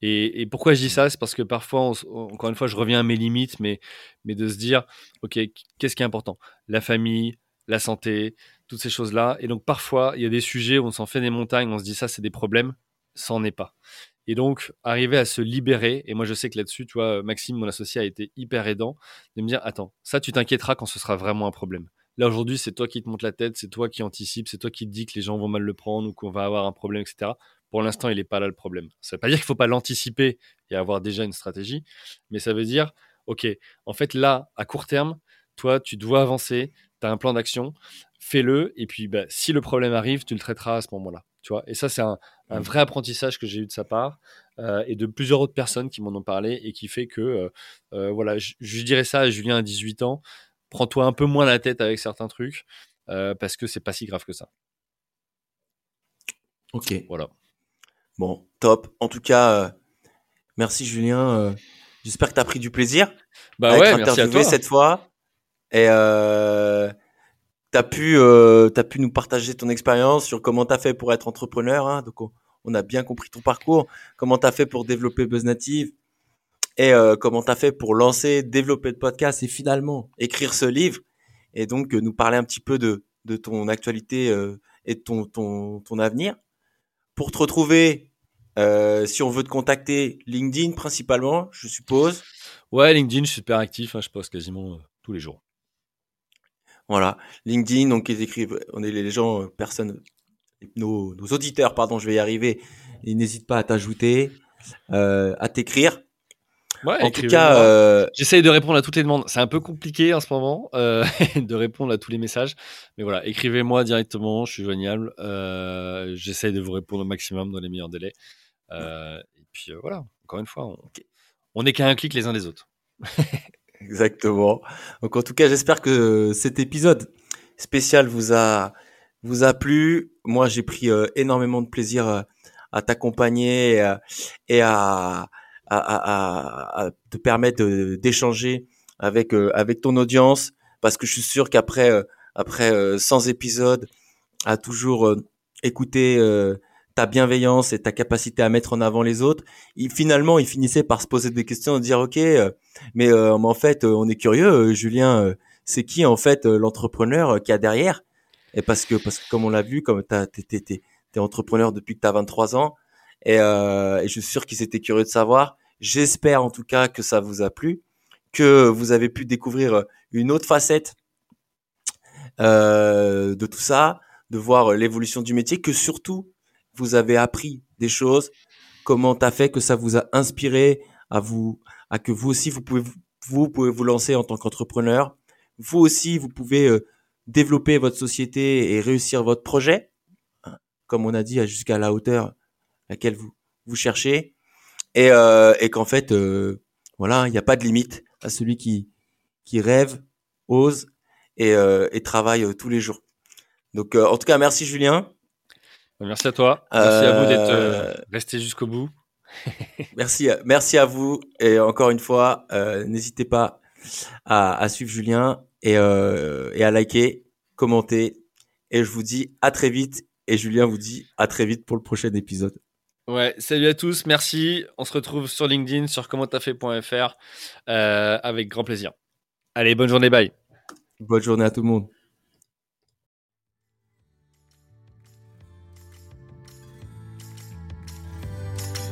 Et, et, pourquoi je dis ça C'est parce que parfois, on, encore une fois, je reviens à mes limites, mais, mais de se dire, OK, qu'est-ce qui est important? La famille, la santé, toutes ces choses-là. Et donc parfois, il y a des sujets où on s'en fait des montagnes, on se dit ça, c'est des problèmes, ça n'en est pas. Et donc, arriver à se libérer, et moi je sais que là-dessus, tu vois, Maxime, mon associé, a été hyper aidant, de me dire, attends, ça tu t'inquiéteras quand ce sera vraiment un problème. Là aujourd'hui, c'est toi qui te monte la tête, c'est toi qui anticipe, c'est toi qui te dis que les gens vont mal le prendre ou qu'on va avoir un problème, etc. Pour l'instant, il n'est pas là le problème. Ça ne veut pas dire qu'il ne faut pas l'anticiper et avoir déjà une stratégie, mais ça veut dire, OK, en fait là, à court terme, toi, tu dois avancer, tu as un plan d'action, fais-le, et puis bah, si le problème arrive, tu le traiteras à ce moment-là. Tu vois et ça, c'est un, un, mmh. vrai apprentissage que j'ai eu de sa part et de plusieurs autres personnes qui m'en ont parlé et qui fait que, voilà, je, je, dirais ça à Julien à 18 ans, prends-toi un peu moins la tête avec certains trucs parce que c'est pas si grave que ça. Ok. Voilà. Bon, top. En tout cas, merci Julien. J'espère que tu as pris du plaisir. Bah ouais, merci à toi. cette fois. Et euh, tu as, pu, euh, pu nous partager ton expérience sur comment tu as fait pour être entrepreneur. Hein. Donc, on, a bien compris ton parcours. Comment tu as fait pour développer BuzzNative et euh, comment tu as fait pour lancer, développer le podcast et finalement écrire ce livre. Et donc, nous parler un petit peu de, ton actualité euh, et de ton, ton, ton avenir. Pour te retrouver, euh, si on veut te contacter, LinkedIn principalement, je suppose. Ouais, LinkedIn, je suis super actif. Hein, je poste quasiment euh, tous les jours. Voilà, LinkedIn, donc ils écrivent, on est les gens, euh, personnes, nos, auditeurs, pardon, je vais y arriver. Ils n'hésitent pas à t'ajouter, euh, à t'écrire. Ouais, en tout cas, j'essaye de répondre à toutes les demandes. C'est un peu compliqué en ce moment (laughs) de répondre à tous les messages, mais voilà, écrivez-moi directement, je suis joignable. j'essaye de vous répondre au maximum dans les meilleurs délais. et puis voilà, encore une fois, on, on n'est qu'à un clic les uns des autres. (laughs) Exactement. Donc en tout cas, j'espère que cet épisode spécial vous a vous a plu. Moi, j'ai pris euh, énormément de plaisir euh, à t'accompagner et, à, à, à, te permettre d'échanger avec euh, avec ton audience parce que je suis sûr qu'après après 100 épisodes à toujours écouter ta bienveillance et ta capacité à mettre en avant les autres, il, finalement, il finissait par se poser des questions, de dire, OK, euh, mais, euh, en fait, euh, on est curieux, Julien, c'est qui en fait l'entrepreneur qui a derrière? Et parce que, parce que comme on l'a vu, comme tu es, es, entrepreneur depuis que tu as 23 ans, et, et, je suis sûr qu'ils étaient curieux de savoir. J'espère en tout cas que ça vous a plu, que vous avez pu découvrir une autre facette de tout ça, de voir l'évolution du métier, que surtout vous avez appris des choses, comment tu as fait que ça vous a inspiré à vous, à que vous aussi vous pouvez vous pouvez vous lancer en tant qu'entrepreneur. Vous aussi vous pouvez euh, développer votre société et réussir votre projet, hein, comme on a dit jusqu'à la hauteur laquelle vous vous cherchez, et, euh, et qu'en fait euh, voilà il n'y a pas de limite à celui qui qui rêve, ose et travaille tous les jours. Donc en tout cas merci Julien. Merci à toi. Merci à vous d'être euh, resté jusqu'au bout. (laughs) merci, merci à vous. Et encore une fois, euh, n'hésitez pas à, suivre Julien et, euh, et à liker, commenter. Et je vous dis à très vite. Et Julien vous dit à très vite pour le prochain épisode. Ouais, salut à tous, merci. On se retrouve sur LinkedIn, sur commenttafait.fr euh, avec grand plaisir. Allez, bonne journée, bye. Bonne journée à tout le monde.